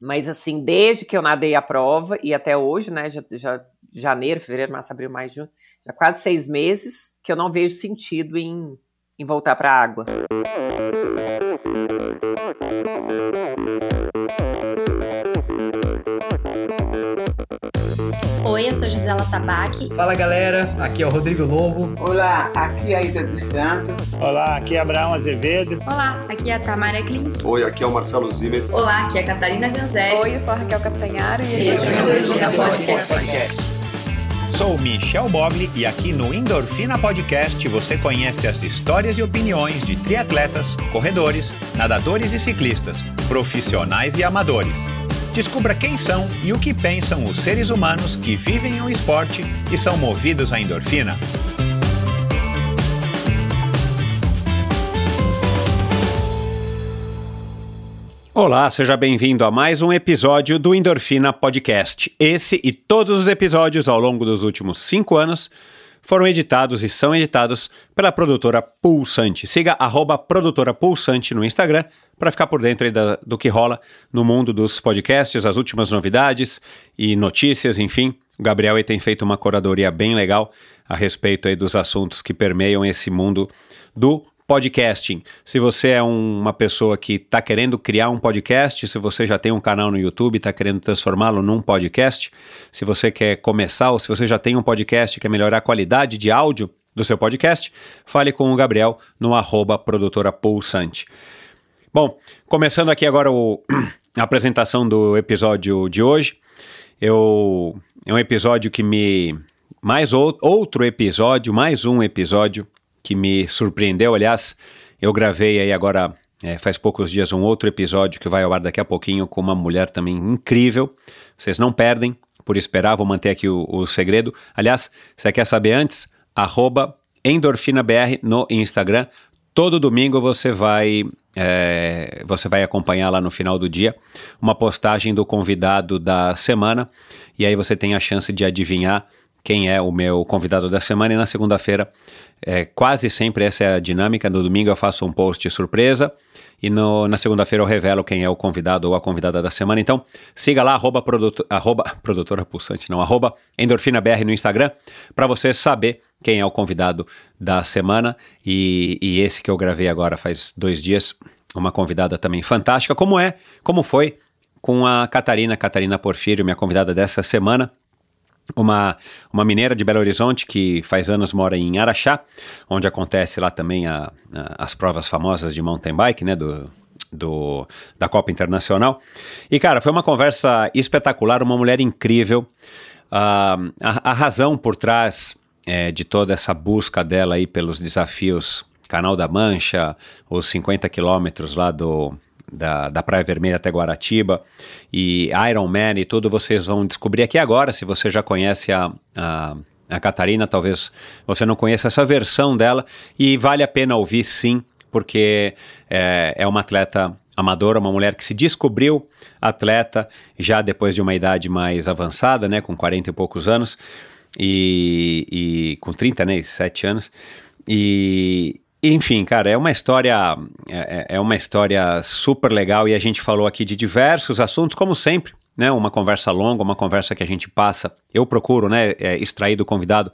Mas assim, desde que eu nadei a prova e até hoje, né, já, já janeiro, fevereiro, março, abril, maio, junho, já quase seis meses que eu não vejo sentido em, em voltar para a água. Gisela Sabac. Fala galera, aqui é o Rodrigo Lobo. Olá, aqui é a Ida dos Santos. Olá, aqui é Abraão Azevedo. Olá, aqui é a Tamara Klink. Oi, aqui é o Marcelo Zimmer. Olá, aqui é a Catarina Ganzelli. Oi, eu sou a Raquel Castanharo e esse é o Endorfina Podcast. Podcast. Sou Michel Bogli e aqui no Endorfina Podcast você conhece as histórias e opiniões de triatletas, corredores, nadadores e ciclistas, profissionais e amadores. Descubra quem são e o que pensam os seres humanos que vivem o esporte e são movidos à endorfina. Olá, seja bem-vindo a mais um episódio do Endorfina Podcast. Esse e todos os episódios ao longo dos últimos cinco anos foram editados e são editados pela produtora Pulsante. Siga arroba produtora Pulsante no Instagram para ficar por dentro da, do que rola no mundo dos podcasts, as últimas novidades e notícias, enfim. O Gabriel tem feito uma curadoria bem legal a respeito dos assuntos que permeiam esse mundo do podcasting. Se você é um, uma pessoa que está querendo criar um podcast, se você já tem um canal no YouTube e está querendo transformá-lo num podcast, se você quer começar ou se você já tem um podcast e quer melhorar a qualidade de áudio do seu podcast, fale com o Gabriel no arroba produtora pulsante. Bom, começando aqui agora o, a apresentação do episódio de hoje, eu, é um episódio que me... Mais ou, outro episódio, mais um episódio que me surpreendeu. Aliás, eu gravei aí agora, é, faz poucos dias, um outro episódio que vai ao ar daqui a pouquinho com uma mulher também incrível. Vocês não perdem por esperar, vou manter aqui o, o segredo. Aliás, você quer saber antes? EndorfinaBR no Instagram. Todo domingo você vai é, você vai acompanhar lá no final do dia uma postagem do convidado da semana e aí você tem a chance de adivinhar quem é o meu convidado da semana e na segunda-feira é, quase sempre essa é a dinâmica. No domingo eu faço um post surpresa e no, na segunda-feira eu revelo quem é o convidado ou a convidada da semana. Então siga lá, arroba, produto, arroba produtora pulsante, não, arroba endorfinabr no Instagram, para você saber quem é o convidado da semana. E, e esse que eu gravei agora faz dois dias, uma convidada também fantástica, como é, como foi com a Catarina, Catarina Porfírio, minha convidada dessa semana uma, uma mineira de Belo Horizonte que faz anos mora em Araxá, onde acontece lá também a, a, as provas famosas de mountain bike, né, do, do, da Copa Internacional. E, cara, foi uma conversa espetacular, uma mulher incrível. Uh, a, a, razão por trás é, de toda essa busca dela aí pelos desafios Canal da Mancha, os 50 quilômetros lá do, da, da Praia Vermelha até Guaratiba e Iron Man e tudo, vocês vão descobrir aqui agora. Se você já conhece a, a, a Catarina, talvez você não conheça essa versão dela e vale a pena ouvir sim, porque é, é uma atleta amadora, uma mulher que se descobriu atleta já depois de uma idade mais avançada, né, com 40 e poucos anos, e, e com 30, né, 7 anos, e, enfim, cara, é uma história é, é, é, uma história super legal e a gente falou aqui de diversos assuntos, como sempre, né? Uma conversa longa, uma conversa que a gente passa. Eu procuro, né, é, extrair do convidado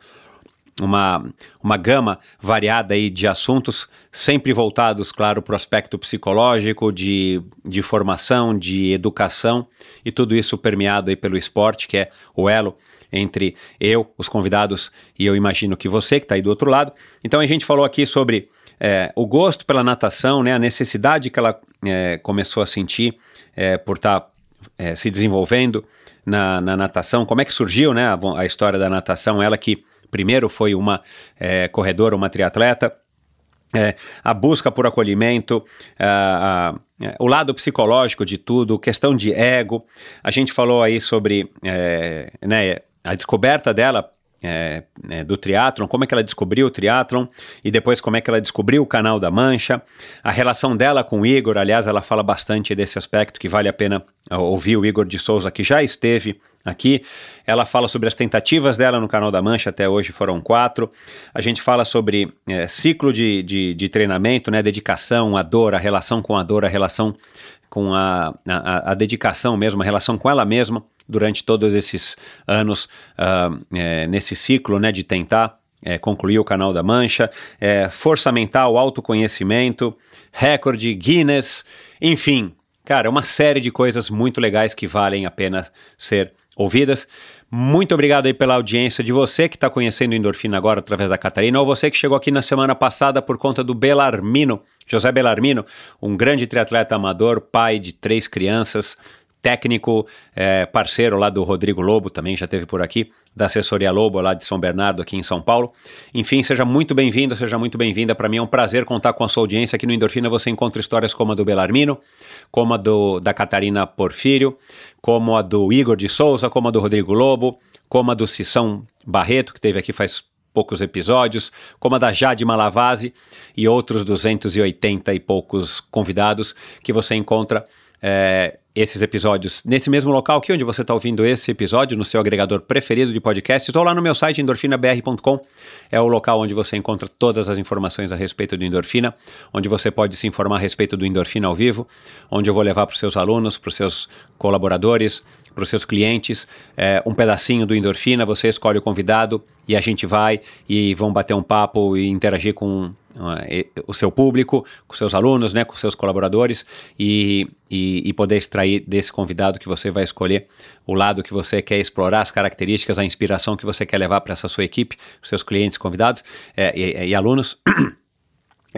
uma, uma gama variada aí de assuntos, sempre voltados, claro, para o aspecto psicológico, de, de formação, de educação e tudo isso permeado aí pelo esporte, que é o elo entre eu, os convidados e eu imagino que você que está aí do outro lado. Então a gente falou aqui sobre é, o gosto pela natação, né, a necessidade que ela é, começou a sentir é, por estar tá, é, se desenvolvendo na, na, natação, como é que surgiu né, a, a, história da natação, ela que primeiro foi uma é, corredora, uma triatleta, é, a busca por acolhimento, a, a, o lado psicológico de tudo, questão de ego. A gente falou aí sobre é, né, a descoberta dela é, é, do triatlon, como é que ela descobriu o triatlon e depois como é que ela descobriu o canal da Mancha, a relação dela com o Igor, aliás, ela fala bastante desse aspecto que vale a pena ouvir o Igor de Souza, que já esteve aqui. Ela fala sobre as tentativas dela no canal da Mancha, até hoje foram quatro. A gente fala sobre é, ciclo de, de, de treinamento, né, dedicação, a dor, a relação com a dor, a relação com a, a, a, dedicação mesmo, a relação com ela mesma durante todos esses anos uh, é, nesse ciclo né, de tentar é, concluir o canal da Mancha, é, força mental, autoconhecimento, recorde, Guinness, enfim, cara, uma série de coisas muito legais que valem a pena ser ouvidas. Muito obrigado aí pela audiência de você que está conhecendo Endorfina agora através da Catarina, ou você que chegou aqui na semana passada por conta do Belarmino, José Belarmino, um grande triatleta amador, pai de três crianças, técnico, é, parceiro lá do Rodrigo Lobo, também já teve por aqui, da assessoria Lobo lá de São Bernardo, aqui em São Paulo. Enfim, seja muito bem-vindo, seja muito bem-vinda. Para mim é um prazer contar com a sua audiência. Aqui no Endorfina você encontra histórias como a do Belarmino, como a do, da Catarina Porfírio, como a do Igor de Souza, como a do Rodrigo Lobo, como a do Cissão Barreto, que teve aqui faz poucos episódios, como a da Jade Malavase e outros 280 e poucos convidados que você encontra é, esses episódios nesse mesmo local aqui onde você está ouvindo esse episódio, no seu agregador preferido de podcasts, ou lá no meu site endorfinabr.com. É o local onde você encontra todas as informações a respeito do endorfina, onde você pode se informar a respeito do endorfina ao vivo, onde eu vou levar para os seus alunos, para os seus colaboradores, para os seus clientes, é, um pedacinho do endorfina, você escolhe o convidado e a gente vai e vão bater um papo e interagir com o seu público, com seus alunos, né, com seus colaboradores e, e, e, poder extrair desse convidado que você vai escolher o lado que você quer explorar, as características, a inspiração que você quer levar para essa sua equipe, seus clientes convidados é, e, e alunos.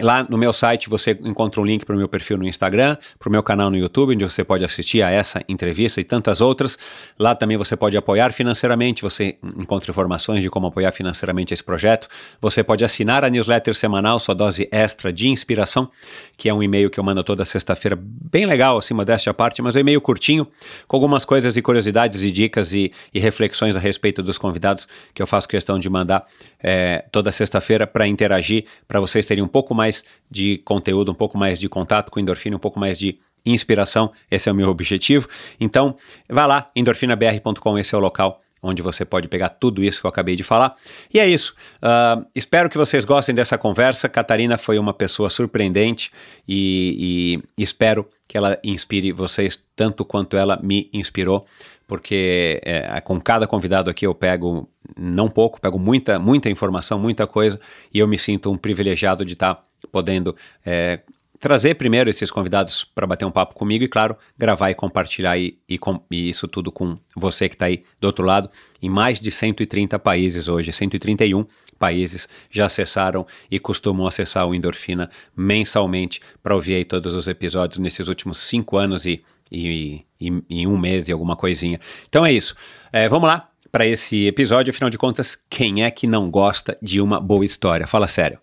Lá no meu site você encontra um link para o meu perfil no Instagram, para o meu canal no YouTube, onde você pode assistir a essa entrevista e tantas outras. Lá também você pode apoiar financeiramente, você encontra informações de como apoiar financeiramente esse projeto. Você pode assinar a newsletter semanal, sua dose extra de inspiração, que é um e-mail que eu mando toda sexta-feira, bem legal, assim, modéstia à parte, mas é um e-mail curtinho, com algumas coisas e curiosidades e dicas e, e reflexões a respeito dos convidados que eu faço questão de mandar é, toda sexta-feira para interagir, para vocês terem um pouco mais de conteúdo, um pouco mais de contato com endorfina, um pouco mais de inspiração. Esse é o meu objetivo. Então, vá lá, endorfinabr.com, esse é o local onde você pode pegar tudo isso que eu acabei de falar. E é isso. Uh, espero que vocês gostem dessa conversa. Catarina foi uma pessoa surpreendente e, e, espero que ela inspire vocês tanto quanto ela me inspirou, porque é, com cada convidado aqui eu pego não pouco, pego muita, muita informação, muita coisa e eu me sinto um privilegiado de estar podendo é, trazer primeiro esses convidados para bater um papo comigo e, claro, gravar e compartilhar e, e, com, e isso tudo com você que está aí do outro lado, em mais de 130 países hoje, 131 países já acessaram e costumam acessar o Endorfina mensalmente para ouvir aí todos os episódios nesses últimos cinco anos e, e um mês e alguma coisinha. Então é isso. É, vamos lá para esse episódio, afinal de contas, quem é que não gosta de uma boa história? Fala sério.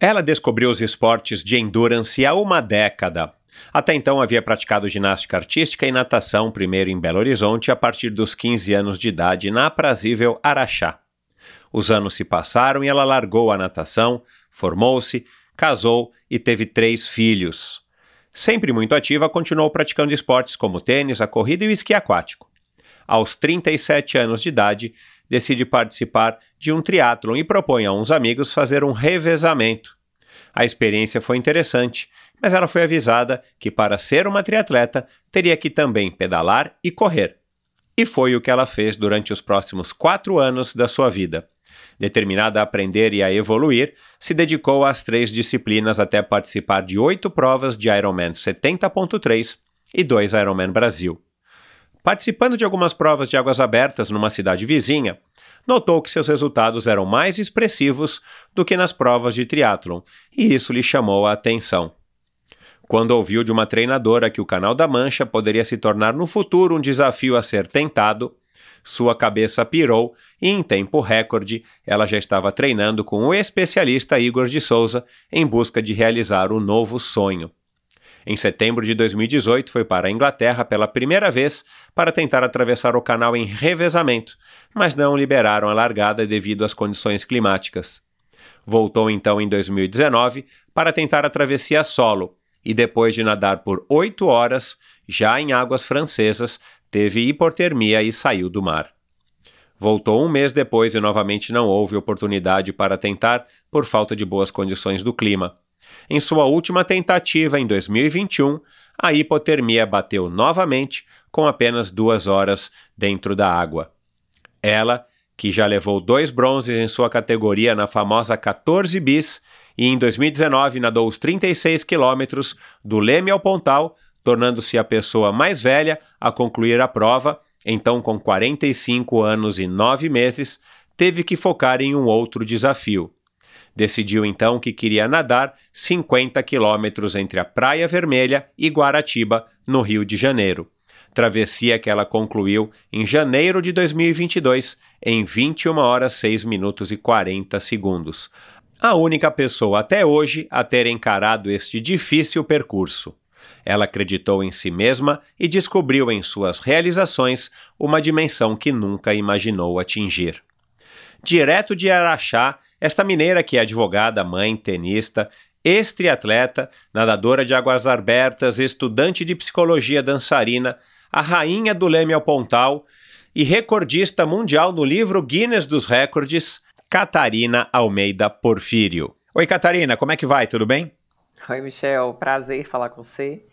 Ela descobriu os esportes de endurance há uma década. Até então havia praticado ginástica artística e natação, primeiro em Belo Horizonte, a partir dos 15 anos de idade, na aprazível Araxá. Os anos se passaram e ela largou a natação, formou-se, casou e teve três filhos. Sempre muito ativa, continuou praticando esportes como tênis, a corrida e o esqui aquático. Aos 37 anos de idade, decide participar de um triatlon e propõe a uns amigos fazer um revezamento. A experiência foi interessante, mas ela foi avisada que para ser uma triatleta teria que também pedalar e correr. E foi o que ela fez durante os próximos quatro anos da sua vida. Determinada a aprender e a evoluir, se dedicou às três disciplinas até participar de oito provas de Ironman 70.3 e dois Ironman Brasil. Participando de algumas provas de águas abertas numa cidade vizinha, notou que seus resultados eram mais expressivos do que nas provas de triatlon, e isso lhe chamou a atenção. Quando ouviu de uma treinadora que o Canal da Mancha poderia se tornar no futuro um desafio a ser tentado, sua cabeça pirou e, em tempo recorde, ela já estava treinando com o especialista Igor de Souza em busca de realizar o novo sonho. Em setembro de 2018, foi para a Inglaterra pela primeira vez para tentar atravessar o canal em revezamento, mas não liberaram a largada devido às condições climáticas. Voltou então em 2019 para tentar a travessia solo e, depois de nadar por oito horas, já em águas francesas, teve hipotermia e saiu do mar. Voltou um mês depois e novamente não houve oportunidade para tentar por falta de boas condições do clima. Em sua última tentativa, em 2021, a hipotermia bateu novamente com apenas duas horas dentro da água. Ela, que já levou dois bronzes em sua categoria na famosa 14 bis e em 2019 nadou os 36 quilômetros do Leme ao Pontal, tornando-se a pessoa mais velha a concluir a prova, então com 45 anos e 9 meses, teve que focar em um outro desafio. Decidiu então que queria nadar 50 quilômetros entre a Praia Vermelha e Guaratiba, no Rio de Janeiro. Travessia que ela concluiu em janeiro de 2022, em 21 horas 6 minutos e 40 segundos. A única pessoa até hoje a ter encarado este difícil percurso. Ela acreditou em si mesma e descobriu em suas realizações uma dimensão que nunca imaginou atingir. Direto de Araxá, esta mineira que é advogada, mãe, tenista, ex-triatleta, nadadora de águas abertas, estudante de psicologia dançarina, a rainha do Leme ao Pontal e recordista mundial no livro Guinness dos Recordes, Catarina Almeida Porfírio. Oi, Catarina, como é que vai? Tudo bem? Oi, Michel. Prazer falar com você.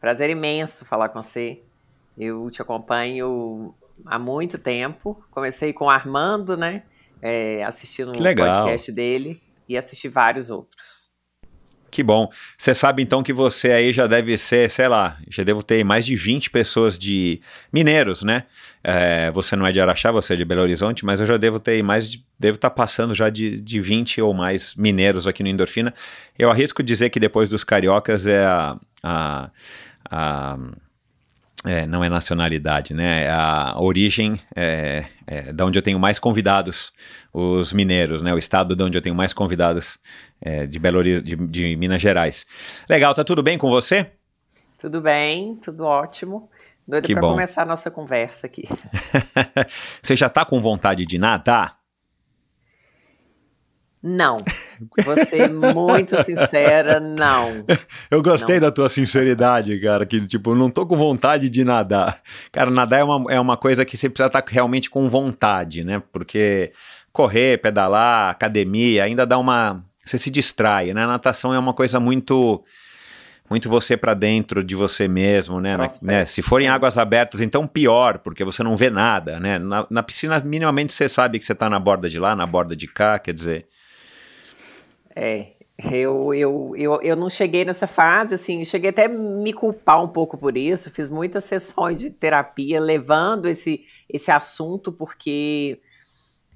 Prazer imenso falar com você. Eu te acompanho há muito tempo. Comecei com Armando, né? É, assistindo o podcast dele e assisti vários outros. Que bom. Você sabe então que você aí já deve ser, sei lá, já devo ter mais de 20 pessoas de mineiros, né? É, você não é de Araxá, você é de Belo Horizonte, mas eu já devo ter mais, de, devo estar tá passando já de, de 20 ou mais mineiros aqui no Endorfina. Eu arrisco dizer que depois dos cariocas é a, a, a é, não é nacionalidade, né? É a origem é, é, da onde eu tenho mais convidados, os mineiros, né? O estado de onde eu tenho mais convidados é, de Belo de, de Minas Gerais. Legal, tá tudo bem com você? Tudo bem, tudo ótimo. Doido para começar a nossa conversa aqui. você já tá com vontade de nadar? Não. Vou ser muito sincera, não. Eu gostei não. da tua sinceridade, cara, que tipo, não tô com vontade de nadar. Cara, nadar é uma, é uma coisa que você precisa estar tá realmente com vontade, né? Porque correr, pedalar, academia, ainda dá uma. Você se distrai, né? A natação é uma coisa muito. Muito você para dentro de você mesmo, né? Na, né? Se for em águas abertas, então pior, porque você não vê nada, né? Na, na piscina, minimamente você sabe que você está na borda de lá, na borda de cá, quer dizer. É, eu, eu, eu, eu não cheguei nessa fase, assim, cheguei até me culpar um pouco por isso, fiz muitas sessões de terapia levando esse, esse assunto, porque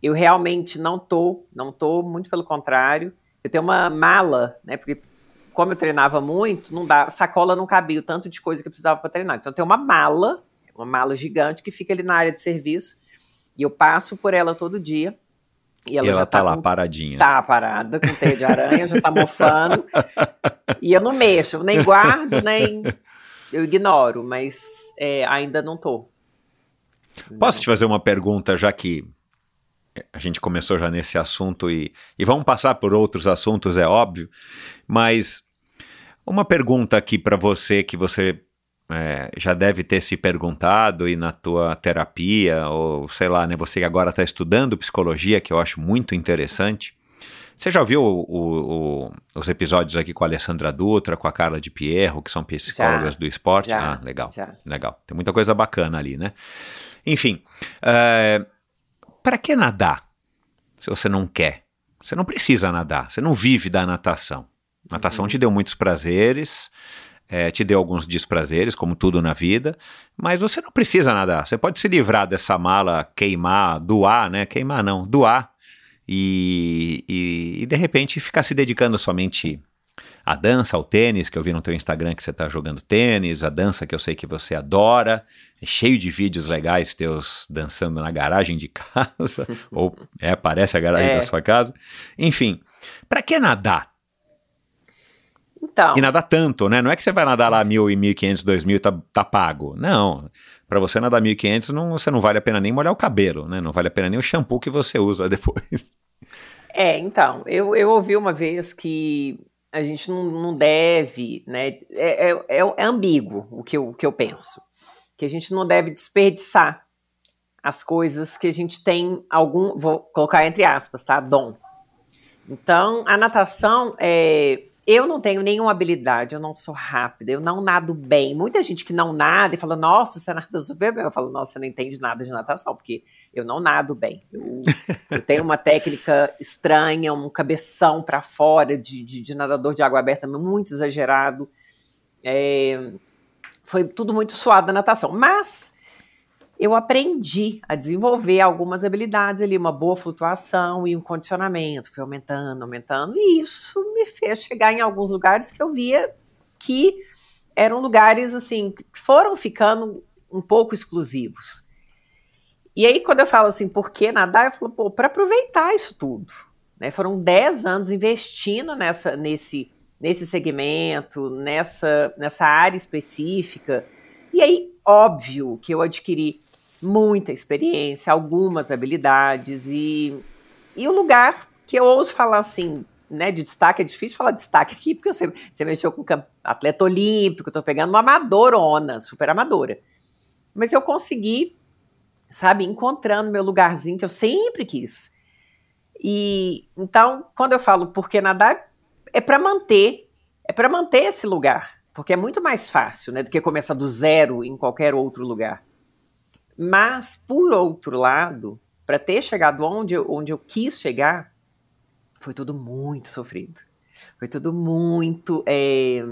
eu realmente não tô, não tô, muito pelo contrário. Eu tenho uma mala, né, porque como eu treinava muito, não dá, sacola não cabia o tanto de coisa que eu precisava para treinar. Então eu tenho uma mala, uma mala gigante que fica ali na área de serviço, e eu passo por ela todo dia. E ela, e ela já tá, tá lá com, paradinha. Tá parada, com teia de aranha, já tá mofando. e eu não mexo, nem guardo, nem. Eu ignoro, mas é, ainda não tô. Posso não. te fazer uma pergunta, já que a gente começou já nesse assunto e, e vamos passar por outros assuntos, é óbvio, mas uma pergunta aqui para você que você é, já deve ter se perguntado e na tua terapia, ou sei lá, né, você que agora está estudando psicologia, que eu acho muito interessante. Você já ouviu o, o, o, os episódios aqui com a Alessandra Dutra, com a Carla de Pierro, que são psicólogas já, do esporte? Já, ah, legal, já. legal. Tem muita coisa bacana ali, né? Enfim, é, para que nadar se você não quer? Você não precisa nadar, você não vive da natação. Natação uhum. te deu muitos prazeres, é, te deu alguns desprazeres, como tudo na vida, mas você não precisa nadar. Você pode se livrar dessa mala, queimar, doar, né? Queimar não, doar. E, e, e de repente ficar se dedicando somente à dança, ao tênis, que eu vi no teu Instagram que você está jogando tênis, a dança que eu sei que você adora, é cheio de vídeos legais teus dançando na garagem de casa, ou é, parece a garagem é. da sua casa. Enfim, para que nadar? Então. E nadar tanto, né? Não é que você vai nadar lá mil e mil e quinhentos, dois mil e tá, tá pago. Não. Para você nadar mil e quinhentos, você não vale a pena nem molhar o cabelo, né? Não vale a pena nem o shampoo que você usa depois. É, então, eu, eu ouvi uma vez que a gente não, não deve, né? É, é, é, é ambíguo o que, eu, o que eu penso. Que a gente não deve desperdiçar as coisas que a gente tem algum, vou colocar entre aspas, tá? Dom. Então, a natação é eu não tenho nenhuma habilidade, eu não sou rápida, eu não nado bem. Muita gente que não nada e fala, nossa, você nada super bem. Eu falo, nossa, você não entende nada de natação, porque eu não nado bem. Eu, eu tenho uma técnica estranha, um cabeção para fora de, de, de, nadador de água aberta muito exagerado. É, foi tudo muito suado na natação. Mas eu aprendi a desenvolver algumas habilidades ali, uma boa flutuação e um condicionamento. Fui aumentando, aumentando, e isso me fez chegar em alguns lugares que eu via que eram lugares assim, que foram ficando um pouco exclusivos. E aí, quando eu falo assim, por que nadar? Eu falo, pô, para aproveitar isso tudo. Né? Foram 10 anos investindo nessa, nesse, nesse segmento, nessa, nessa área específica. E aí, óbvio que eu adquiri muita experiência, algumas habilidades e, e o lugar que eu ouso falar assim, né, de destaque, é difícil falar de destaque aqui, porque você, você mexeu com atleta olímpico, tô pegando uma amadorona, super amadora. Mas eu consegui, sabe, encontrando meu lugarzinho que eu sempre quis. E então, quando eu falo por que nadar, é para manter, é para manter esse lugar, porque é muito mais fácil, né, do que começar do zero em qualquer outro lugar. Mas, por outro lado, para ter chegado onde, onde eu quis chegar, foi tudo muito sofrido. Foi tudo muito. É,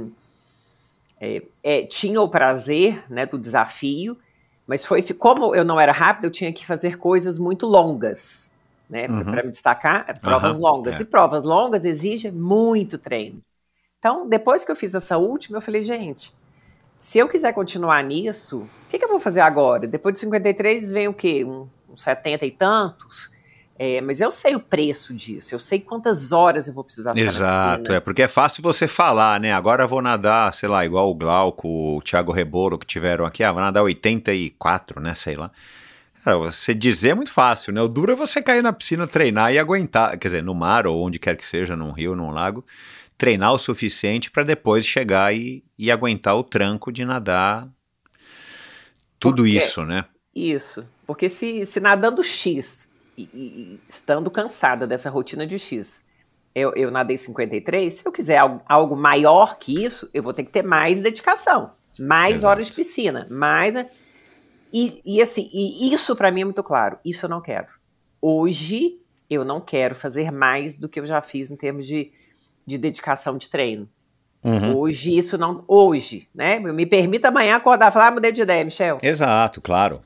é, é, tinha o prazer né, do desafio, mas foi como eu não era rápido, eu tinha que fazer coisas muito longas. Né, uhum. Para me destacar, provas uhum, longas. É. E provas longas exigem muito treino. Então, depois que eu fiz essa última, eu falei, gente, se eu quiser continuar nisso, o que, que, eu vou fazer agora? Depois de 53 vem o quê? Um, uns 70 e tantos? É, mas eu sei o preço disso, eu sei quantas horas eu vou precisar ficar Exato, é porque é fácil você falar, né? Agora eu vou nadar, sei lá, igual o Glauco, o Thiago Rebolo que tiveram aqui, ah, vou nadar 84, né? Sei lá. Cara, você dizer é muito fácil, né? O duro é você cair na piscina, treinar e aguentar, quer dizer, no mar ou onde quer que seja, num rio, num lago, treinar o suficiente para depois chegar e, e aguentar o tranco de nadar tudo porque, isso, né? Isso. Porque se, se nadando X e, e, estando cansada dessa rotina de X, eu, eu nadei 53, se eu quiser algo, algo, maior que isso, eu vou ter que ter mais dedicação, mais Exato. horas de piscina, mais. E, e assim, e isso para mim é muito claro. Isso eu não quero. Hoje eu não quero fazer mais do que eu já fiz em termos de de dedicação de treino. Uhum. Hoje isso não. Hoje, né? Me permita amanhã acordar e falar, ah, mudei de ideia, Michel. Exato, claro.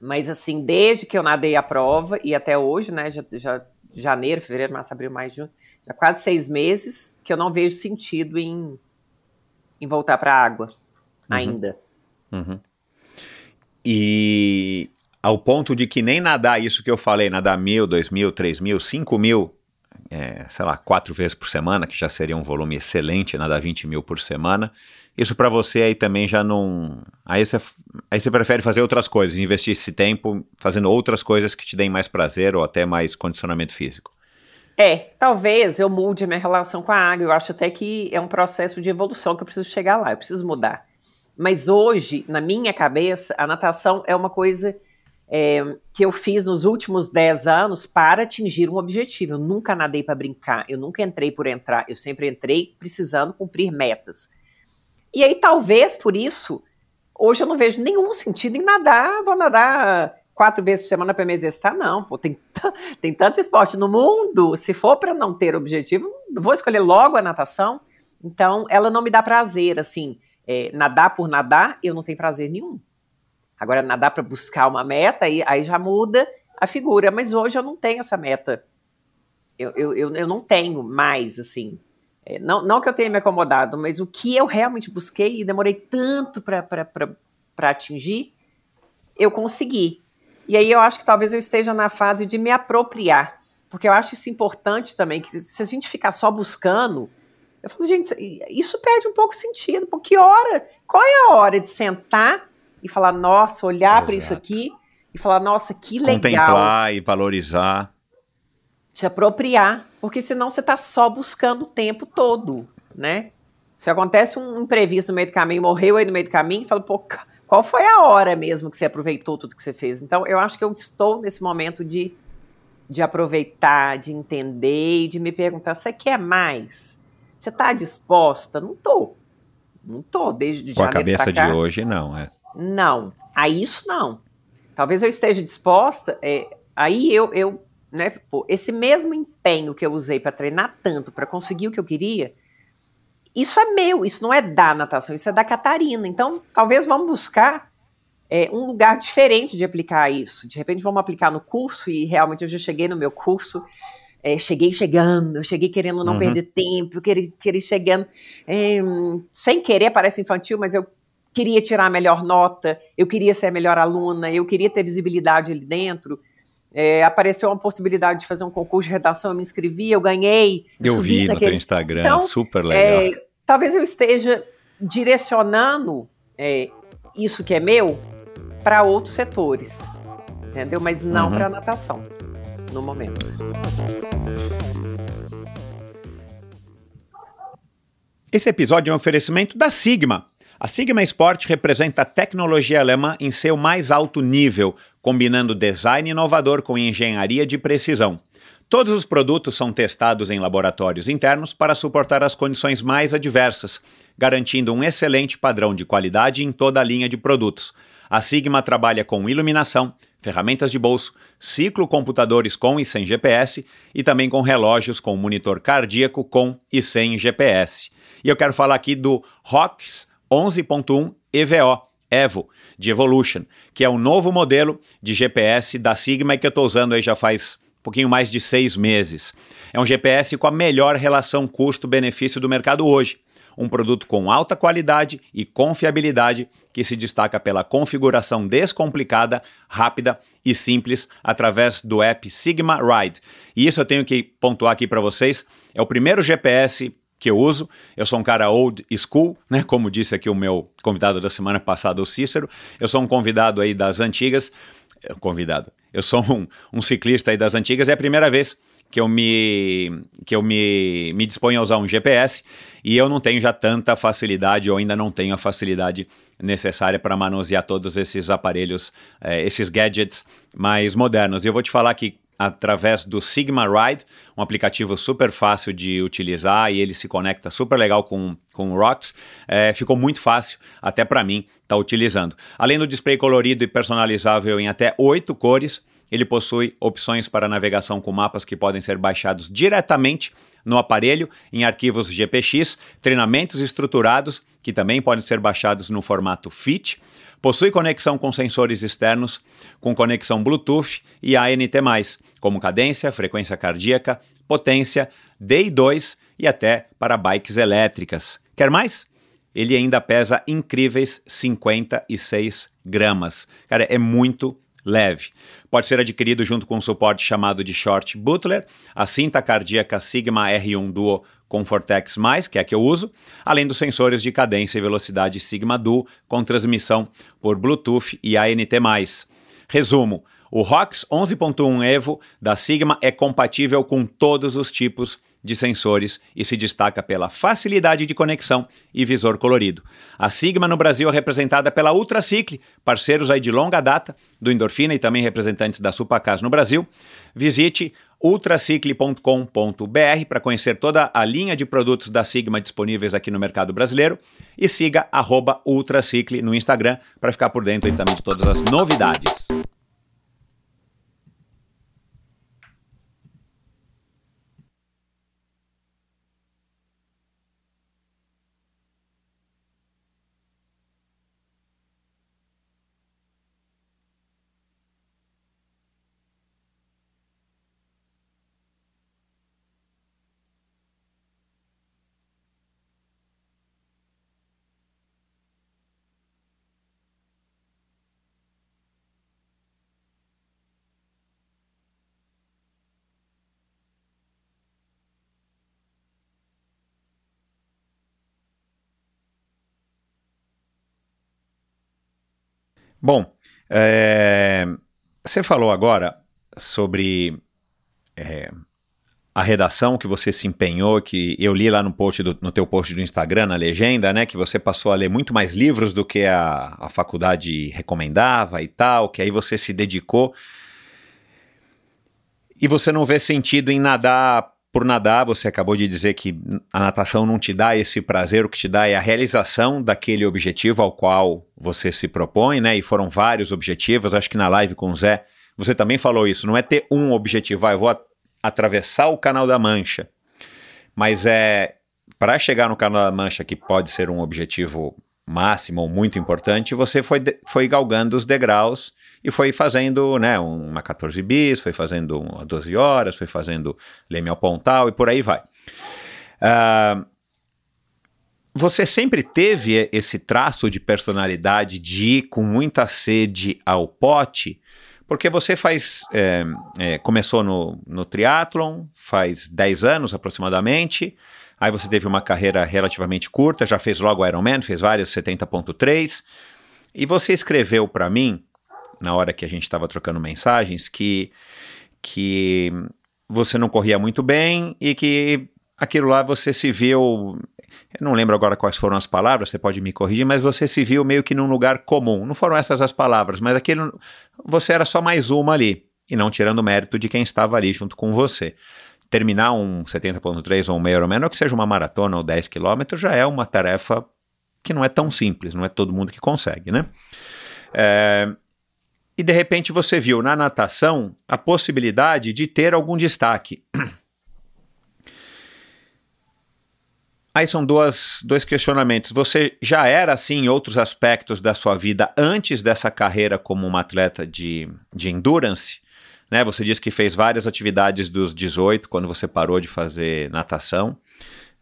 Mas assim, desde que eu nadei a prova e até hoje, né? Já, já janeiro, fevereiro, março, abril, maio, junho, já quase seis meses que eu não vejo sentido em, em voltar para a água uhum. ainda. Uhum. E ao ponto de que nem nadar isso que eu falei, nadar mil, dois mil, três mil, cinco mil é, sei lá, quatro vezes por semana, que já seria um volume excelente, nadar 20 mil por semana. Isso para você aí também já não. Aí você, aí você prefere fazer outras coisas, investir esse tempo fazendo outras coisas que te deem mais prazer ou até mais condicionamento físico. É, talvez eu mude minha relação com a água. Eu acho até que é um processo de evolução que eu preciso chegar lá, eu preciso mudar. Mas hoje, na minha cabeça, a natação é uma coisa é, que eu fiz nos últimos 10 anos para atingir um objetivo. Eu nunca nadei para brincar, eu nunca entrei por entrar, eu sempre entrei precisando cumprir metas. E aí, talvez por isso, hoje eu não vejo nenhum sentido em nadar, vou nadar quatro vezes por semana para me exercitar, não. Pô, tem, tem tanto esporte no mundo, se for para não ter objetivo, vou escolher logo a natação. Então, ela não me dá prazer, assim, é, nadar por nadar, eu não tenho prazer nenhum. Agora, nadar para buscar uma meta, aí, aí já muda a figura. Mas hoje eu não tenho essa meta. Eu, eu, eu, eu não tenho mais, assim. É, não, não que eu tenha me acomodado, mas o que eu realmente busquei e demorei tanto para atingir, eu consegui. E aí eu acho que talvez eu esteja na fase de me apropriar. Porque eu acho isso importante também, que se a gente ficar só buscando, eu falo, gente, isso perde um pouco sentido. Porque que hora? Qual é a hora de sentar e falar, nossa, olhar para isso aqui e falar, nossa, que legal. Contemplar e valorizar. Te apropriar, porque senão você está só buscando o tempo todo, né? Se acontece um imprevisto no meio do caminho, morreu aí no meio do caminho, fala, pô, qual foi a hora mesmo que você aproveitou tudo que você fez? Então, eu acho que eu estou nesse momento de, de aproveitar, de entender e de me perguntar: você quer mais? Você está disposta? Não tô. Não tô, desde Com a cabeça de hoje, não, é. Não, a isso não. Talvez eu esteja disposta, é, aí eu, eu né, esse mesmo empenho que eu usei para treinar tanto, para conseguir o que eu queria, isso é meu, isso não é da natação, isso é da Catarina. Então, talvez vamos buscar é, um lugar diferente de aplicar isso. De repente, vamos aplicar no curso, e realmente eu já cheguei no meu curso, é, cheguei chegando, eu cheguei querendo não uhum. perder tempo, querer, querer chegando, é, sem querer, parece infantil, mas eu queria tirar a melhor nota, eu queria ser a melhor aluna, eu queria ter visibilidade ali dentro. É, apareceu uma possibilidade de fazer um concurso de redação, eu me inscrevi, eu ganhei. Eu vi naquele... no teu Instagram, então, super legal. É, talvez eu esteja direcionando é, isso que é meu para outros setores, entendeu? Mas não uhum. para natação, no momento. Esse episódio é um oferecimento da Sigma. A Sigma Sport representa a tecnologia alemã em seu mais alto nível, combinando design inovador com engenharia de precisão. Todos os produtos são testados em laboratórios internos para suportar as condições mais adversas, garantindo um excelente padrão de qualidade em toda a linha de produtos. A Sigma trabalha com iluminação, ferramentas de bolso, ciclocomputadores com e sem GPS e também com relógios com monitor cardíaco com e sem GPS. E eu quero falar aqui do ROX 11.1 EVO, Evo, de Evolution, que é o novo modelo de GPS da Sigma e que eu estou usando aí já faz um pouquinho mais de seis meses. É um GPS com a melhor relação custo-benefício do mercado hoje. Um produto com alta qualidade e confiabilidade que se destaca pela configuração descomplicada, rápida e simples através do app Sigma Ride. E isso eu tenho que pontuar aqui para vocês. É o primeiro GPS que eu uso. Eu sou um cara old school, né? Como disse aqui o meu convidado da semana passada, o Cícero. Eu sou um convidado aí das antigas. Eh, convidado. Eu sou um, um ciclista aí das antigas. É a primeira vez que eu me que eu me, me disponho a usar um GPS e eu não tenho já tanta facilidade ou ainda não tenho a facilidade necessária para manusear todos esses aparelhos, eh, esses gadgets mais modernos. E eu vou te falar que através do Sigma Ride, um aplicativo super fácil de utilizar e ele se conecta super legal com, com o Rocks. É, ficou muito fácil, até para mim, estar tá utilizando. Além do display colorido e personalizável em até oito cores, ele possui opções para navegação com mapas que podem ser baixados diretamente no aparelho em arquivos GPX, treinamentos estruturados que também podem ser baixados no formato FIT Possui conexão com sensores externos, com conexão Bluetooth e ANT+, como cadência, frequência cardíaca, potência, DI2 e até para bikes elétricas. Quer mais? Ele ainda pesa incríveis 56 gramas. Cara, é muito leve. Pode ser adquirido junto com um suporte chamado de Short Butler, a cinta cardíaca Sigma R1 Duo Comfortex+, que é a que eu uso, além dos sensores de cadência e velocidade Sigma Duo com transmissão por Bluetooth e ANT+. Resumo, o ROX 11.1 Evo da Sigma é compatível com todos os tipos de sensores e se destaca pela facilidade de conexão e visor colorido. A Sigma no Brasil é representada pela Ultracicle, parceiros aí de longa data do Endorfina e também representantes da Supacas no Brasil. Visite ultracicle.com.br para conhecer toda a linha de produtos da Sigma disponíveis aqui no mercado brasileiro e siga Ultracicle no Instagram para ficar por dentro também de todas as novidades. Bom, é, você falou agora sobre é, a redação que você se empenhou, que eu li lá no post do, no teu post do Instagram, na legenda, né, que você passou a ler muito mais livros do que a, a faculdade recomendava e tal, que aí você se dedicou. E você não vê sentido em nadar por nadar, você acabou de dizer que a natação não te dá esse prazer, o que te dá é a realização daquele objetivo ao qual você se propõe, né? E foram vários objetivos, acho que na live com o Zé você também falou isso, não é ter um objetivo, ah, eu vou atravessar o Canal da Mancha, mas é para chegar no Canal da Mancha, que pode ser um objetivo máximo ou muito importante, você foi, foi galgando os degraus e foi fazendo né, uma 14 bis, foi fazendo uma 12 horas, foi fazendo Leme ao Pontal e por aí vai. Uh, você sempre teve esse traço de personalidade de ir com muita sede ao pote, porque você faz. É, é, começou no, no triatlon faz 10 anos aproximadamente. Aí você teve uma carreira relativamente curta, já fez logo Ironman, fez várias 70.3. E você escreveu para mim, na hora que a gente estava trocando mensagens, que, que você não corria muito bem e que aquilo lá você se viu. Eu não lembro agora quais foram as palavras, você pode me corrigir, mas você se viu meio que num lugar comum. Não foram essas as palavras, mas aquilo. Você era só mais uma ali. E não tirando mérito de quem estava ali junto com você terminar um 70.3 ou um meio Ironman, ou que seja uma maratona ou 10 quilômetros, já é uma tarefa que não é tão simples, não é todo mundo que consegue, né? É, e de repente você viu na natação a possibilidade de ter algum destaque. Aí são duas, dois questionamentos. Você já era assim em outros aspectos da sua vida antes dessa carreira como uma atleta de, de endurance? Né? Você disse que fez várias atividades dos 18 quando você parou de fazer natação.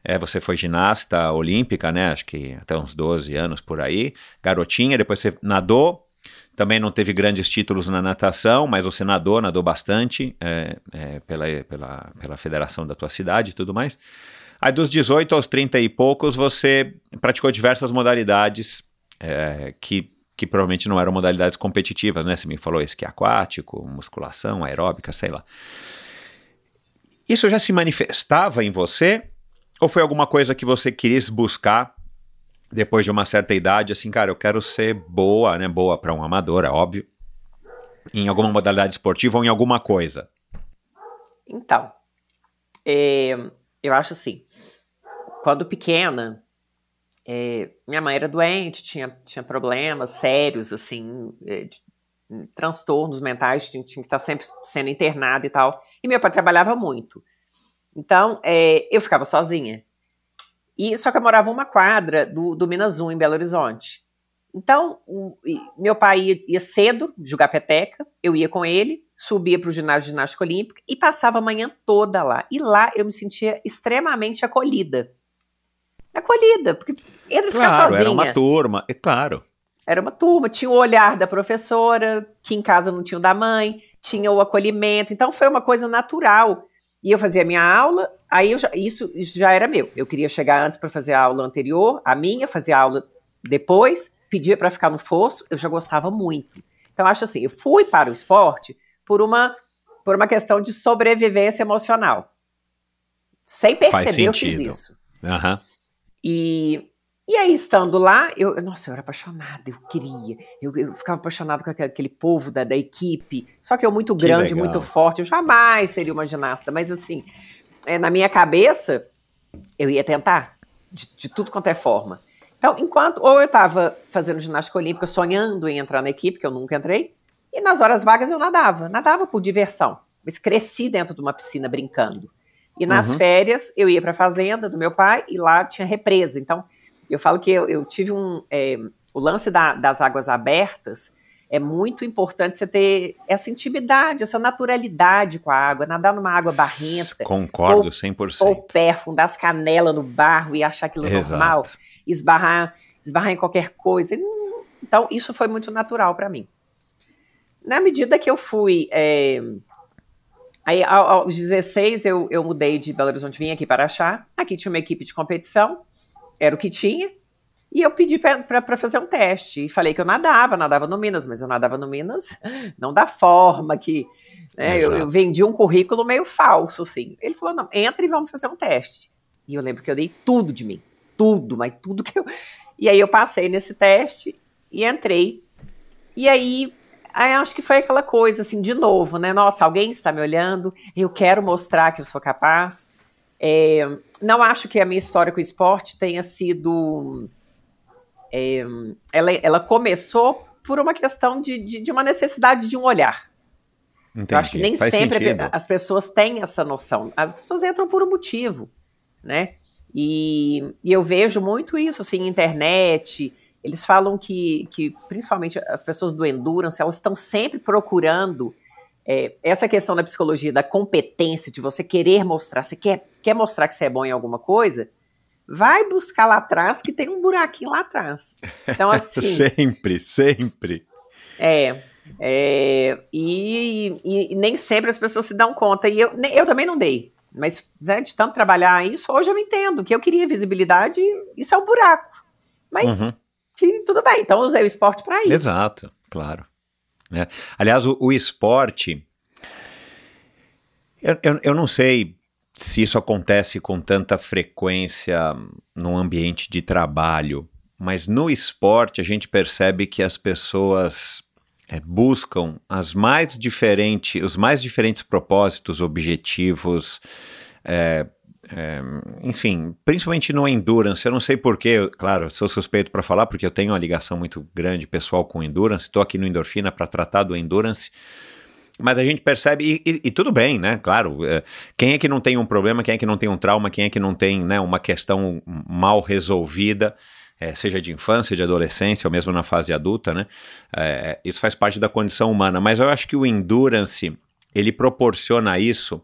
É, você foi ginasta olímpica, né? Acho que até uns 12 anos por aí. Garotinha, depois você nadou. Também não teve grandes títulos na natação, mas você nadou, nadou bastante é, é, pela, pela, pela federação da tua cidade e tudo mais. Aí dos 18 aos 30 e poucos, você praticou diversas modalidades é, que que provavelmente não eram modalidades competitivas, né? Você me falou esqui aquático, musculação, aeróbica, sei lá. Isso já se manifestava em você? Ou foi alguma coisa que você quis buscar depois de uma certa idade? Assim, cara, eu quero ser boa, né? Boa para um amador, é óbvio. Em alguma modalidade esportiva ou em alguma coisa? Então, é, eu acho assim. Quando pequena, é, minha mãe era doente, tinha, tinha problemas sérios, assim, é, de, transtornos mentais, tinha, tinha, que estar sempre sendo internada e tal. E meu pai trabalhava muito. Então, é, eu ficava sozinha. E Só que eu morava uma quadra do, do Minas 1, em Belo Horizonte. Então, o, meu pai ia, ia, cedo jogar peteca, eu ia com ele, subia para o ginásio de ginástica olímpica e passava a manhã toda lá. E lá eu me sentia extremamente acolhida acolhida, porque entra e ficar claro, sozinha. Era uma turma, é claro. Era uma turma, tinha o olhar da professora, que em casa não tinha o da mãe, tinha o acolhimento, então foi uma coisa natural. E eu fazia a minha aula, aí já, isso, isso, já era meu. Eu queria chegar antes para fazer a aula anterior, a minha, fazer a aula depois, pedia para ficar no fosso, eu já gostava muito. Então acho assim, eu fui para o esporte por uma por uma questão de sobrevivência emocional. Sem perceber eu fiz isso. Uhum. E, e aí, estando lá, eu, nossa, eu era apaixonada, eu queria. Eu, eu ficava apaixonada com aquele, aquele povo da, da equipe. Só que eu muito que grande, legal. muito forte, eu jamais seria uma ginasta. Mas assim, é, na minha cabeça, eu ia tentar, de, de tudo quanto é forma. Então, enquanto ou eu estava fazendo ginástica olímpica, sonhando em entrar na equipe, que eu nunca entrei, e nas horas vagas eu nadava, nadava por diversão. Mas cresci dentro de uma piscina brincando. E nas uhum. férias eu ia para a fazenda do meu pai e lá tinha represa. Então eu falo que eu, eu tive um. É, o lance da, das águas abertas é muito importante você ter essa intimidade, essa naturalidade com a água, nadar numa água barrenta. Concordo, ou, 100%. Ou pé, fundar as canelas no barro e achar aquilo Exato. normal, esbarrar, esbarrar em qualquer coisa. Então, isso foi muito natural para mim. Na medida que eu fui é, Aí, aos 16, eu, eu mudei de Belo Horizonte, vim aqui para Achar. Aqui tinha uma equipe de competição, era o que tinha. E eu pedi para fazer um teste. E falei que eu nadava, nadava no Minas, mas eu nadava no Minas não da forma que. Né, eu, eu, vendi um currículo meio falso, assim. Ele falou: não, entra e vamos fazer um teste. E eu lembro que eu dei tudo de mim. Tudo, mas tudo que eu. E aí eu passei nesse teste e entrei. E aí Aí acho que foi aquela coisa assim, de novo, né? Nossa, alguém está me olhando, eu quero mostrar que eu sou capaz. É, não acho que a minha história com o esporte tenha sido. É, ela, ela começou por uma questão de, de, de uma necessidade de um olhar. Entendi. Eu acho que nem Faz sempre sentido. as pessoas têm essa noção. As pessoas entram por um motivo, né? E, e eu vejo muito isso, assim, internet. Eles falam que, que, principalmente as pessoas do endurance, elas estão sempre procurando é, essa questão da psicologia, da competência, de você querer mostrar, você quer, quer mostrar que você é bom em alguma coisa, vai buscar lá atrás que tem um buraquinho lá atrás. Então, assim. sempre, sempre. É. é e, e, nem sempre as pessoas se dão conta. E eu, eu também não dei. Mas né, de tanto trabalhar isso, hoje eu entendo que eu queria visibilidade, isso é um buraco. Mas uhum. Que, tudo bem, então usei o esporte para isso. Exato, claro. É. Aliás, o, o esporte. Eu, eu, eu não sei se isso acontece com tanta frequência no ambiente de trabalho, mas no esporte a gente percebe que as pessoas é, buscam as mais diferentes, os mais diferentes propósitos, objetivos, é, é, enfim, principalmente no endurance. Eu não sei porquê, claro, sou suspeito para falar porque eu tenho uma ligação muito grande pessoal com endurance. Estou aqui no Endorfina para tratar do endurance. Mas a gente percebe, e, e, e, tudo bem, né? Claro, é, quem é que não tem um problema, quem é que não tem um trauma, quem é que não tem né, uma questão mal resolvida, é, seja de infância, de adolescência, ou mesmo na fase adulta, né? É, isso faz parte da condição humana. Mas eu acho que o endurance, ele proporciona isso,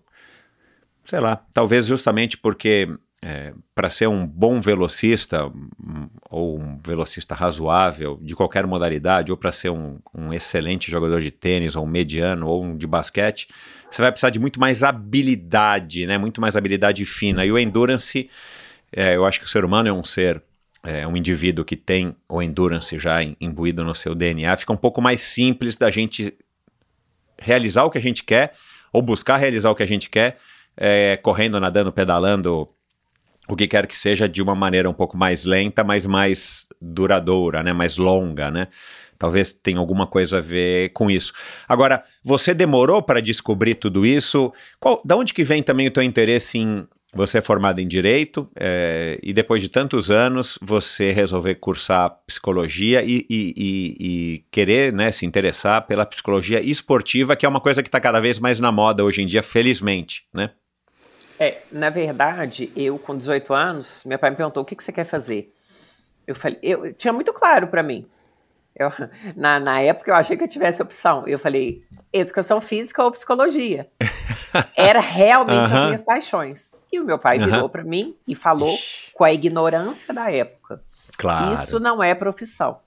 sei lá, talvez justamente porque é, para ser um bom velocista um, ou um velocista razoável de qualquer modalidade, ou para ser um, um, excelente jogador de tênis, ou um mediano, ou um de basquete, você vai precisar de muito mais habilidade, né? muito mais habilidade fina. E o endurance, é, eu acho que o ser humano é um ser, é um indivíduo que tem o endurance já imbuído no seu DNA, fica um pouco mais simples da gente realizar o que a gente quer, ou buscar realizar o que a gente quer, é, correndo, nadando, pedalando o que quer que seja de uma maneira um pouco mais lenta, mas mais duradoura, né, mais longa, né? Talvez tenha alguma coisa a ver com isso. Agora, você demorou para descobrir tudo isso? Qual, da onde que vem também o teu interesse em você é formado em direito é, e depois de tantos anos você resolver cursar psicologia e, e, e, e querer né, se interessar pela psicologia esportiva, que é uma coisa que está cada vez mais na moda hoje em dia, felizmente, né? É, na verdade, eu com 18 anos, meu pai me perguntou o que, que você quer fazer. Eu falei, eu tinha muito claro para mim. Eu, na, na época eu achei que eu tivesse opção. Eu falei, educação física ou psicologia. Era realmente uh -huh. as minhas paixões. E o meu pai uh -huh. virou para mim e falou Ixi. com a ignorância da época. Claro. Isso não é profissão.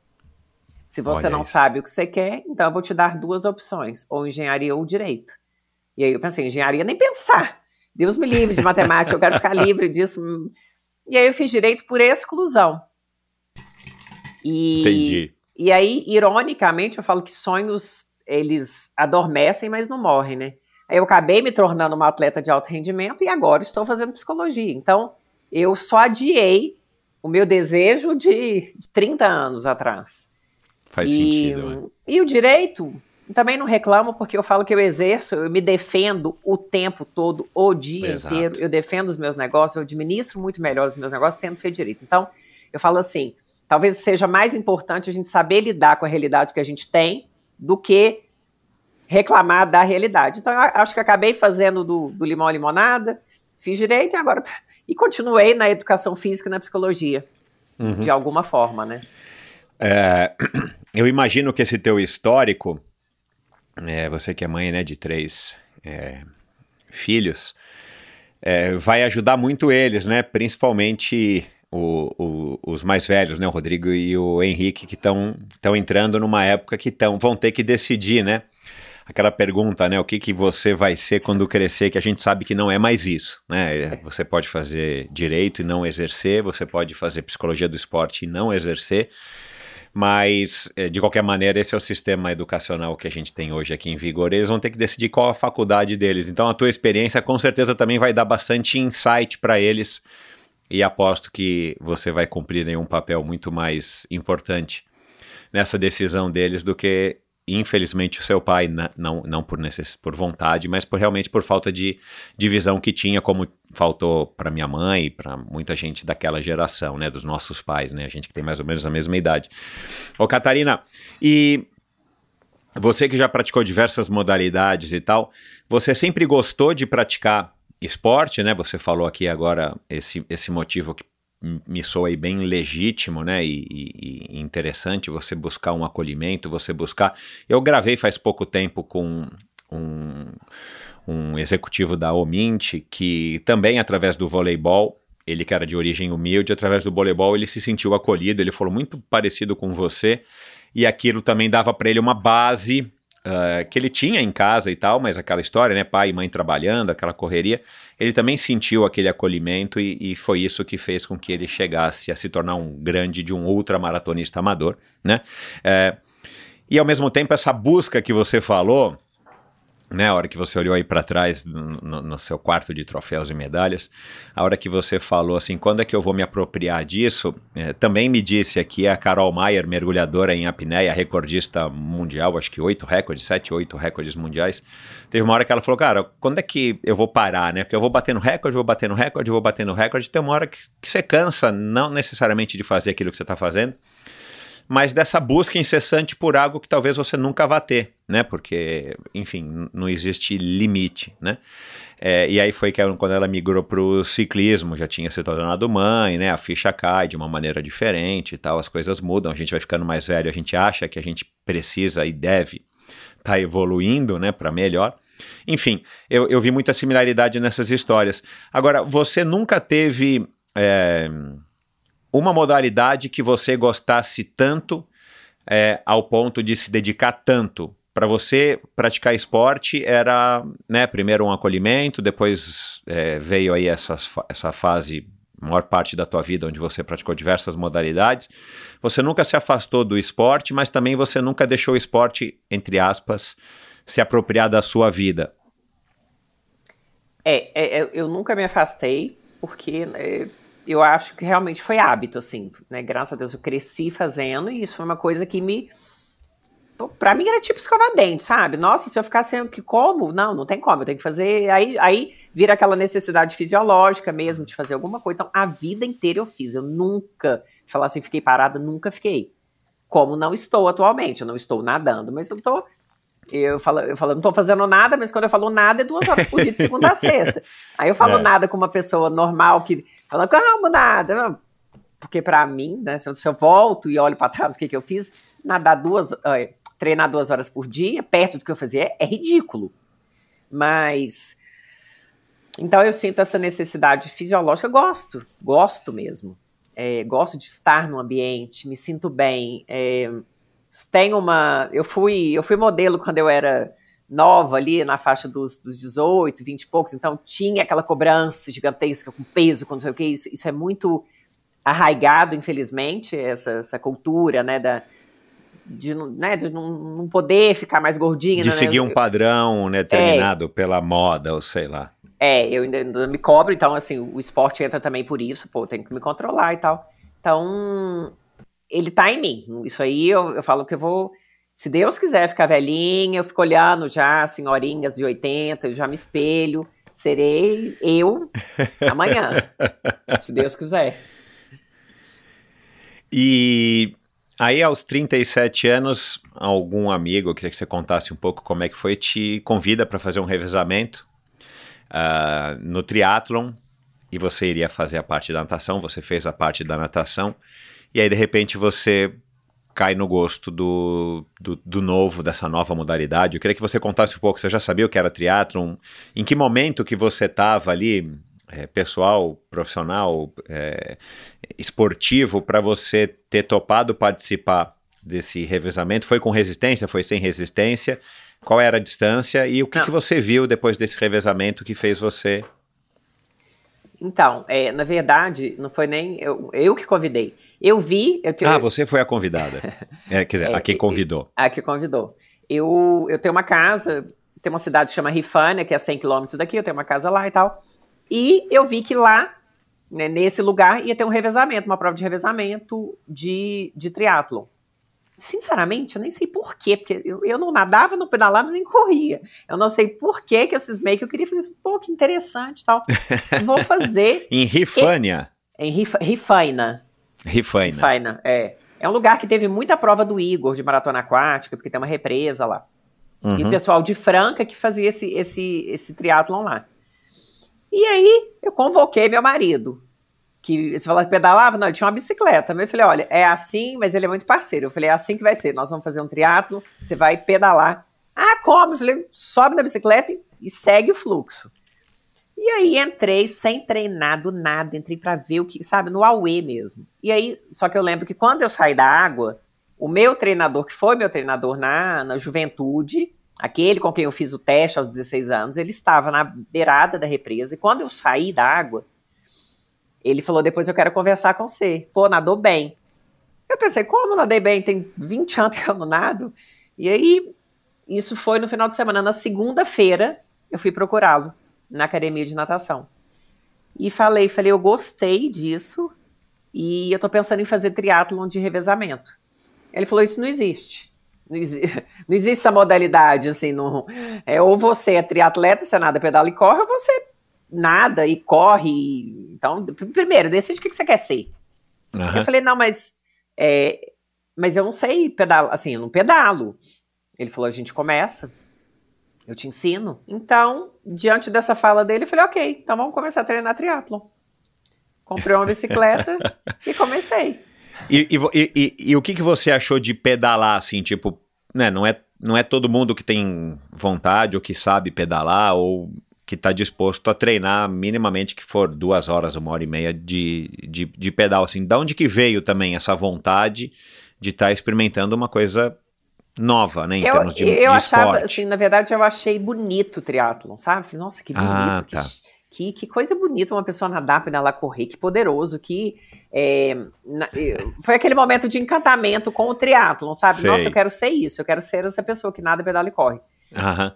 Se você Olha não isso. sabe o que você quer, então eu vou te dar duas opções, ou engenharia ou direito. E aí eu pensei, engenharia nem pensar. Deus me livre de matemática, eu quero ficar livre disso. E aí eu fiz direito por exclusão. E, Entendi. E aí, ironicamente, eu falo que sonhos, eles adormecem, mas não morrem, né? Aí eu acabei me tornando uma atleta de alto rendimento e agora estou fazendo psicologia. Então, eu só adiei o meu desejo de, de 30 anos atrás. Faz e, sentido. Né? E o direito, também não reclamo porque eu falo que eu exerço, eu me defendo o tempo todo, o dia Exato. inteiro. Eu defendo os meus negócios, eu administro muito melhor os meus negócios tendo feito direito. Então, eu falo assim, talvez seja mais importante a gente saber lidar com a realidade que a gente tem do que reclamar da realidade. Então, eu acho que acabei fazendo do, do limão à limonada, fiz direito e agora e continuei na educação física e na psicologia, uhum. de alguma forma, né? É, eu imagino que esse teu histórico é, você que é mãe né, de três é, filhos, é, vai ajudar muito eles, né? Principalmente o, o, os mais velhos, né? O Rodrigo e o Henrique, que estão entrando numa época que tão, vão ter que decidir, né? Aquela pergunta, né? O que, que você vai ser quando crescer, que a gente sabe que não é mais isso, né? Você pode fazer direito e não exercer, você pode fazer psicologia do esporte e não exercer. Mas, eh, de qualquer maneira, esse é o sistema educacional que a gente tem hoje aqui em vigor. Eles vão ter que decidir qual a faculdade deles. Então, a tua experiência com certeza também vai dar bastante insight para eles. E aposto que você vai cumprir um papel muito mais importante nessa decisão deles do que infelizmente, o seu pai, não, não por, necess, por vontade, mas por realmente por falta de, de visão que tinha, como faltou para minha mãe e para muita gente daquela geração, né, dos nossos pais, né, a gente que tem mais ou menos a mesma idade. Ô, Catarina, e você que já praticou diversas modalidades e tal, você sempre gostou de praticar esporte, né? Você falou aqui agora esse, esse motivo que me soa aí bem legítimo, né, e, e, interessante você buscar um acolhimento, você buscar. Eu gravei faz pouco tempo com um, um executivo da Omint que também através do voleibol ele que era de origem humilde, através do voleibol ele se sentiu acolhido, ele falou muito parecido com você, e aquilo também dava para ele uma base uh, que ele tinha em casa e tal, mas aquela história, né? Pai e mãe trabalhando, aquela correria, ele também sentiu aquele acolhimento e, e foi isso que fez com que ele chegasse a se tornar um grande de um ultramaratonista amador, né? Uh, e ao mesmo tempo, essa busca que você falou, né, a hora que você olhou aí para trás no, no, seu quarto de troféus e medalhas, a hora que você falou assim, quando é que eu vou me apropriar disso? É, também me disse aqui a Carol Maier, mergulhadora em apneia, recordista mundial, acho que oito recordes, sete, oito recordes mundiais. Teve uma hora que ela falou, cara, quando é que eu vou parar, né? Porque eu vou batendo recorde, vou batendo recorde, vou batendo recorde. Tem uma hora que, que você cansa, não necessariamente de fazer aquilo que você está fazendo, mas dessa busca incessante por algo que talvez você nunca vá ter, né? Porque, enfim, não existe limite, né? É, e aí foi que quando ela migrou para o ciclismo, já tinha se tornado mãe, né? A ficha cai de uma maneira diferente e tal, as coisas mudam, a gente vai ficando mais velho, a gente acha que a gente precisa e deve estar tá evoluindo, né, para melhor. Enfim, eu, eu vi muita similaridade nessas histórias. Agora, você nunca teve. É, uma modalidade que você gostasse tanto é, ao ponto de se dedicar tanto. Para você praticar esporte era, né, primeiro um acolhimento, depois é, veio aí essas, essa fase, maior parte da tua vida, onde você praticou diversas modalidades. Você nunca se afastou do esporte, mas também você nunca deixou o esporte, entre aspas, se apropriar da sua vida. É, é, eu nunca me afastei, porque é, eu acho que realmente foi hábito, assim, né? Graças a Deus eu cresci fazendo e isso foi uma coisa que me. Pra mim era tipo escovar dente, sabe? Nossa, se eu ficasse que como? Não, não tem como, eu tenho que fazer. Aí, aí vira aquela necessidade fisiológica mesmo de fazer alguma coisa. Então, a vida inteira eu fiz. Eu nunca, falar assim, fiquei parada, nunca fiquei. Como não estou atualmente, eu não estou nadando, mas eu tô eu falo, eu falo, não tô fazendo nada, mas quando eu falo nada é duas horas por dia, de segunda a sexta. Aí eu falo é. nada com uma pessoa normal que fala, calma, nada. Porque para mim, né, se eu, se eu, volto e olho para trás o que, que eu fiz, nadar duas, uh, treinar duas horas por dia, perto do que eu fazia, é, é ridículo. Mas. Então eu sinto essa necessidade fisiológica, gosto, gosto mesmo. É, gosto de estar no ambiente, me sinto bem. É, tem uma. Eu fui, eu fui modelo quando eu era nova ali, na faixa dos, dos 18, 20 e poucos, então tinha aquela cobrança gigantesca com peso, com não sei o que, isso, isso é muito arraigado, infelizmente, essa, essa cultura, né, da, de, né, de não, não poder ficar mais gordinha. De né, seguir um padrão né, determinado é, pela moda, ou sei lá. É, eu ainda, ainda, me cobro, então, assim, o esporte entra também por isso, pô, tenho que me controlar e tal. Então, ele tá em mim. Isso aí eu, eu falo que eu vou. Se Deus quiser ficar velhinha, eu fico olhando já senhorinhas de 80, eu já me espelho. Serei eu amanhã, se Deus quiser. E aí, aos 37 anos, algum amigo, eu queria que você contasse um pouco como é que foi, te convida para fazer um revezamento uh, no triatlon e você iria fazer a parte da natação, você fez a parte da natação e aí, de repente, você cai no gosto do, do, do, novo, dessa nova modalidade. Eu queria que você contasse um pouco, você já sabia o que era triatlon? Em que momento que você estava ali, é, pessoal, profissional, é, esportivo, para você ter topado participar desse revezamento? Foi com resistência? Foi sem resistência? Qual era a distância? E o que, que você viu depois desse revezamento que fez você... Então, é, na verdade, não foi nem eu, eu que convidei. Eu vi. Eu tenho, ah, você foi a convidada. é, quer dizer, é, a quem convidou. A que convidou. Eu, eu tenho uma casa, tem uma cidade que chama Rifânia, que é 100 quilômetros daqui, eu tenho uma casa lá e tal. E eu vi que lá, né, nesse lugar, ia ter um revezamento, uma prova de revezamento de, de triatlon. sinceramente, eu nem sei porquê, porque eu, eu não nadava, não pedalava, nem corria. Eu não sei por que que eu cismei que eu queria fazer, pô, que interessante tal. Vou fazer. em Rifânia. Em Rif, Rifaina. Rifaina. Rifaina, é. É um lugar que teve muita prova do Igor de maratona aquática, porque tem uma represa lá. Uhum. E o pessoal de Franca que fazia esse, esse, esse triatlon lá. E aí, eu convoquei meu marido que você falou pedalava? Não, ele tinha uma bicicleta. Eu falei, olha, é assim, mas ele é muito parceiro. Eu falei, é assim que vai ser. Nós vamos fazer um triatlo, você vai pedalar. Ah, como? Eu falei, sobe na bicicleta e, e segue o fluxo. E aí entrei sem treinar do nada, entrei para ver o que, sabe, no Aue mesmo. E aí, só que eu lembro que quando eu saí da água, o meu treinador, que foi meu treinador na, na juventude, aquele com quem eu fiz o teste aos 16 anos, ele estava na beirada da represa. E quando eu saí da água, ele falou: depois eu quero conversar com você. Pô, nadou bem. Eu pensei: como nadei bem? Tem 20 anos que eu não nado. E aí, isso foi no final de semana. Na segunda-feira, eu fui procurá-lo na academia de natação. E falei: falei, eu gostei disso e eu tô pensando em fazer triatlon de revezamento. Ele falou: isso não existe. Não, existe, não existe essa modalidade, assim, não, é ou você é triatleta, você nada, pedala e corre, ou você nada e corre. Então, primeiro, decide o que, você quer ser. Uhum. Eu falei, não, mas. É, mas eu não sei pedalar, assim, eu não pedalo. Ele falou, a gente começa. Eu te ensino. Então, diante dessa fala dele, eu falei, ok, então vamos começar a treinar triatlon. Comprei uma bicicleta e comecei. E, e, e, e, o que, que você achou de pedalar, assim, tipo, né, não é, não é todo mundo que tem vontade ou que sabe pedalar, ou que está disposto a treinar minimamente que for duas horas, uma hora e meia de, de, de pedal. Assim, da onde que veio também essa vontade de estar tá experimentando uma coisa nova, né, em eu, termos de, eu de achava, esporte. assim, na verdade eu achei bonito o triatlon, sabe? Nossa, que bonito, ah, tá. que, que, coisa bonita uma pessoa nadar, pedalar, correr, que poderoso, que é, na, foi aquele momento de encantamento com o triatlon, sabe? Sei. Nossa, eu quero ser isso, eu quero ser essa pessoa que nada, pedala e corre.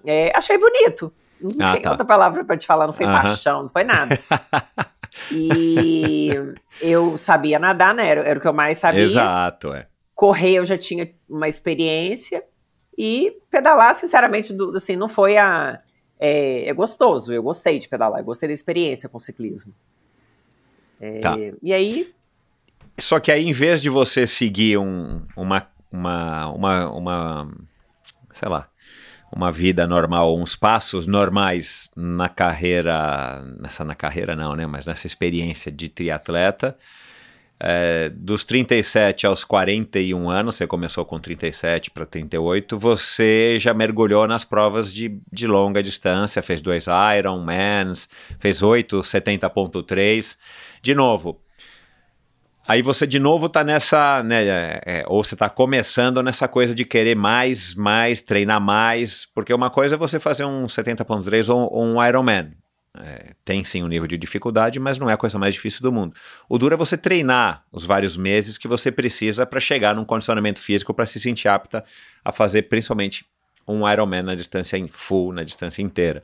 É, achei bonito. Não ah, tem tá. outra palavra para te falar, não foi paixão, não foi nada. e eu sabia nadar, né? Era, era, o que eu mais sabia. Exato, é. Correr eu já tinha uma experiência. E pedalar, sinceramente, do, assim, não foi a. É, é, gostoso, eu gostei de pedalar, eu gostei da experiência com ciclismo. É, tá. E aí. Só que aí, em vez de você seguir um, uma, uma, uma, uma sei lá, uma vida normal, uns passos normais na carreira, nessa na carreira não, né, mas nessa experiência de triatleta. É, dos 37 aos 41 anos, você começou com 37 para 38, você já mergulhou nas provas de, de longa distância, fez dois Ironmans, fez 8 70.3. De novo, Aí você de novo tá nessa, né, é, é ou você tá começando nessa coisa de querer mais, mais, treinar mais, porque uma coisa é você fazer um 70.3 ou, ou um Ironman. É, tem sim um nível de dificuldade, mas não é a coisa mais difícil do mundo. O duro é você treinar os vários meses que você precisa para chegar num condicionamento físico para se sentir apta a fazer principalmente um Ironman na distância em full, na distância inteira.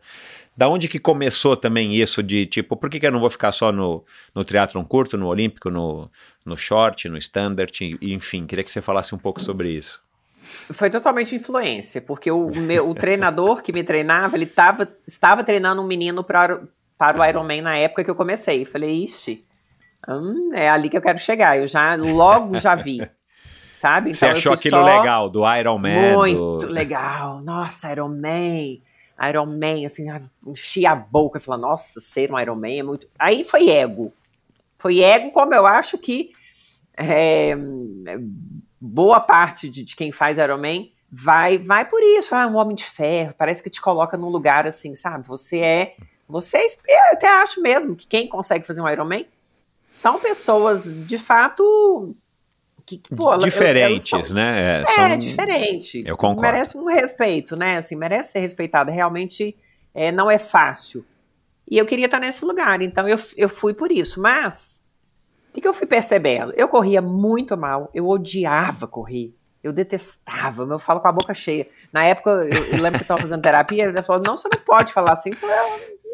Da onde que começou também isso de tipo, por que, que eu não vou ficar só no, no triatlon curto, no olímpico, no, no short, no standard, enfim, queria que você falasse um pouco sobre isso. Foi totalmente influência, porque o, meu, o treinador que me treinava, ele tava, estava treinando um menino para, para o Ironman na época que eu comecei. Falei, ixi, hum, é ali que eu quero chegar. Eu já logo já vi. Sabe? Então, Você achou aquilo só... legal do Iron Man? Muito do... legal. Nossa, Iron Man. Iron Man, assim, enchia a boca e falava, nossa, ser um Iron Man é muito. Aí foi ego. Foi ego, como eu acho que é, boa parte de, de, quem faz Iron Man vai, vai por isso. Ah, um homem de ferro, parece que te coloca num lugar assim, sabe? Você é. Você é, eu até acho mesmo que quem consegue fazer um Iron Man são pessoas de fato que, pô, diferentes, são, né? É, é são... diferente. Eu concordo. Merece um respeito, né? Assim, merece ser respeitada. Realmente é, não é fácil. E eu queria estar nesse lugar, então eu, eu fui por isso. Mas, o que, que eu fui percebendo? Eu corria muito mal, eu odiava correr. Eu detestava, eu falo com a boca cheia. Na época, eu, eu lembro que eu estava fazendo terapia, ele falou, não, você não pode falar assim. Eu falei,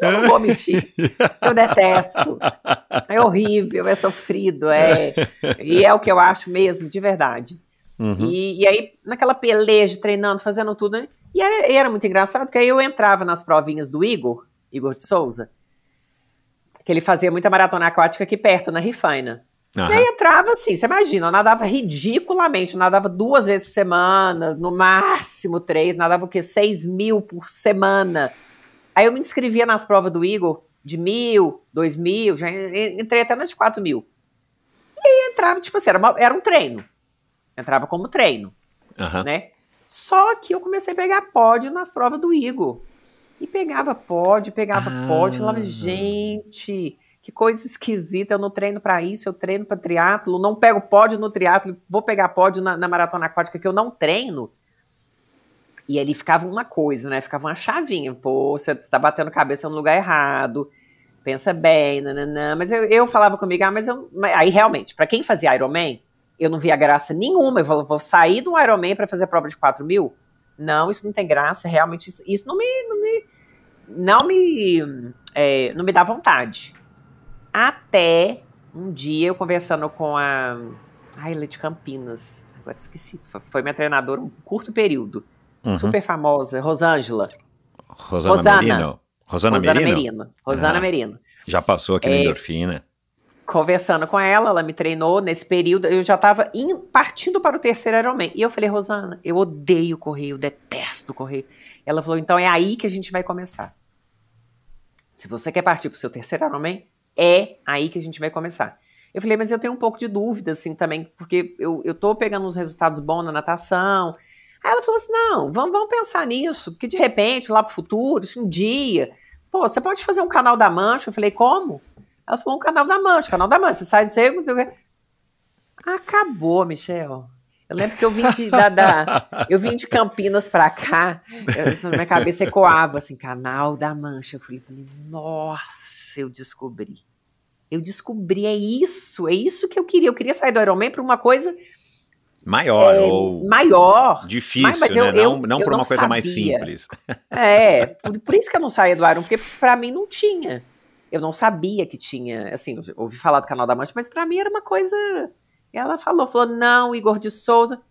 eu não vou mentir. Eu detesto. É horrível, é sofrido, é. E é o que eu acho mesmo, de verdade. Uhum. E, e, aí, naquela peleja, treinando, fazendo tudo, né? E era, era muito engraçado, que aí eu entrava nas provinhas do Igor, Igor de Souza, que ele fazia muita maratona aquática aqui perto, na Rifaina. Uhum. E aí entrava assim, você imagina, eu nadava ridiculamente, eu nadava duas vezes por semana, no máximo três, nadava o quê? Seis mil por semana. Aí eu me inscrevia nas provas do Igor, de mil, dois mil, já entrei até nas de quatro mil. E aí entrava, tipo assim, era, uma, era um treino. Entrava como treino, uhum. né? Só que eu comecei a pegar pódio nas provas do Igor. E pegava pódio, pegava ah. pódio, falava, gente, que coisa esquisita, eu não treino para isso, eu treino para triatlo, não pego pódio no triatlo, vou pegar pódio na, na, maratona aquática que eu não treino. E ali ficava uma coisa, né? Ficava uma chavinha, pô, você está batendo cabeça no lugar errado, pensa bem, nananã. Mas eu, eu falava comigo, ah, mas eu. Aí realmente, para quem fazia Ironman, eu não via graça nenhuma. Eu vou, vou sair do Ironman para fazer a prova de 4 mil? Não, isso não tem graça, realmente, isso, isso não me. Não me, não me, é, não me dá vontade. Até um dia eu conversando com a. Ai, ela é de Campinas. Agora esqueci. Foi minha treinadora um curto período. Uhum. Super famosa, Rosângela. Rosana, Rosana Merino. Rosana, Rosana Merino? Merino. Rosana ah, Merino. Já passou aqui é, no Endorfina. Conversando com ela, ela me treinou nesse período. Eu já estava partindo para o terceiro Ironman. E eu falei, Rosana, eu odeio correr, eu detesto correr. Ela falou, então é aí que a gente vai começar. Se você quer partir para o seu terceiro Ironman, é aí que a gente vai começar. Eu falei, mas eu tenho um pouco de dúvida, assim, também, porque eu, eu tô pegando uns resultados bons na natação. Aí ela falou assim: não, vamos, vamos pensar nisso, porque de repente, lá pro futuro, se um dia, pô, você pode fazer um canal da Mancha. Eu falei, como? Ela falou, um canal da Mancha, canal da Mancha, você sai de você. Acabou, Michel. Eu lembro que eu vim de, da, da eu vim de Campinas pra cá, eu, minha cabeça ecoava assim, canal da Mancha. Eu falei, nossa, eu descobri. Eu descobri, é isso, é isso que eu queria. Eu queria sair do Ironman para uma coisa maior é, ou maior, difícil, mas, mas eu, né? Eu, não, não por uma coisa mais simples. É, por, por, isso que eu não saía do Iron, porque para mim não tinha. Eu não sabia que tinha, assim, ouvi falar do canal da Mancha, mas para mim era uma coisa. Ela falou, falou, não, Igor de Souza.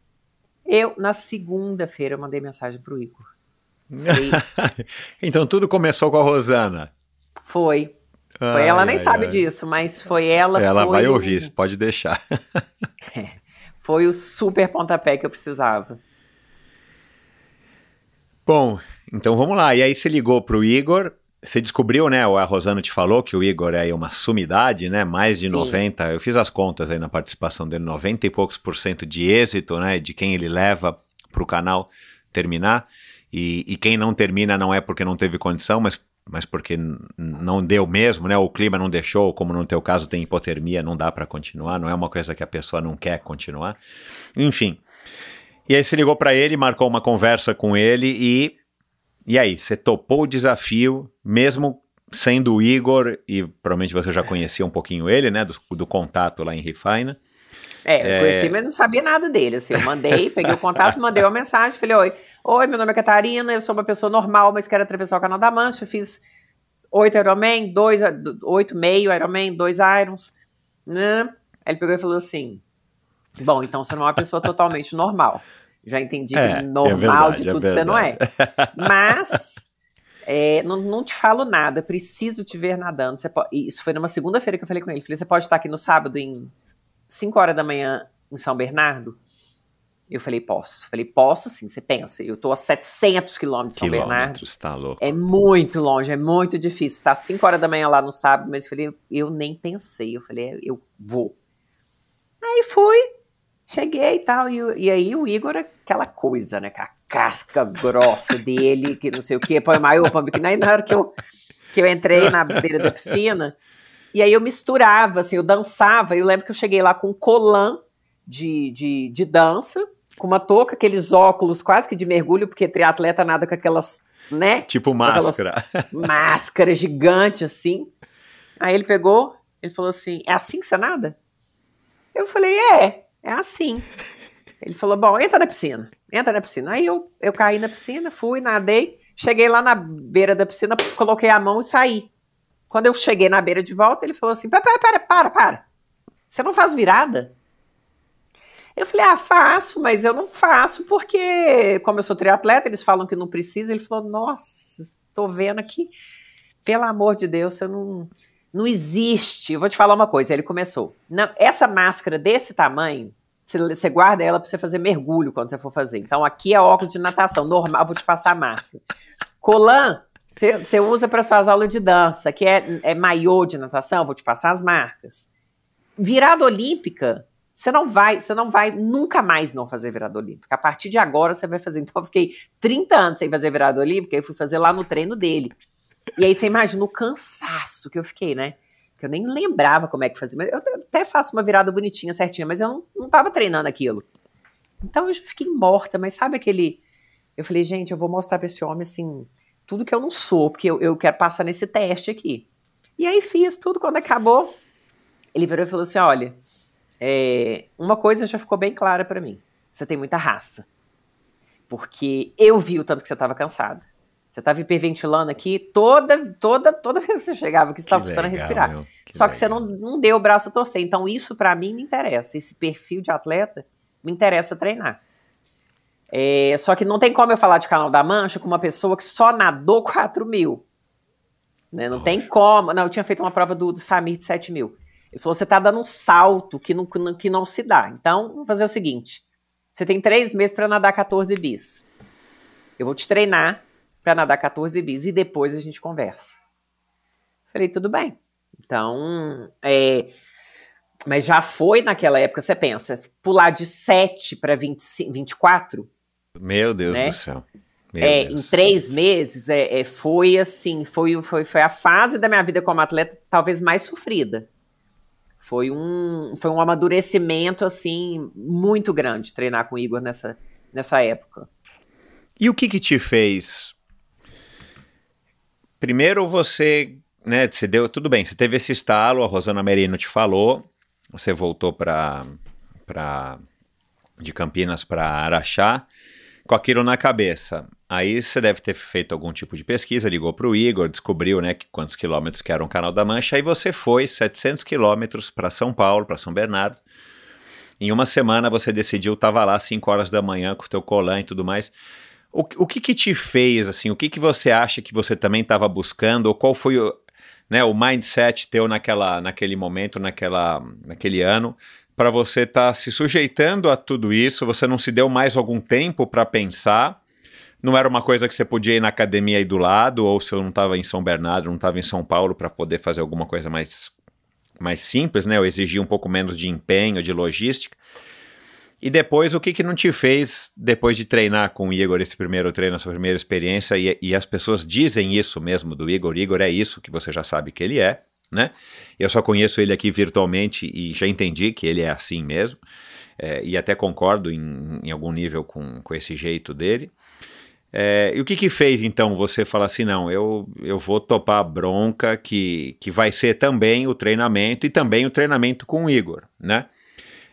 Eu, na segunda-feira, eu mandei mensagem pro Igor. Falei, então tudo começou com a Rosana. Foi. Foi, ai, ela nem ai, sabe ai. disso, mas foi ela. Ela foi vai ouvir, pode deixar. É, foi o super pontapé que eu precisava. Bom, então vamos lá. E aí você ligou pro Igor, você descobriu, né? A Rosana te falou que o Igor é uma sumidade, né? Mais de Sim. 90, eu fiz as contas aí na participação dele, 90 e poucos por cento de êxito, né? De quem ele leva pro canal terminar. E, e quem não termina não é porque não teve condição, mas mas porque não deu mesmo, né? O clima não deixou, como no teu caso tem hipotermia, não dá para continuar, não é uma coisa que a pessoa não quer continuar. Enfim. E aí você ligou para ele, marcou uma conversa com ele e e aí, você topou o desafio, mesmo sendo o Igor, e provavelmente você já conhecia um pouquinho ele, né, do, do contato lá em Rifaina. É, eu conheci, é... mas não sabia nada dele, assim, eu mandei, peguei o contato, mandei uma mensagem, falei, oi, Oi, meu nome é Catarina, eu sou uma pessoa normal, mas quero atravessar o Canal da Mancha. Eu fiz oito Ironman, dois, oito meio Ironman, dois Irons. Né? Aí ele pegou e falou assim: Bom, então você não é uma pessoa totalmente normal. Já entendi é, que normal é verdade, de tudo é você não é. Mas é, não, não, te falo nada, preciso te ver nadando. Pode, isso foi numa segunda-feira que eu falei com ele. Falei, você pode estar aqui no sábado em 5 horas da manhã em São Bernardo? Eu falei, posso. Falei, posso sim, você pensa. Eu tô a 700 quilômetros de São Bernardo. tá louco. É muito longe, é muito difícil. Tá 5 horas da manhã lá no sábado, mas eu falei, eu nem pensei. Eu falei, é, eu vou. Aí fui, cheguei e tal. E, e aí o Igor, aquela coisa, né? Com a casca grossa dele, que não sei o quê, põe maior, põe biquíni. Aí na hora que eu, que eu entrei na beira da piscina, e aí eu misturava, assim, eu dançava. Eu lembro que eu cheguei lá com um colã de, de, de dança com uma touca, aqueles óculos quase que de mergulho, porque triatleta nada com aquelas, né? Tipo máscara. Máscara gigante assim. Aí ele pegou, ele falou assim: "É assim que você nada?" Eu falei: "É, é assim". Ele falou: "Bom, entra na piscina. Entra na piscina". Aí eu eu caí na piscina, fui, nadei, cheguei lá na beira da piscina, coloquei a mão e saí. Quando eu cheguei na beira de volta, ele falou assim: "Para, para, para, para. Você não faz virada?" Eu falei, ah, faço, mas eu não faço porque, como eu sou triatleta, eles falam que não precisa. Ele falou, nossa, tô vendo aqui, pelo amor de Deus, você não, não existe. Eu vou te falar uma coisa, ele começou. Não, essa máscara desse tamanho, você guarda ela para você fazer mergulho quando você for fazer. Então aqui é óculos de natação, normal, vou te passar a marca. Colan, você usa para suas aulas de dança, que é, é maiô de natação, vou te passar as marcas. Virada olímpica, você não vai, você não vai nunca mais não fazer virada olímpica. A partir de agora você vai fazer. Então eu fiquei 30 anos sem fazer virada olímpica e fui fazer lá no treino dele. E aí você imagina o cansaço que eu fiquei, né? Que eu nem lembrava como é que fazia. Eu até faço uma virada bonitinha, certinha, mas eu não, não tava treinando aquilo. Então eu fiquei morta, mas sabe aquele. Eu falei, gente, eu vou mostrar pra esse homem assim, tudo que eu não sou, porque eu, eu quero passar nesse teste aqui. E aí fiz tudo, quando acabou, ele virou e falou assim: olha é, uma coisa já ficou bem clara para mim. Você tem muita raça. Porque eu vi o tanto que você estava cansada. Você estava hiperventilando aqui toda, toda, toda vez que você chegava, que você estava custando respirar. Meu, que Só legal. que você não, não deu o braço a torcer. Então, isso para mim me interessa. Esse perfil de atleta me interessa treinar. É, só que não tem como eu falar de Canal da Mancha com uma pessoa que só nadou 4 mil. Né? Não tem como. Não, eu tinha feito uma prova do, do Samir de 7 mil. Ele falou: você está dando um salto que não, que não se dá. Então, vou fazer o seguinte: você tem três meses para nadar 14 bis. Eu vou te treinar para nadar 14 bis e depois a gente conversa. Falei: tudo bem. Então, é, mas já foi naquela época, você pensa, pular de 7 para 24. Meu Deus né? do céu. Meu é, Deus. Em três meses, é, é, foi assim, foi, foi, foi a fase da minha vida como atleta talvez mais sofrida. Foi um, foi um amadurecimento, assim, muito grande treinar com o Igor nessa, nessa época. E o que que te fez? Primeiro você, né, você deu, tudo bem, você teve esse estalo, a Rosana Merino te falou, você voltou para para de Campinas para Araxá com aquilo na cabeça. Aí você deve ter feito algum tipo de pesquisa, ligou para o Igor, descobriu né, que quantos quilômetros que era um canal da Mancha, aí você foi 700 quilômetros para São Paulo, para São Bernardo. Em uma semana você decidiu, estava lá 5 horas da manhã com o teu colã e tudo mais. O, o que que te fez, assim, o que que você acha que você também estava buscando, ou qual foi o, né, o mindset teu naquela, naquele momento, naquela, naquele ano, para você estar tá se sujeitando a tudo isso, você não se deu mais algum tempo para pensar, não era uma coisa que você podia ir na academia aí do lado, ou se eu não estava em São Bernardo, não estava em São Paulo para poder fazer alguma coisa mais, mais simples, né? Eu exigia um pouco menos de empenho, de logística. E depois, o que que não te fez, depois de treinar com o Igor, esse primeiro treino, essa primeira experiência, e, e as pessoas dizem isso mesmo do Igor, Igor é isso que você já sabe que ele é, né? Eu só conheço ele aqui virtualmente e já entendi que ele é assim mesmo, é, e até concordo em, em algum nível com, com esse jeito dele. É, e o que que fez então você falar assim, não, eu, eu vou topar a bronca que, que vai ser também o treinamento e também o treinamento com o Igor, né?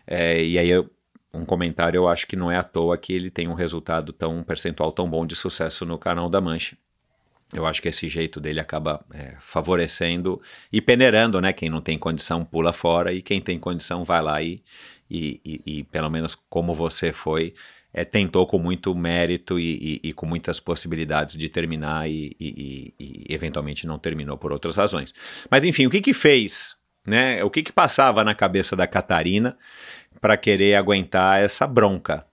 É, e aí eu, um comentário eu acho que não é à toa que ele tem um resultado tão um percentual tão bom de sucesso no canal da Mancha. Eu acho que esse jeito dele acaba é, favorecendo e peneirando, né? Quem não tem condição pula fora e quem tem condição vai lá e, e, e, e pelo menos como você foi, é, tentou com muito mérito e, e, e, com muitas possibilidades de terminar e, e, eventualmente não terminou por outras razões. Mas enfim, o que que fez, né? O que que passava na cabeça da Catarina para querer aguentar essa bronca?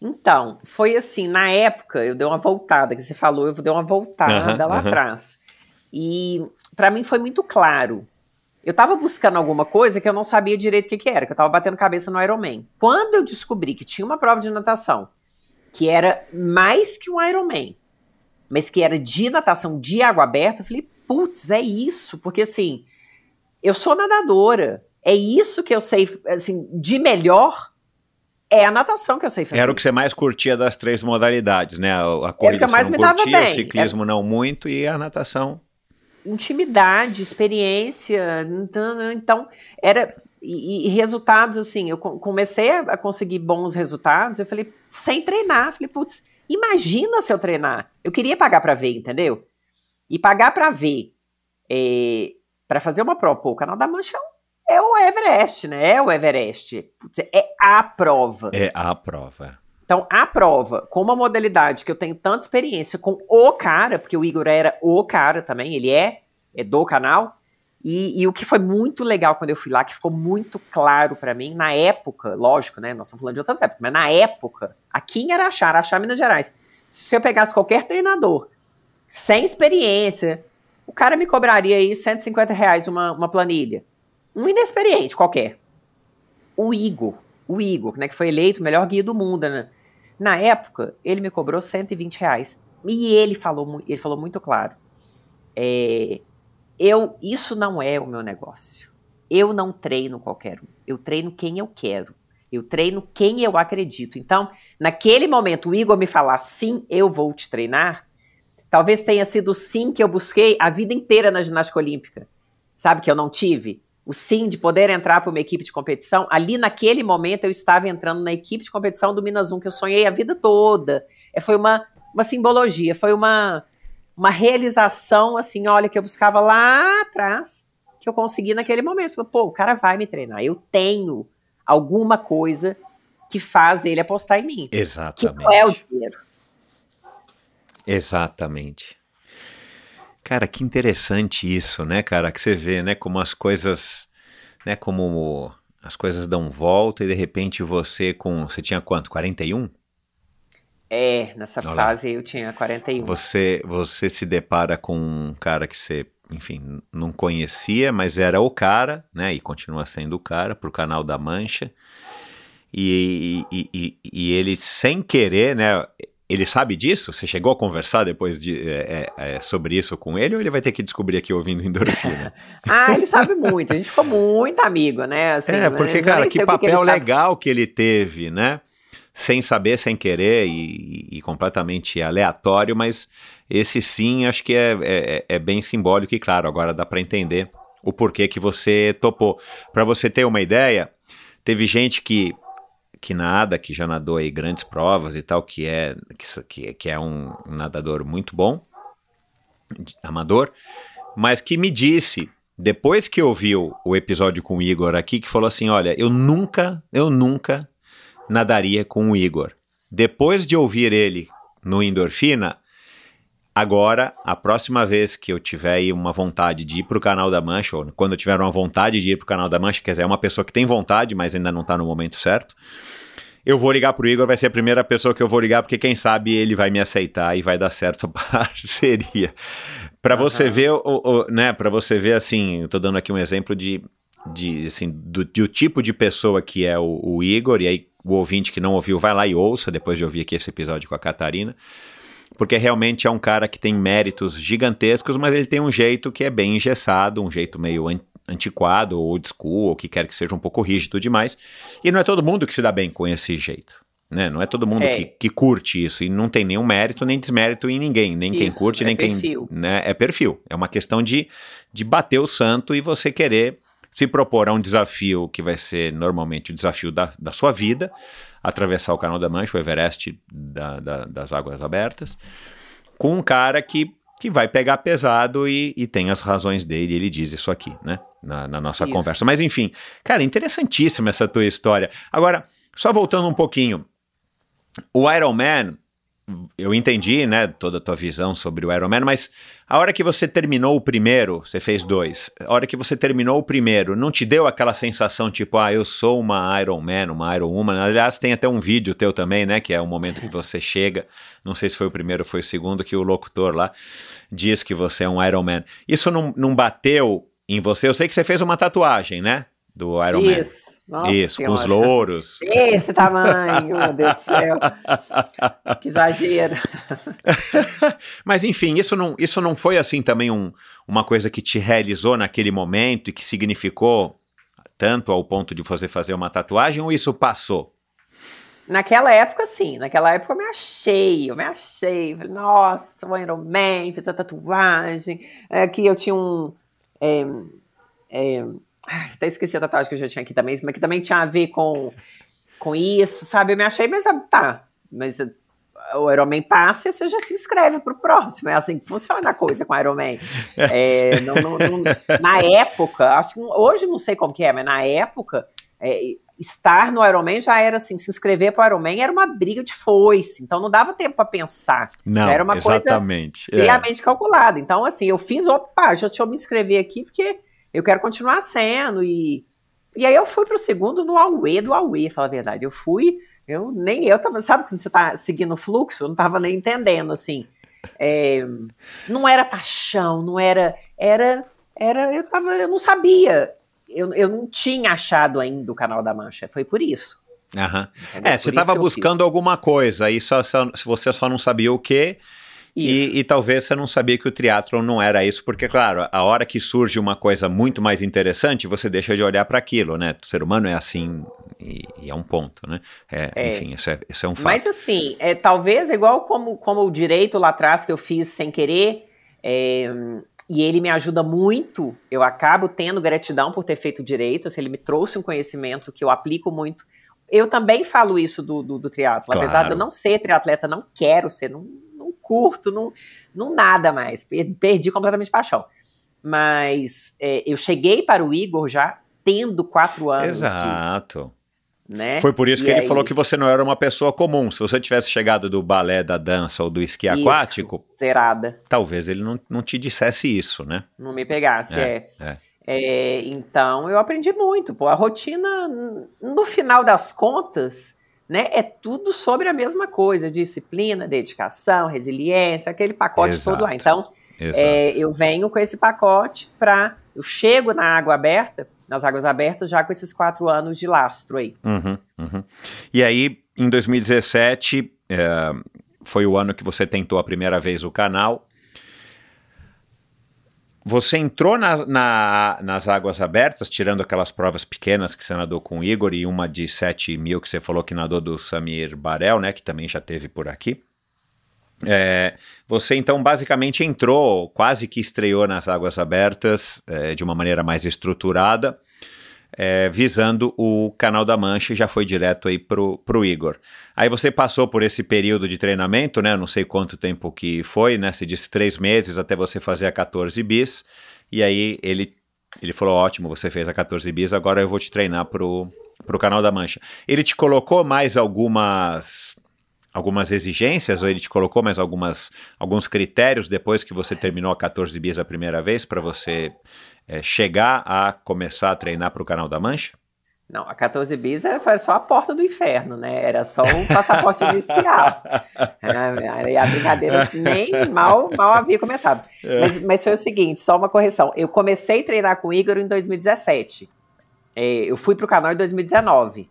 Então, foi assim, na época eu dei uma voltada, que você falou, eu dei uma voltada lá atrás. E para mim foi muito claro eu tava buscando alguma coisa que eu não sabia direito o que, que era, que eu tava batendo cabeça no Ironman. Quando eu descobri que tinha uma prova de natação que era mais que um Ironman, mas que era de natação de água aberta, eu falei, putz, é isso, porque assim, eu sou nadadora, é isso que eu sei, assim, de melhor é a natação que eu sei fazer. Era o que você mais curtia das três modalidades, né? A, a corrida Era o que mais me curtia, dava bem. o ciclismo Era... não muito e a natação intimidade, experiência. Então, então era. E, e, resultados, assim, eu comecei a conseguir bons resultados, eu falei, sem treinar. Falei, putz, imagina se eu treinar. Eu queria pagar para ver, entendeu? E pagar para ver, é, para fazer uma prova, pô, o canal da Mancha é o Everest, né? É o Everest. É a prova. É a prova. Então, a prova, com uma modalidade que eu tenho tanta experiência com o cara, porque o Igor era o cara também, ele é, é do canal. E, e o que foi muito legal quando eu fui lá, que ficou muito claro para mim, na época, lógico, né? Nós estamos falando de outras épocas, mas na época, aqui em Araxá, Araxá, Minas Gerais, se eu pegasse qualquer treinador sem experiência, o cara me cobraria aí 150 reais uma, uma planilha. Um inexperiente qualquer. O Igor, o Igor, né, que foi eleito o melhor guia do mundo, né? Na época, ele me cobrou 120 reais. E ele falou, ele falou muito claro. É, eu, isso não é o meu negócio. Eu não treino qualquer um. Eu treino quem eu quero. Eu treino quem eu acredito. Então, naquele momento, o Igor me falar sim, eu vou te treinar. Talvez tenha sido sim que eu busquei a vida inteira na ginástica olímpica. Sabe que eu não tive? O sim de poder entrar para uma equipe de competição, ali naquele momento eu estava entrando na equipe de competição do Minas 1, que eu sonhei a vida toda. É, foi uma, uma simbologia, foi uma, uma realização, assim, olha, que eu buscava lá atrás, que eu consegui naquele momento. Falei, pô, o cara vai me treinar, eu tenho alguma coisa que faz ele apostar em mim. Exatamente. Que não é o dinheiro. Exatamente. Cara, que interessante isso, né, cara? Que você vê, né, como as coisas, né, como as coisas dão volta e de repente você com, você tinha quanto? 41? É, nessa fase eu tinha 41. Você, você se depara com um cara que você, enfim, não conhecia, mas era o cara, né, e continua sendo o cara, pro canal da Mancha. E, e, e, e ele, sem querer, né, ele sabe disso? Você chegou a conversar depois de, é, é, é, sobre isso com ele ou ele vai ter que descobrir aqui ouvindo endorfina? ah, ele sabe muito. A gente ficou muito amigo, né? Assim, é, porque, cara, que papel que legal que ele teve, né? Sem saber, sem querer e, e, completamente aleatório, mas esse sim acho que é, é, é bem simbólico e claro, agora dá para entender o porquê que você topou. Para você ter uma ideia, teve gente que que nada, que já nadou aí grandes provas e tal, que é, que, que é um nadador muito bom, amador, mas que me disse, depois que ouviu o episódio com o Igor aqui, que falou assim: olha, eu nunca, eu nunca nadaria com o Igor. Depois de ouvir ele no Endorfina, Agora, a próxima vez que eu tiver uma vontade de ir para o canal da Mancha, ou quando eu tiver uma vontade de ir para o canal da Mancha, quer dizer, é uma pessoa que tem vontade, mas ainda não está no momento certo, eu vou ligar pro Igor, vai ser a primeira pessoa que eu vou ligar, porque quem sabe ele vai me aceitar e vai dar certo a parceria. Para uhum. você ver, o, o né, para você ver assim, eu tô dando aqui um exemplo de, de assim, do, do tipo de pessoa que é o, o Igor, e aí o ouvinte que não ouviu, vai lá e ouça depois de ouvir aqui esse episódio com a Catarina porque realmente é um cara que tem méritos gigantescos, mas ele tem um jeito que é bem engessado, um jeito meio antiquado, ou old school, ou que quer que seja um pouco rígido demais. E não é todo mundo que se dá bem com esse jeito. Né? Não é todo mundo é. que, que curte isso e não tem nenhum mérito nem desmérito em ninguém, nem isso, quem curte, é nem perfil. quem. Né? É perfil. É uma questão de, de bater o santo e você querer se propor a um desafio que vai ser normalmente o desafio da, da sua vida, atravessar o Canal da Mancha, o Everest da, da, das Águas Abertas, com um cara que, que vai pegar pesado e, e tem as razões dele, ele diz isso aqui, né? Na, na nossa isso. conversa. Mas enfim, cara, interessantíssima essa tua história. Agora, só voltando um pouquinho, o Iron Man eu entendi, né, toda a tua visão sobre o Iron Man, mas a hora que você terminou o primeiro, você fez dois, a hora que você terminou o primeiro, não te deu aquela sensação tipo, ah, eu sou uma Iron Man, uma Iron Woman? Aliás, tem até um vídeo teu também, né, que é o momento que você chega, não sei se foi o primeiro ou foi o segundo, que o locutor lá diz que você é um Iron Man. Isso não, não bateu em você? Eu sei que você fez uma tatuagem, né? Do Iron Isso. Man. Nossa Isso, senhora. com os louros. Esse tamanho, meu Deus do céu. que exagero. Mas enfim, isso não, isso não foi assim também um, uma coisa que te realizou naquele momento e que significou tanto ao ponto de você fazer uma tatuagem ou isso passou? Naquela época, sim. Naquela época eu me achei, eu me achei. Falei, nossa, sou Iron Man, fiz a tatuagem. Aqui eu tinha um... É, é, até esqueci a tatuagem que eu já tinha aqui também, mas que também tinha a ver com, com isso, sabe? Eu me achei, mas tá. Mas o Ironman passa e você já se inscreve para o próximo. É assim que funciona a coisa com o Ironman. É, não, não, não, na época, acho que hoje não sei como que é, mas na época, é, estar no Ironman já era assim, se inscrever para o Ironman era uma briga de foice, então não dava tempo para pensar. Não, já era uma exatamente. coisa friamente é. calculada. Então, assim, eu fiz, opa, já deixa eu me inscrever aqui, porque eu quero continuar sendo. E, e aí eu fui para o segundo no Aue do Aue, falar a verdade. Eu fui eu nem eu tava, sabe quando você tá seguindo o fluxo? Eu não tava nem entendendo, assim. É, não era paixão, não era. Era. Era. Eu, tava, eu não sabia. Eu, eu não tinha achado ainda o canal da Mancha. Foi por isso. Aham. É, você estava buscando alguma coisa e só, só, você só não sabia o que. E, e, talvez você não sabia que o triatlon não era isso, porque, claro, a hora que surge uma coisa muito mais interessante, você deixa de olhar para aquilo, né? O ser humano é assim e, e é um ponto, né? É, é. Enfim, isso é, isso é um fato. Mas assim, é, talvez igual como, como o direito lá atrás que eu fiz sem querer, é, e ele me ajuda muito, eu acabo tendo gratidão por ter feito direito, assim, ele me trouxe um conhecimento que eu aplico muito. Eu também falo isso do, do, do triatlo, claro. apesar de eu não ser triatleta, não quero ser, não, curto, não, não nada mais. Perdi completamente paixão. Mas é, eu cheguei para o Igor já tendo quatro anos. Exato. De, né? Foi por isso e que aí... ele falou que você não era uma pessoa comum. Se você tivesse chegado do balé, da dança ou do esqui isso, aquático. Zerada. Talvez ele não, não te dissesse isso, né? Não me pegasse, é. é. é. É, então eu aprendi muito. Pô, a rotina, no final das contas, né? É tudo sobre a mesma coisa: disciplina, dedicação, resiliência, aquele pacote Exato. todo lá. Então, é, eu venho com esse pacote para. Eu chego na água aberta, nas águas abertas, já com esses quatro anos de lastro aí. Uhum, uhum. E aí, em 2017, é, foi o ano que você tentou a primeira vez o canal. Você entrou na, na, nas águas abertas, tirando aquelas provas pequenas que você nadou com o Igor e uma de 7 mil que você falou que nadou do Samir Barel, né? Que também já teve por aqui. É, você então basicamente entrou, quase que estreou nas águas abertas é, de uma maneira mais estruturada é, visando o Canal da Mancha e já foi direto aí pro, pro Igor. Aí você passou por esse período de treinamento, né? Não sei quanto tempo que foi, né? Se disse três meses até você fazer a 14 bis. E aí ele, ele falou: ótimo, você fez a 14 bis, agora eu vou te treinar pro, pro Canal da Mancha. Ele te colocou mais algumas algumas exigências ou ele te colocou mais algumas alguns critérios depois que você terminou a 14 bis a primeira vez para você é, chegar a começar a treinar para o canal da Mancha? Não, a 14 bis foi só a porta do inferno, né? Era só um passaporte inicial. Aí a brincadeira nem mal, mal havia começado. É. Mas, mas, foi o seguinte, só uma correção. Eu comecei a treinar com o Igor em 2017. É, eu fui para o canal em 2019.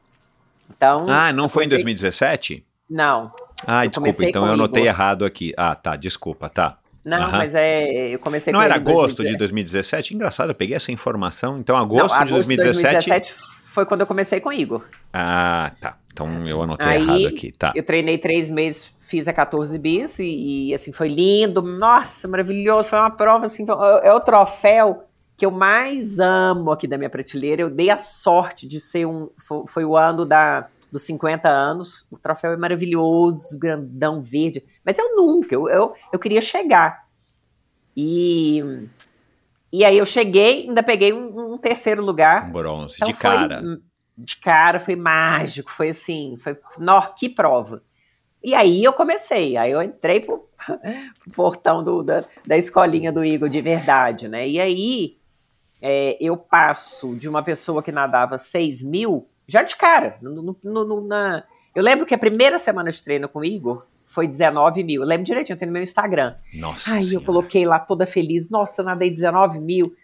Então. Ah, não foi comecei... em 2017? Não. Ah, desculpa, então eu anotei errado aqui. Ah, tá, desculpa, tá. Não, mas é. Eu comecei Não era agosto de 2017? Engraçado, eu peguei essa informação. Então, agosto, Não, agosto de 2017. 2017 foi quando eu comecei com o Igor. Ah, tá. Então eu anotei Aí, errado aqui, tá. Eu treinei três meses, fiz a 14 bis e, e, assim, foi lindo. Nossa, maravilhoso. Foi uma prova, assim, é o troféu que eu mais amo aqui da minha prateleira. Eu dei a sorte de ser um. Foi, foi o ano da dos 50 anos. O troféu é maravilhoso, grandão, verde. Mas eu nunca, eu, eu, eu queria chegar. E, e aí eu cheguei, ainda peguei um, um terceiro lugar. Um bronze, então de foi, cara. De cara, foi mágico, foi assim, foi, nó, que prova. E aí eu comecei, aí eu entrei pro, pro portão do, da, da escolinha do Igor de verdade, né? E aí é, eu passo de uma pessoa que nadava 6 mil já de cara. No, no, no, na... Eu lembro que a primeira semana de treino com o Igor foi 19 mil. Eu lembro direitinho, tem no meu Instagram. Nossa. Aí eu coloquei lá toda feliz. Nossa, eu nadei 19 mil.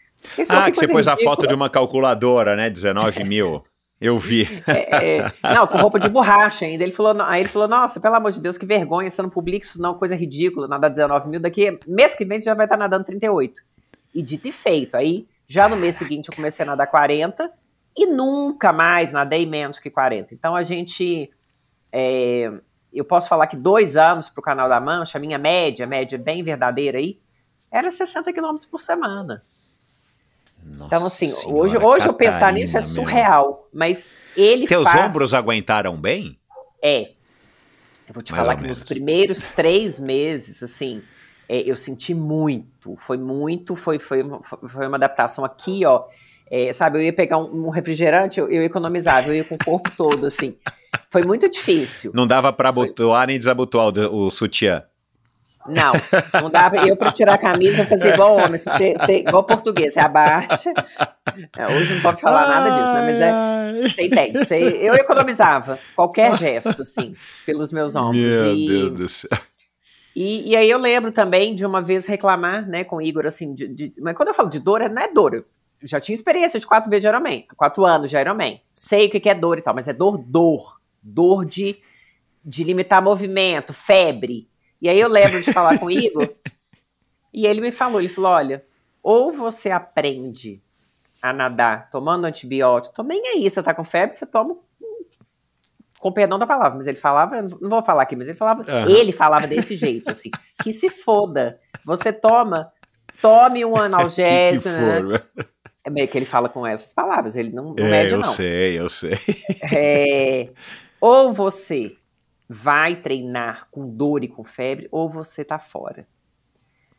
Falou, ah, que, que você pôs ridícula. a foto de uma calculadora, né? 19 mil. Eu vi. É, é, não, com roupa de borracha ainda. Ele falou, aí ele falou: Nossa, pelo amor de Deus, que vergonha, você não publica isso, não, coisa ridícula, nadar 19 mil. Daqui, mês que vem, você já vai estar nadando 38. E dito e feito. Aí, já no mês seguinte, eu comecei a nadar 40 e nunca mais nadei menos que 40. Então a gente. É, eu posso falar que dois anos para o Canal da Mancha, a minha média, média bem verdadeira aí, era 60 quilômetros por semana. Nossa então, assim, senhora, hoje, hoje eu pensar nisso é surreal, meu. mas ele Teus faz... ombros aguentaram bem? É. Eu vou te Mais falar que menos. nos primeiros três meses, assim, é, eu senti muito. Foi muito, foi, foi, foi uma adaptação aqui, ó. É, sabe, eu ia pegar um, um refrigerante, eu, eu economizava, eu ia com o corpo todo, assim. Foi muito difícil. Não dava pra Foi. abotoar nem desabotoar o, o sutiã. Não, não dava. Eu, para tirar a camisa, fazia igual homem, você, você- igual português, você abaixa. É, hoje não pode falar nada disso, né? Mas é, você entende. Você, eu economizava qualquer gesto, assim, pelos meus ombros. Meu e, Deus do céu. E, e aí eu lembro também de uma vez reclamar, né, com o Igor, assim, de, de- mas quando eu falo de dor, é- não é dor. Já tinha experiência de quatro vezes de Ironman, quatro anos de Ironman. Sei o que que é dor e tal, mas é dor, dor. Dor de, de limitar movimento, febre. E aí eu lembro de falar com o Igor, e ele me falou, ele falou, olha, ou você aprende a nadar tomando antibiótico, tô nem aí, você tá com febre, você toma com perdão da palavra, mas ele falava, não vou falar aqui, mas ele falava, Aham. ele falava desse jeito, assim, que se foda, você toma, tome um analgésico, né? É meio que ele fala com essas palavras, ele não, não É, mede eu não. sei, eu sei. É, ou você vai treinar com dor e com febre, ou você tá fora.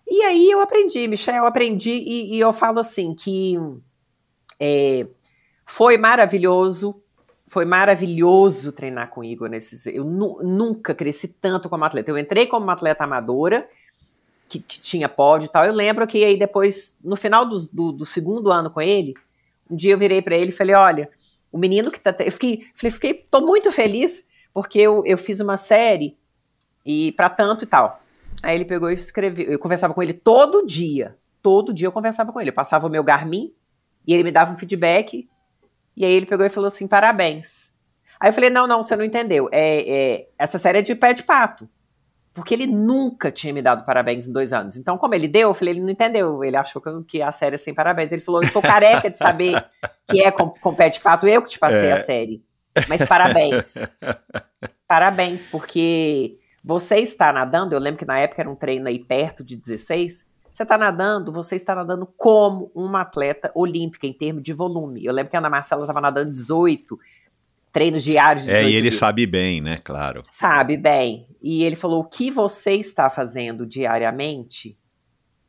E aí eu aprendi, Michel, eu aprendi e, e eu falo assim que é, foi maravilhoso, foi maravilhoso treinar com o Igor nesses. Eu nu- nunca cresci tanto como atleta. Eu entrei como uma atleta amadora, que, que tinha pódio e tal. Eu lembro que aí depois, no final dos- do, do segundo ano com ele, um dia eu virei pra ele e falei: olha, o menino que tá. Eu fiquei, falei, fiquei, tô muito feliz, porque eu, eu fiz uma série e para tanto e tal. Aí ele pegou e escreveu. Eu conversava com ele todo dia. Todo dia eu conversava com ele. Eu passava o meu Garmin e ele me dava um feedback. E aí ele pegou e falou assim: parabéns. Aí eu falei: não, não, você não entendeu. É, é, essa série é de pé de pato. Porque ele nunca tinha me dado parabéns em dois anos. Então, como ele deu, eu falei: ele não entendeu. Ele achou que, a série é sem parabéns. Ele falou: eu tô careca de saber que é com, com pé de pato. Eu que te passei É. a série. Mas parabéns. Parabéns, porque você está nadando. Eu lembro que na época era um treino aí perto de 16. Você está nadando, você está nadando como uma atleta olímpica em termos de volume. Eu lembro que a Ana Marcela estava nadando 18 treinos diários de É, 18 e ele mil. sabe bem, né? Claro. Sabe bem. E ele falou: o que você está fazendo diariamente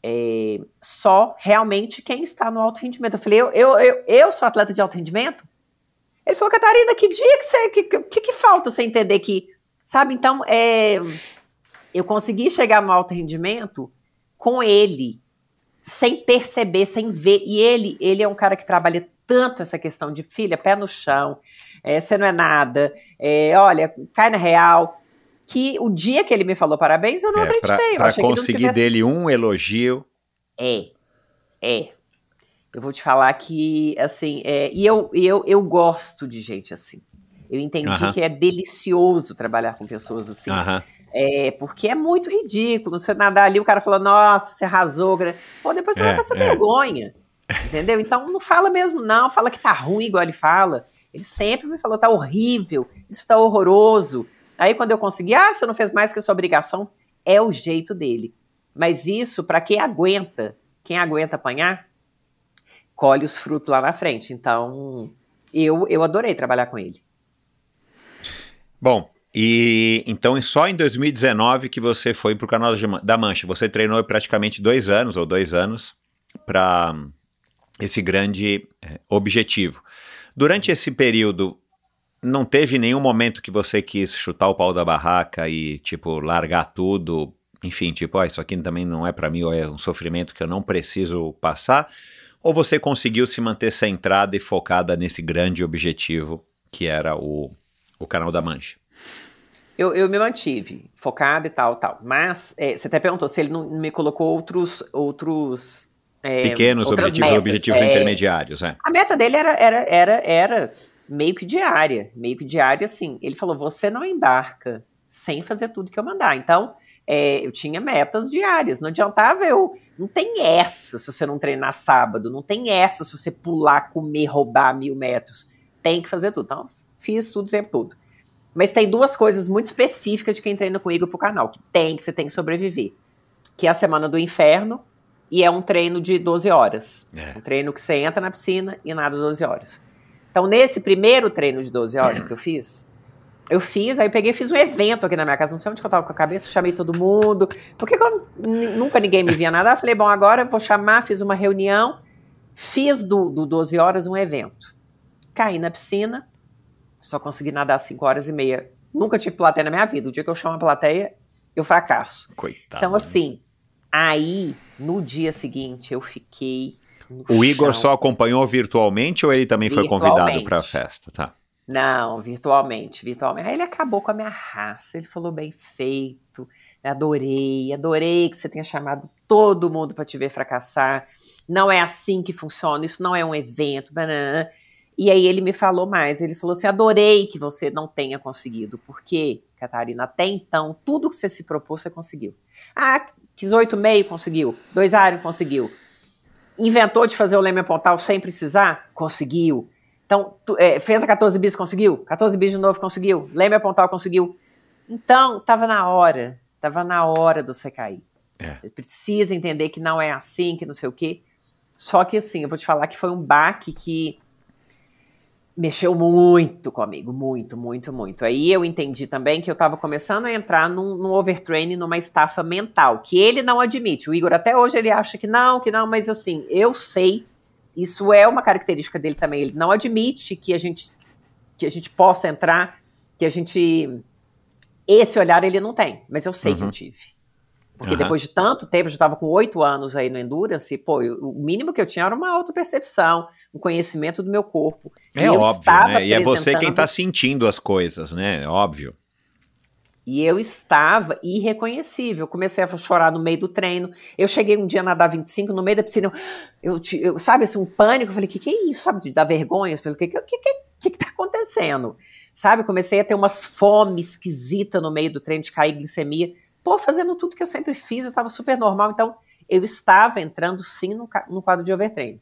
é só realmente quem está no alto rendimento. Eu falei: eu, eu, eu, eu sou atleta de alto rendimento? Ele falou: Catarina, que dia que você. O que, que, que falta você entender que. Sabe, então, é, eu consegui chegar no alto rendimento com ele, sem perceber, sem ver. E ele, ele é um cara que trabalha tanto essa questão de filha, pé no chão, é, você não é nada, é, olha, cai na real. Que o dia que ele me falou parabéns, eu não É, pra acreditei. eu pra não conseguir tivesse dele um elogio. é, é. Eu vou te falar que, assim, é, e eu, eu, eu gosto de gente assim. Eu entendi Aham. que é delicioso trabalhar com pessoas assim. Aham. É, porque é muito ridículo. Você nadar ali, o cara fala, nossa, você arrasou. gra-". Pô, depois você É, vai passar é. vergonha. Entendeu? Então não fala mesmo, não. Fala que tá ruim, igual ele fala. Ele sempre me falou, tá horrível, isso tá horroroso. Aí quando eu consegui, ah, você não fez mais que a sua obrigação, é o jeito dele. Mas isso, para quem aguenta, quem aguenta apanhar, colhe os frutos lá na frente. Então, eu, eu adorei trabalhar com ele. Bom, e então só em 2019 que você foi pro canal de Ma- da Mancha. Você treinou praticamente dois anos ou dois anos para esse grande eh, objetivo. Durante esse período, não teve nenhum momento que você quis chutar o pau da barraca e, tipo, largar tudo? Enfim, tipo, ó, isso aqui também não é para mim, ou é um sofrimento que eu não preciso passar? Ou você conseguiu se manter centrada e focada nesse grande objetivo que era o, o canal da Mancha? Eu, eu me mantive focada e tal, tal. Mas é, você até perguntou se ele não me colocou outros. outros é, Pequenos objetivos, metas. objetivos É, intermediários, é. A meta dele era, era, era, era meio que diária. Meio que diária, assim. Ele falou: você não embarca sem fazer tudo que eu mandar. Então, é, eu tinha metas diárias. Não adiantava eu. Não tem essa se você não treinar sábado. Não tem essa se você pular, comer, roubar mil metros. Tem que fazer tudo. Então, fiz tudo o tempo todo. Mas tem duas coisas muito específicas de quem treina comigo pro canal, que tem, que você tem que sobreviver. Que é a Semana do Inferno e é um treino de 12 horas. É. Um treino que você entra na piscina e nada 12 horas. Então, nesse primeiro treino de 12 horas que eu fiz, Eu fiz, aí eu peguei e fiz um evento aqui na minha casa. Não sei onde que eu tava com a cabeça, chamei todo mundo. Porque quando nunca ninguém me via nada, eu falei, bom, agora eu vou chamar, fiz uma reunião, fiz do, do 12 horas um evento. Caí na piscina, só consegui nadar 5 horas e meia. Nunca tive plateia na minha vida. O dia que eu chamo a plateia, eu fracasso. Coitado. Então, assim, aí, no dia seguinte, eu fiquei. o Igor chão. só acompanhou virtualmente ou ele também foi convidado para a festa? Tá. Não, virtualmente, virtualmente. Aí ele acabou com a minha raça. Ele falou bem feito. Adorei, adorei que você tenha chamado todo mundo para te ver fracassar. Não é assim que funciona, isso não é um evento. Banana. E aí ele me falou mais. Ele falou assim: adorei que você não tenha conseguido, porque, Catarina, até então, tudo que você se propôs, você conseguiu. Ah, quis oito meio, conseguiu. Dois áreas, conseguiu. Inventou de fazer o leme pontal sem precisar? Conseguiu. Então, tu, é, fez a 14 bis, conseguiu. 14 bis de novo, conseguiu. Leme pontal, conseguiu. Então, tava na hora. Tava na hora do você cair. É. Precisa entender que não é assim, que não sei o quê. Só que, assim, eu vou te falar que foi um baque que mexeu muito comigo, muito, muito, muito. Aí eu entendi também que eu estava começando a entrar num, num overtraining, numa estafa mental, que ele não admite. O Igor até hoje ele acha que não, que não, mas assim, eu sei isso é uma característica dele também. Ele não admite que a gente que a gente possa entrar, que a gente esse olhar ele não tem, mas eu sei uhum. que eu uhum. tive. Porque uhum. depois de tanto tempo, eu já estava com oito anos aí no Endurance, pô, eu, o mínimo que eu tinha era uma autopercepção, um conhecimento do meu corpo. É óbvio, né? E é você quem está sentindo as coisas, né? É óbvio. E eu estava irreconhecível. Comecei a chorar no meio do treino. Eu cheguei um dia a nadar 25 no meio da piscina. Eu, eu sabe, assim, um pânico. Eu falei, o que, que é isso? Sabe, de dar vergonha? Eu falei, o que, que, que, que, que tá acontecendo? Sabe, comecei a ter umas fome esquisita no meio do treino, de cair glicemia. Pô, fazendo tudo que eu sempre fiz, eu estava super normal. Então, eu estava entrando sim no, no quadro de overtreino.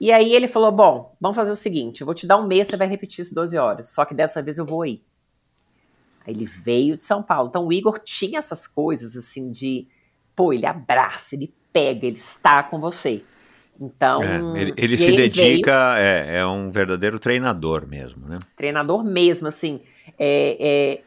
E aí ele falou: Bom, vamos fazer o seguinte: eu vou te dar um mês, você vai repetir isso 12 horas. Só que dessa vez eu vou ir. Ele veio de São Paulo. Então o Igor tinha essas coisas assim de, pô, ele abraça, ele pega, ele está com você. Então. É, ele, ele se dedica, veio, é, é, um verdadeiro treinador mesmo, né? Treinador mesmo, assim. É, é,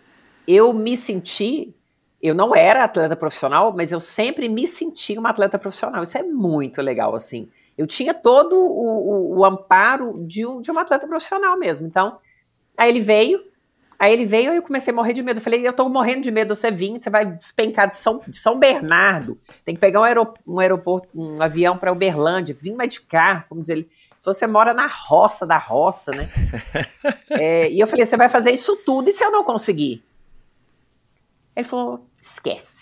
eu me senti. Eu não era atleta profissional, mas eu sempre me senti uma atleta profissional. Isso é muito legal, assim. Eu tinha todo o, o, o amparo de, um, de uma atleta profissional mesmo. Então, aí ele veio, Aí ele veio e eu comecei a morrer de medo. Eu falei, eu tô morrendo de medo, você vir, você vai despencar de São, de São Bernardo. Tem que pegar um, aeroporto, um, aeroporto, um avião para Uberlândia, vim mais de carro, como dizer ele. Se você mora na roça da roça, né? é, e eu falei, você vai fazer isso tudo e se eu não conseguir? Ele falou, esquece,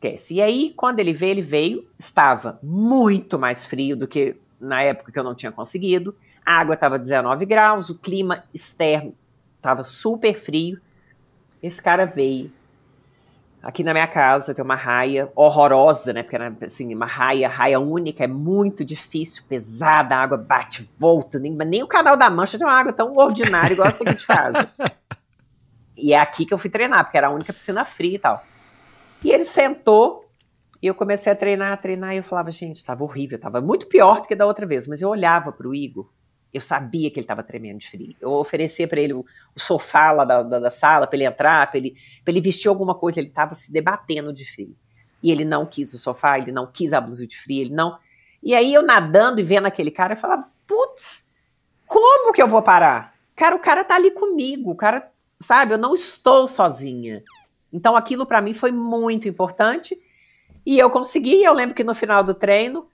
esquece. E aí, quando ele veio, ele veio, estava muito mais frio do que na época que eu não tinha conseguido. A água estava 19 graus, o clima externo Tava super frio. Esse cara veio. Aqui na minha casa tem uma raia horrorosa, né? Porque assim, uma raia, raia única, é muito difícil, pesada, a água bate, volta. Nem, nem o canal da Mancha tem uma água tão ordinária igual essa aqui de casa. e é aqui que eu fui treinar, porque era a única piscina fria e tal. E ele sentou e eu comecei a treinar, a treinar, e eu falava, gente, tava horrível, tava muito pior do que da outra vez. Mas eu olhava pro Igor eu sabia que ele estava tremendo de frio. Eu oferecia para ele o, o, sofá lá da, da, da sala para ele entrar, para ele, ele vestir alguma coisa. Ele estava se debatendo de frio. E ele não quis o sofá, ele não quis a blusa de frio, ele não. E aí eu nadando e vendo aquele cara, eu falava: putz, como que eu vou parar? Cara, o cara tá ali comigo, o cara, sabe, eu não estou sozinha. Então aquilo para mim foi muito importante. E eu consegui, eu lembro que no final do treino,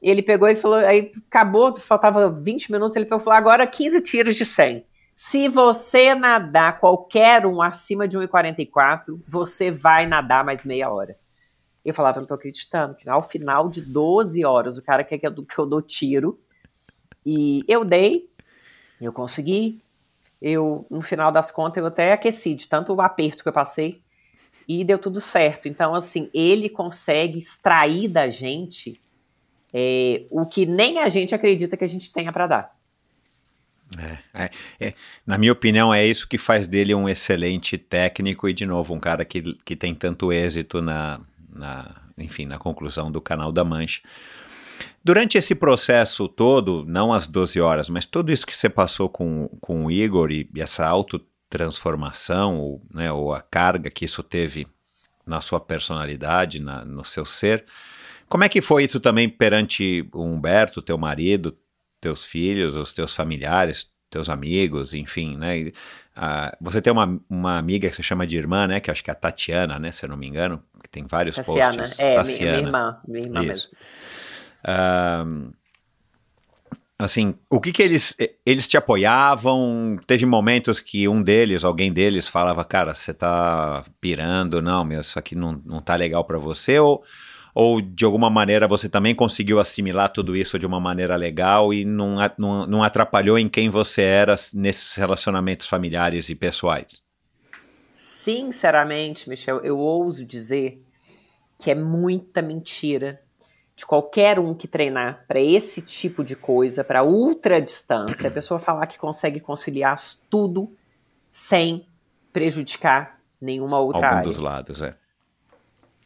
ele pegou e falou, aí acabou, faltava 20 minutos, ele falou, agora 15 tiros de 100. Se você nadar qualquer um acima de 1,44, você vai nadar mais meia hora. Eu falava, não tô acreditando, que ao final de 12 horas o cara quer que eu, que eu dou tiro. E eu dei, eu consegui. Eu, no final das contas, eu até aqueci de tanto o aperto que eu passei. E deu tudo certo. Então, assim, ele consegue extrair da gente é, o que nem a gente acredita que a gente tenha para dar. É, é, é, na minha opinião, é isso que faz dele um excelente técnico e, de novo, um cara que, que tem tanto êxito na, na, enfim, na conclusão do canal da Mancha. Durante esse processo todo, não as 12 horas, mas tudo isso que você passou com, com o Igor e, e essa auto transformação, ou, né, ou a carga que isso teve na sua personalidade, na, no seu ser. Como é que foi isso também perante o Humberto, teu marido, teus filhos, os teus familiares, teus amigos, enfim, né? Uh, você tem uma, uma amiga que você chama de irmã, né? Que acho que é a Tatiana, né? Se eu não me engano, que tem vários Tassiana. posts. É, Tassiana. minha irmã, minha irmã isso. mesmo. Uh, assim, o que que eles, eles te apoiavam? Teve momentos que um deles, alguém deles falava, cara, você tá pirando, não, meu, isso aqui não, não tá legal para você, ou ou de alguma maneira você também conseguiu assimilar tudo isso de uma maneira legal e não, não, não atrapalhou em quem você era nesses relacionamentos familiares e pessoais? Sinceramente, Michel, eu ouso dizer que é muita mentira de qualquer um que treinar para esse tipo de coisa, para ultra distância, a pessoa falar que consegue conciliar tudo sem prejudicar nenhuma outra Algum área. Dos lados, é.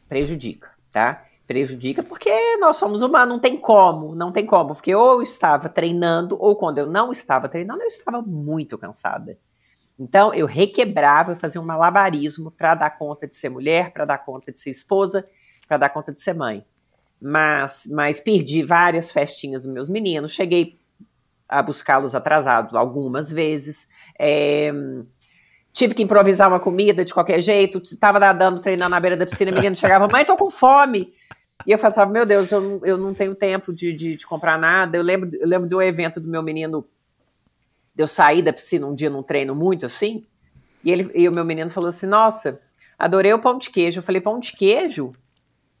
Prejudica, tá? prejudica porque nós somos humanos, não tem como, não tem como, porque ou eu estava treinando, ou quando eu não estava treinando, eu estava muito cansada. Então eu requebrava, eu fazia um malabarismo para dar conta de ser mulher, para dar conta de ser esposa, para dar conta de ser mãe. Mas, mas perdi várias festinhas dos meus meninos, cheguei a buscá-los atrasados algumas vezes. É, tive que improvisar uma comida de qualquer jeito, estava nadando, treinando na beira da piscina, a menina chegava, mãe, tô com fome. E eu falava, meu Deus, eu não, eu não tenho tempo de, de, de, comprar nada. Eu lembro, eu lembro de um evento do meu menino, eu sair da piscina um dia num treino muito assim, e, ele, e o meu menino falou assim, nossa, adorei o pão de queijo. Eu falei, pão de queijo?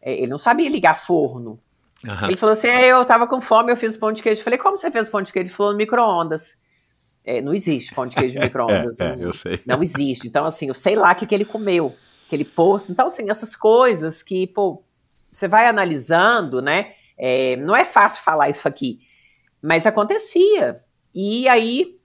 É, ele não sabia ligar forno. Uhum. Ele falou assim, é, eu tava com fome, eu fiz o pão de queijo. Eu falei, como você fez pão de queijo? Ele falou, no micro-ondas. É, não existe pão de queijo no micro-ondas. é, não, eu sei. Não existe. Então, assim, eu sei lá o que, que ele comeu, que ele pôs. Então, assim, essas coisas que, pô, você vai analisando, né? É, não é fácil falar isso aqui, mas acontecia. E aí,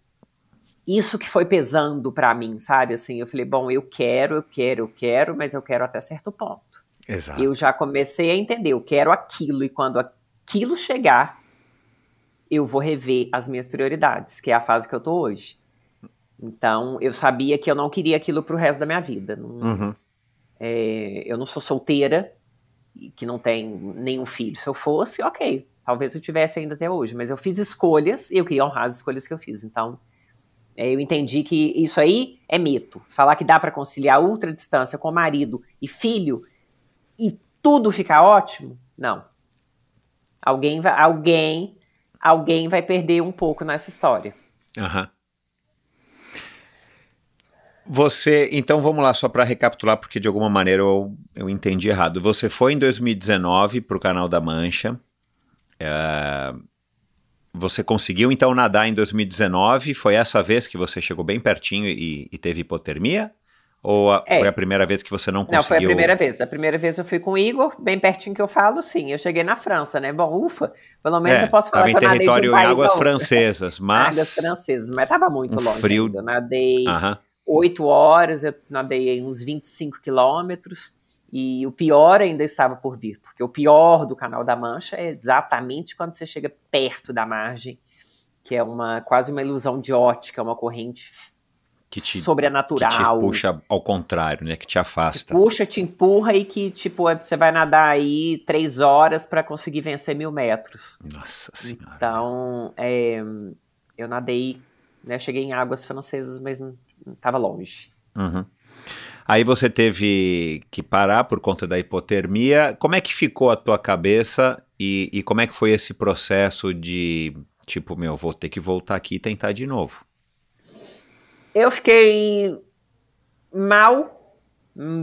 isso que foi pesando para mim, sabe? Assim, eu falei, bom, eu quero, eu quero, eu quero, mas eu quero até certo ponto. Exato. Eu já comecei a entender, eu quero aquilo, e quando aquilo chegar, eu vou rever as minhas prioridades, que é a fase que eu tô hoje. Então, eu sabia que eu não queria aquilo pro resto da minha vida. Não, uhum. é, eu não sou solteira, que não tem nenhum filho. Se eu fosse, ok, talvez eu tivesse ainda até hoje, mas eu fiz escolhas e eu queria honrar as escolhas que eu fiz. Então, é, eu entendi que isso aí é mito. Falar que dá para conciliar ultra distância com marido e filho e tudo ficar ótimo, não. Alguém vai, alguém, alguém vai perder um pouco nessa história. Aham. Uhum. Você, então vamos lá, só para recapitular, porque de alguma maneira eu, eu entendi errado. Você foi em 2019 para o Canal da Mancha. É, você conseguiu então nadar em 2019? Foi essa vez que você chegou bem pertinho e, e teve hipotermia? Ou a, é. foi a primeira vez que você não conseguiu? Não, foi a primeira vez. A primeira vez eu fui com o Igor, bem pertinho que eu falo, sim. Eu cheguei na França, né? Bom, ufa, pelo menos é, eu posso falar que eu nadei território de um em águas francesas, mas... águas francesas, mas tava muito um longe frio... ainda. Eu nadei... Oito horas, eu nadei uns 25 quilômetros, e o pior ainda estava por vir, porque o pior do Canal da Mancha é exatamente quando você chega perto da margem, que é uma quase uma ilusão de ótica, uma corrente que te, sobrenatural. Que te puxa ao contrário, né? Que te afasta. Te puxa, te empurra e que, tipo, você vai nadar aí três horas para conseguir vencer mil metros. Nossa Senhora. Então, é, eu nadei, né? Cheguei em águas francesas, mas não estava longe. Uhum. Aí você teve que parar por conta da hipotermia. Como é que ficou a tua cabeça e, e como é que foi esse processo de, tipo, meu, vou ter que voltar aqui e tentar de novo? Eu fiquei mal,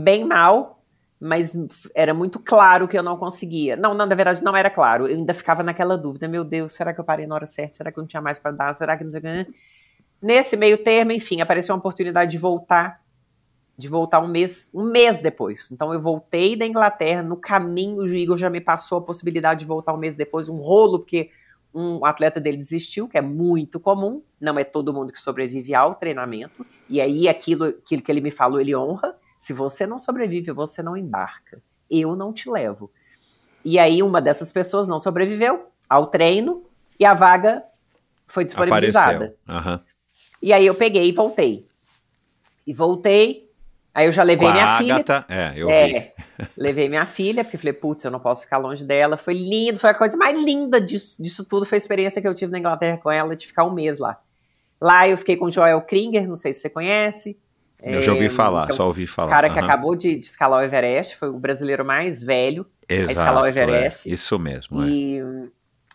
bem mal, mas era muito claro que eu não conseguia. Não, não, na verdade não era claro. Eu ainda ficava naquela dúvida: meu Deus, será que eu parei na hora certa? Será que eu não tinha mais para dar? Será que não Nesse meio termo, enfim, apareceu uma oportunidade de voltar, de voltar um mês, um mês depois. Então eu voltei da Inglaterra, no caminho o Igor já me passou a possibilidade de voltar um mês depois, um rolo, porque um atleta dele desistiu, que é muito comum, não é todo mundo que sobrevive ao treinamento, e aí aquilo, aquilo que ele me falou, ele honra, se você não sobrevive, você não embarca, eu não te levo. E aí uma dessas pessoas não sobreviveu ao treino, e a vaga foi disponibilizada. Uhum. E aí eu peguei e voltei. E voltei. Aí eu já levei minha Agatha, filha. É, eu É. levei minha filha, porque falei, putz, eu não posso ficar longe dela. Foi lindo, foi a coisa mais linda disso, disso tudo. Foi a experiência que eu tive na Inglaterra com ela, de ficar um mês lá. Lá eu fiquei com o Joel Kringer, não sei se você conhece. Eu já ouvi É, falar, que é um só ouvi falar. cara que Aham. acabou de, de escalar o Everest, foi o brasileiro mais velho Exato, escalar o Everest. é, isso mesmo. é. E,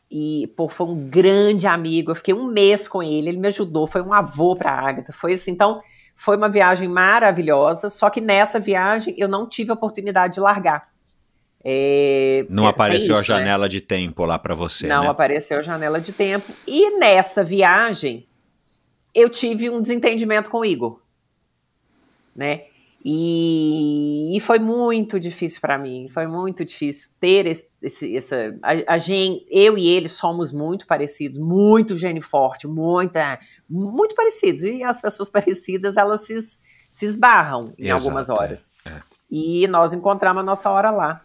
e, pô, foi um grande amigo. Eu fiquei um mês com ele, ele me ajudou, foi um avô pra Agatha. Foi assim, então, foi uma viagem maravilhosa. Só que nessa viagem eu não tive a oportunidade de largar. É, Não é, apareceu tem a isso, né? janela de tempo lá pra você, Não né? apareceu a janela de tempo. E nessa viagem, eu tive um desentendimento com o Igor. Né? E, e foi muito difícil para mim. Foi muito difícil ter esse, esse- essa. A, a gente, eu e ele somos muito parecidos, muito gene forte, muita, muito parecidos. E as pessoas parecidas, elas se, se esbarram em Exato, algumas é, horas. é. E nós encontramos a nossa hora lá.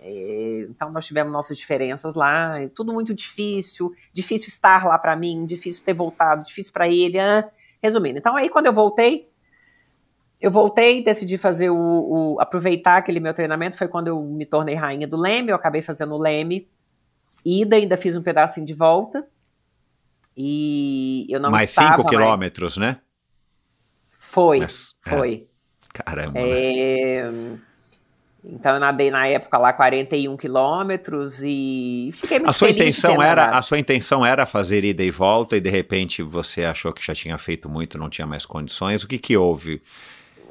É, Então nós tivemos nossas diferenças lá, é tudo muito difícil, difícil estar lá para mim, difícil ter voltado, difícil para ele. ah. Resumindo, então aí quando eu voltei, eu voltei, decidi fazer o, o- aproveitar aquele meu treinamento, foi quando eu me tornei rainha do Leme, eu acabei fazendo o Leme, ida, ainda fiz um pedacinho de volta. E eu não Mais estava 5 mais- quilômetros, né? Foi, Mas, é. foi. Caramba, né? É, Então eu nadei na época lá 41 quilômetros e fiquei muito A sua feliz intenção era, nadado. a sua intenção era fazer ida e volta e de repente você achou que já tinha feito muito, não tinha mais condições. O que que houve?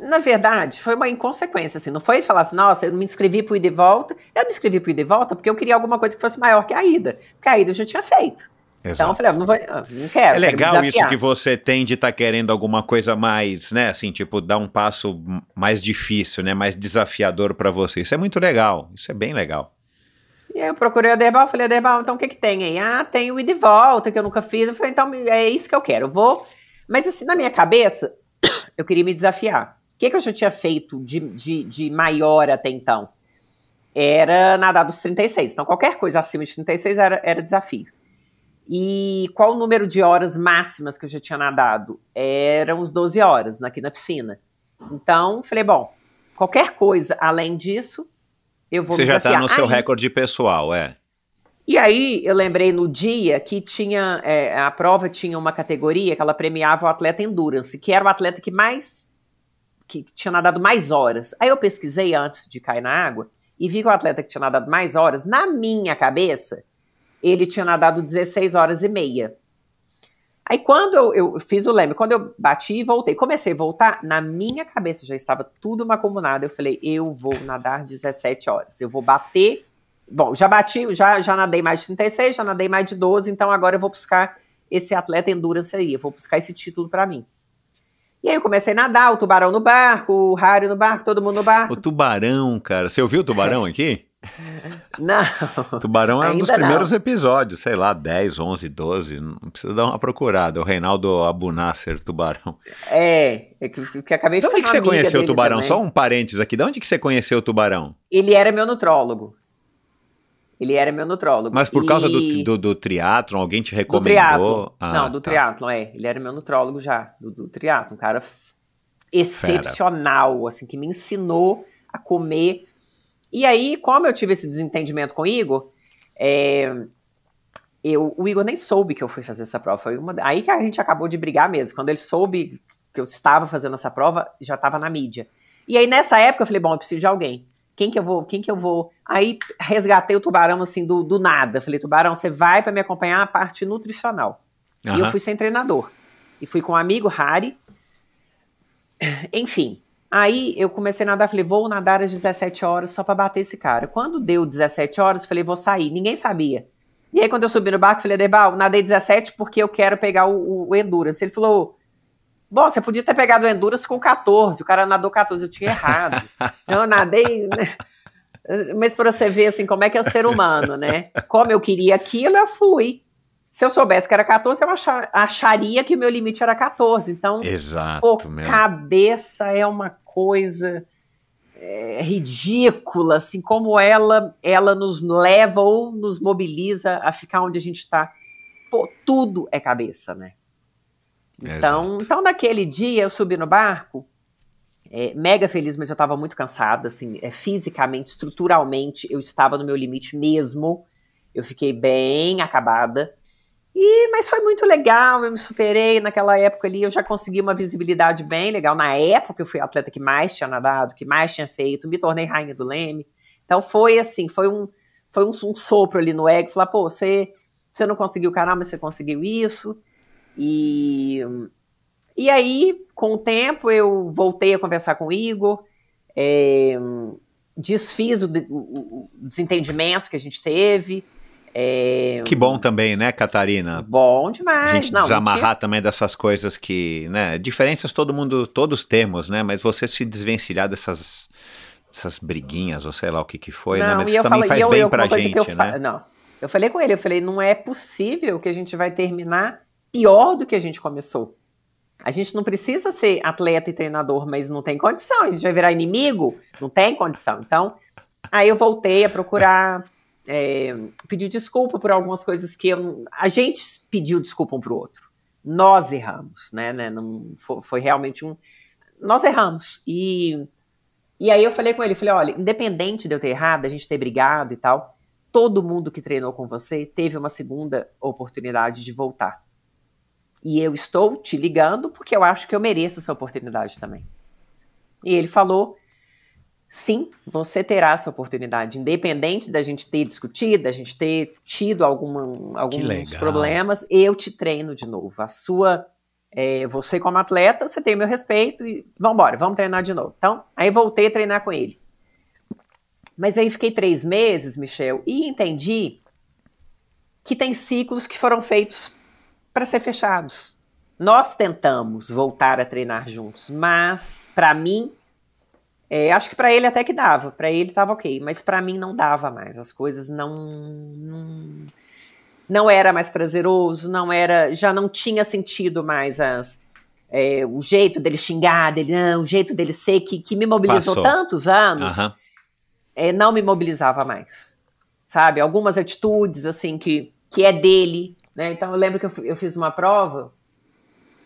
Na verdade, foi uma inconsequência, assim, não foi falar assim, nossa, eu me inscrevi pro ida e volta, eu me inscrevi pro ida e volta porque eu queria alguma coisa que fosse maior que a ida, porque a ida eu já tinha feito. Então eu Exato. falei, ah, não, vou, ah, não quero, É quero legal isso desafiar. que você tem de estar querendo alguma coisa mais, né? Assim, tipo, dar um passo mais difícil, né? Mais desafiador pra você. Isso é muito legal. Isso é bem legal. E aí eu procurei a Derbal, falei, Derbal, então o que que tem aí? Ah, tem o ida e volta, que eu nunca fiz. Eu falei, então é isso que eu quero, eu vou... Mas assim, na minha cabeça, eu queria me desafiar. O que que eu já tinha feito de, de, de maior até então? Era nadar dos 36. Então qualquer coisa acima de 36 era, era desafio. E qual o número de horas máximas que eu já tinha nadado? Eram os 12 horas aqui na piscina. Então, falei, bom, qualquer coisa além disso, eu vou você já desafiar. tá no seu Aí- recorde pessoal, é. e aí, eu lembrei no dia que tinha. é, a prova tinha uma categoria que ela premiava o atleta endurance, que era o atleta que mais. Que tinha nadado mais horas. Aí eu pesquisei antes de cair na água e vi que o atleta que tinha nadado mais horas, na minha cabeça, ele tinha nadado 16 horas e meia. Aí quando eu, eu fiz o leme, quando eu bati e voltei, comecei a voltar, na minha cabeça já estava tudo macumunado. Eu falei, eu vou nadar 17 horas. Eu vou bater. Bom, já bati, já, já nadei mais de 36, já nadei mais de 12, então agora eu vou buscar esse atleta endurance aí, eu vou buscar esse título para mim. E aí eu comecei a nadar, o tubarão no barco, o Harry no barco, todo mundo no barco. O tubarão, cara. Você ouviu o tubarão aqui? Não. Tubarão é um dos Ainda não. primeiros episódios, sei lá, 10, 11, 12. Não precisa dar uma procurada. O Reinaldo Abunasser, tubarão. É, é que, que acabei De onde ficando que você conheceu o tubarão? também. Só um parênteses aqui. De onde que você conheceu o tubarão? Ele era meu nutrólogo. Ele era meu nutrólogo. Mas por causa do, E- do, do triatlon, alguém te Do recomendou? triatlon. Ah, não, do tá. triatlon, é. Ele era meu nutrólogo já, do, do triatlon. Um cara excepcional, assim, que me ensinou a comer. E aí, como eu tive esse desentendimento com o Igor, é, eu, o Igor nem soube que eu fui fazer essa prova. Foi uma, aí que a gente acabou de brigar mesmo. Quando ele soube que eu estava fazendo essa prova, já estava na mídia. E aí, nessa época, eu falei, bom, eu preciso de alguém. Quem que eu vou? Quem que eu vou? Aí resgatei o tubarão assim do, do nada. Falei, tubarão, você vai para me acompanhar a parte nutricional. E eu fui sem treinador. E fui com um amigo, Harry. Enfim. Aí eu comecei a nadar, falei, vou nadar às 17 horas só para bater esse cara. Quando deu 17 horas, falei, vou sair. Ninguém sabia. E aí, quando eu subi no barco, falei, Debal, nadei 17 porque eu quero pegar o, o Endurance. Ele falou, bom, você podia ter pegado o Endurance com 14. O cara nadou 14, eu tinha errado. Eu nadei... né? Mas para você ver, assim, como é que é o ser humano, né? Como eu queria aquilo, eu fui. Se eu soubesse que era 14, eu acha- acharia que o meu limite era 14. Então, Exato, Pô, cabeça é uma coisa é, ridícula, assim, como ela, ela nos leva ou nos mobiliza a ficar onde a gente está. Pô, tudo é cabeça, né? Então, Exato. então, naquele dia, eu subi no barco é, mega feliz, mas eu estava muito cansada, assim, é, fisicamente, estruturalmente, eu estava no meu limite mesmo. Eu fiquei bem acabada. E, mas foi muito legal, eu me superei naquela época ali, eu já consegui uma visibilidade bem legal. Na época eu fui a atleta que mais tinha nadado, que mais tinha feito, me tornei rainha do Leme. Então foi assim, foi um, foi um, um sopro ali no ego, falar, pô, você, você não conseguiu o canal, mas você conseguiu isso. E, e aí, com o tempo, eu voltei a conversar com o Igor, é, desfiz o, o, o desentendimento que a gente teve, é... Que bom também, né, Catarina? Bom demais. A gente não, desamarrar também dessas coisas que, né, diferenças todo mundo, todos temos, né, mas você se desvencilhar dessas, essas briguinhas, ou sei lá o que que foi, né, não, né, mas isso também faz eu, bem eu, pra gente, eu né? Não, eu falei com ele, eu falei, não é possível que a gente vai terminar pior do que a gente começou. A gente não precisa ser atleta e treinador, mas não tem condição. A gente vai virar inimigo? Não tem condição. Então, aí eu voltei a procurar é, pedir desculpa por algumas coisas que eu, a gente pediu desculpa um para o outro. Nós erramos, né? né não, foi, foi, realmente um. Nós erramos. E, e aí eu falei com ele, falei, olha, independente de eu ter errado, a gente ter brigado e tal, todo mundo que treinou com você teve uma segunda oportunidade de voltar. E eu estou te ligando porque eu acho que eu mereço essa oportunidade também. E ele falou sim, você terá essa oportunidade, independente da gente ter discutido, da gente ter tido alguma, alguns problemas, eu te treino de novo. A sua, é, você como atleta, você tem meu respeito e vamos embora, vamos treinar de novo. Então, aí voltei a treinar com ele. Mas aí fiquei três meses, Michel, e entendi que tem ciclos que foram feitos para ser fechados. Nós tentamos voltar a treinar juntos, mas para mim é, acho que para ele até que dava, para ele estava ok, mas para mim não dava mais. As coisas não, não não era mais prazeroso, não era, já não tinha sentido mais as é, o jeito dele xingar, dele não, o jeito dele ser que, que me mobilizou Passou. tantos anos, uhum. é, não me mobilizava mais, sabe? Algumas atitudes assim que que é dele, né? Então eu lembro que eu, eu fiz uma prova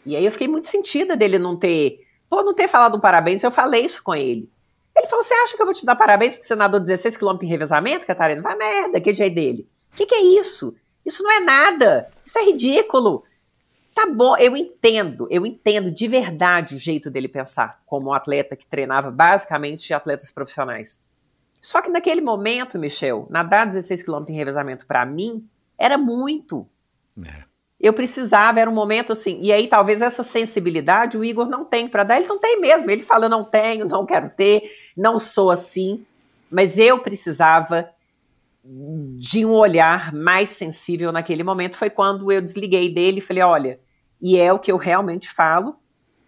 e aí eu fiquei muito sentida dele não ter, pô, não ter falado um parabéns. Eu falei isso com ele. Ele falou: Você acha que eu vou te dar parabéns porque você nadou 16 km em revezamento, Catarina? Vai merda, que jeito dele. O que, que é isso? Isso não é nada. Isso é ridículo. Tá bom, eu entendo, eu entendo de verdade o jeito dele pensar, como um atleta que treinava basicamente atletas profissionais. Só que naquele momento, Michel, nadar 16 km em revezamento para mim era muito. É eu precisava, era um momento assim. E aí, talvez essa sensibilidade o Igor não tem para dar. Ele não tem mesmo. Ele fala: não tenho, não quero ter, não sou assim. Mas eu precisava de um olhar mais sensível naquele momento. Foi quando eu desliguei dele e falei: olha, e é o que eu realmente falo.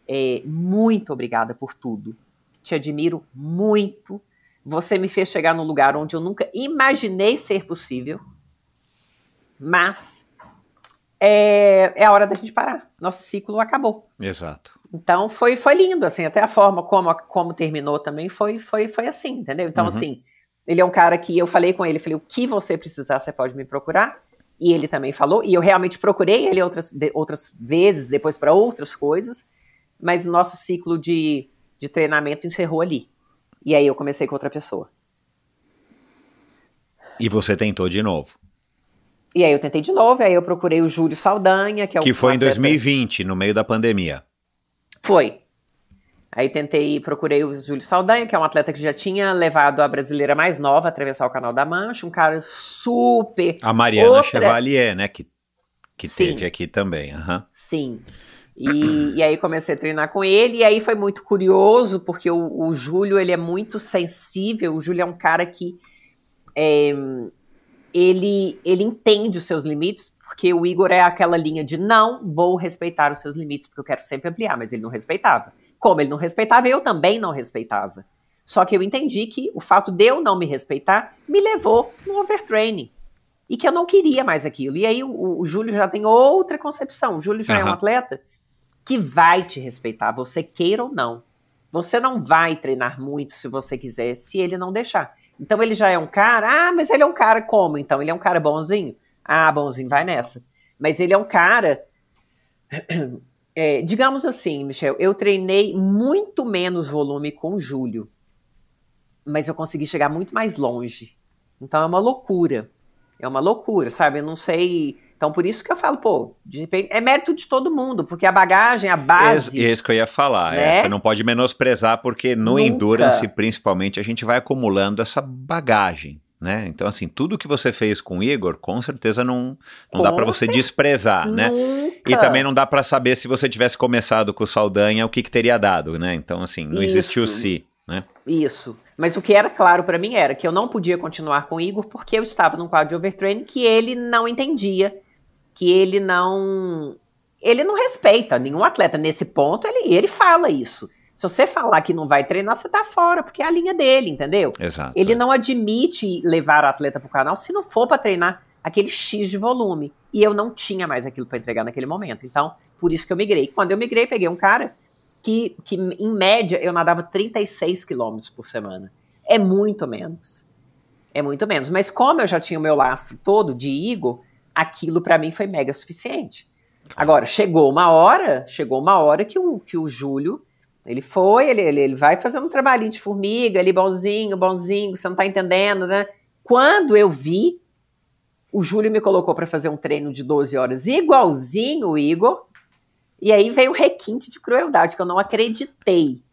É, muito obrigada por tudo. Te admiro muito. Você me fez chegar num lugar onde eu nunca imaginei ser possível. Mas é, é a hora da gente parar. Nosso ciclo acabou. Exato. Então foi, foi lindo, assim, até a forma como, como terminou também foi, foi, foi assim, entendeu? Então, uhum. assim, ele é um cara que eu falei com ele, falei, o que você precisar, você pode me procurar. E ele também falou, e eu realmente procurei ele outras, de, outras vezes, depois para outras coisas, mas o nosso ciclo de, de treinamento encerrou ali. E aí eu comecei com outra pessoa. E você tentou de novo? E aí eu tentei de novo, aí eu procurei o Júlio Saldanha, que é o Que foi em 2020, no meio da pandemia. Foi. Aí tentei, procurei o Júlio Saldanha, que é um atleta que já tinha levado a brasileira mais nova a atravessar o Canal da Mancha, um cara super. A Mariana outra... Chevalier, né? Que, que teve aqui também. Uhum. Sim. E, e, aí comecei a treinar com ele, e aí foi muito curioso, porque o, o Júlio ele é muito sensível, o Júlio é um cara que. É, ele, ele entende os seus limites, porque o Igor é aquela linha de não vou respeitar os seus limites, porque eu quero sempre ampliar, mas ele não respeitava. Como ele não respeitava, eu também não respeitava. Só que eu entendi que o fato de eu não me respeitar me levou no overtraining. E que eu não queria mais aquilo. E aí o, o Júlio já tem outra concepção. O Júlio já uhum. é um atleta que vai te respeitar, você queira ou não. Você não vai treinar muito se você quiser, se ele não deixar. Então ele já é um cara, ah, mas ele é um cara como? Então ele é um cara bonzinho? Ah, bonzinho, vai nessa. Mas ele é um cara É, digamos assim, Michel, eu treinei muito menos volume com o Júlio, mas eu consegui chegar muito mais longe. Então é uma loucura. É uma loucura, sabe? Eu não sei. Então, por isso que eu falo, pô, de repente, é mérito de todo mundo, porque a bagagem, a base. É isso que eu ia falar. É, né? você não pode menosprezar, porque no Nunca. Endurance, principalmente, a gente vai acumulando essa bagagem. Né? Então, assim, tudo que você fez com o Igor, com certeza não, não dá Com para você desprezar, né? Nunca. E também não dá para saber se você tivesse começado com o Saldanha, o que, que teria dado, né? Então, assim, não existiu Isso. se, né? Isso. Mas o que era claro pra mim era que eu não podia continuar com o Igor porque eu estava num quadro de overtraining que ele não entendia, que ele não ele não respeita nenhum atleta nesse ponto, ele ele fala isso. Se você falar que não vai treinar, você tá fora, porque é a linha dele, entendeu? Exato. Ele não admite levar o atleta pro canal se não for pra treinar aquele X de volume. E eu não tinha mais aquilo pra entregar naquele momento. Então, por isso que eu migrei. Quando eu migrei, peguei um cara que, que em média, eu nadava 36 quilômetros por semana. É muito menos. É muito menos. Mas como eu já tinha o meu lastro todo de Igor, aquilo pra mim foi mega suficiente. Agora, chegou uma hora, chegou uma hora que o, que o Júlio, ele foi, ele, ele, ele vai fazendo um trabalhinho de formiga, ali bonzinho, bonzinho, você não tá entendendo, né? Quando eu vi, o Júlio me colocou pra fazer um treino de 12 horas igualzinho o Igor, e aí veio o requinte de crueldade, que eu não acreditei.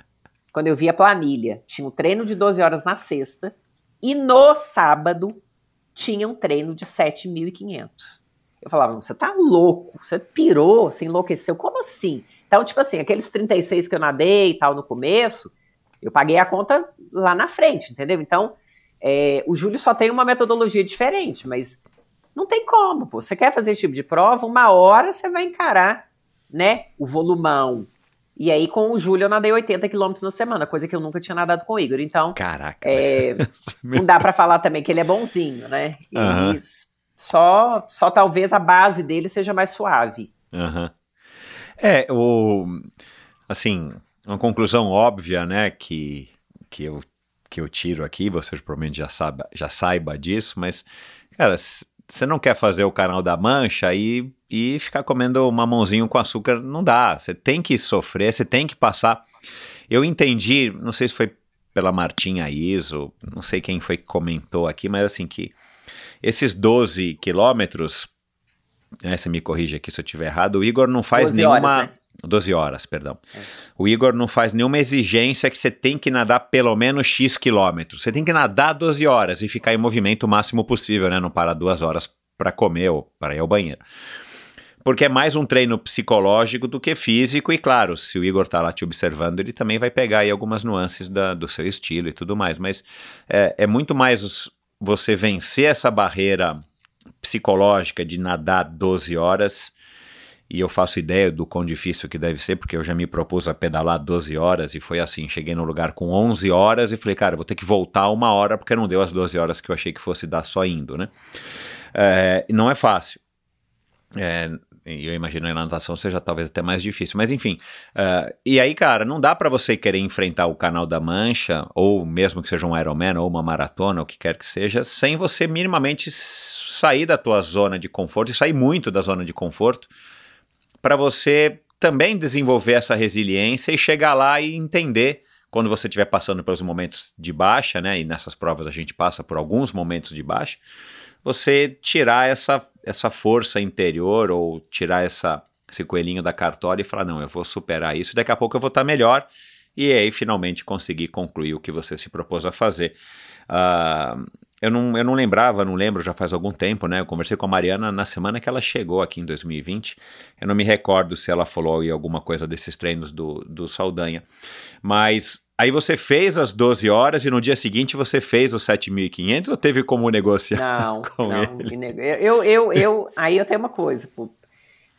Quando eu vi a planilha, tinha um treino de 12 horas na sexta, e no sábado tinha um treino de 7.500. Eu falava, você tá louco, você pirou, você enlouqueceu, como assim? Então, tipo assim, aqueles 36 que eu nadei e tal no começo, eu paguei a conta lá na frente, entendeu? Então, é, o Júlio só tem uma metodologia diferente, mas não tem como, pô. Você quer fazer esse tipo de prova, uma hora você vai encarar, né, o volumão. E aí, com o Júlio, eu nadei 80 quilômetros na semana, coisa que eu nunca tinha nadado com o Igor. Então, Caraca. é, não dá pra falar também que ele é bonzinho, né? Aham. só, só talvez a base dele seja mais suave. É, o. Assim, uma conclusão óbvia, né, que, que, eu, que eu tiro aqui, você provavelmente já, sabe, já saiba disso, mas, cara, você não quer fazer o canal da mancha e, e ficar comendo mamãozinho com açúcar, não dá. Você tem que sofrer, você tem que passar. Eu entendi, não sei se foi pela Martinha Iso, não sei quem foi que comentou aqui, mas assim, que esses 12 quilômetros né, você me corrige aqui se eu estiver errado, o Igor não faz 12 nenhuma. horas, né? 12 horas, perdão. O Igor não faz nenhuma exigência que você tem que nadar pelo menos X quilômetros. Você tem que nadar 12 horas e ficar em movimento o máximo possível, né? Não parar duas horas para comer ou para ir ao banheiro. Porque é mais um treino psicológico do que físico, e claro, se o Igor tá lá te observando, ele também vai pegar aí algumas nuances da- do seu estilo e tudo mais. Mas é, é muito mais os- você vencer essa barreira psicológica de nadar 12 horas. E eu faço ideia do quão difícil que deve ser, porque eu já me propus a pedalar 12 horas e foi assim: cheguei no lugar com 11 horas e falei, cara, vou ter que voltar uma hora porque não deu as 12 horas que eu achei que fosse dar só indo, né? É, não é fácil. É, e eu imagino que na natação seja talvez até mais difícil, mas enfim. é, e aí, cara, não dá pra você querer enfrentar o canal da Mancha, ou mesmo que seja um Ironman, ou uma maratona, ou o que quer que seja, sem você minimamente sair da tua zona de conforto e sair muito da zona de conforto para você também desenvolver essa resiliência e chegar lá e entender quando você estiver passando pelos momentos de baixa, né? E nessas provas a gente passa por alguns momentos de baixa, você tirar essa, essa força interior ou tirar essa, esse coelhinho da cartola e falar, não, eu vou superar isso, daqui a pouco eu vou estar melhor e aí finalmente conseguir concluir o que você se propôs a fazer. Ah, eu não, eu não lembrava, não lembro, já faz algum tempo, né? Eu conversei com a Mariana na semana que ela chegou aqui em 2020. Eu não me recordo se ela falou alguma coisa desses treinos do, do Saldanha. Mas aí você fez as 12 horas e no dia seguinte você fez os 7.500 ou teve como negociar? Não, com não. ele. nego- Eu, eu, eu, aí eu tenho uma coisa, pô.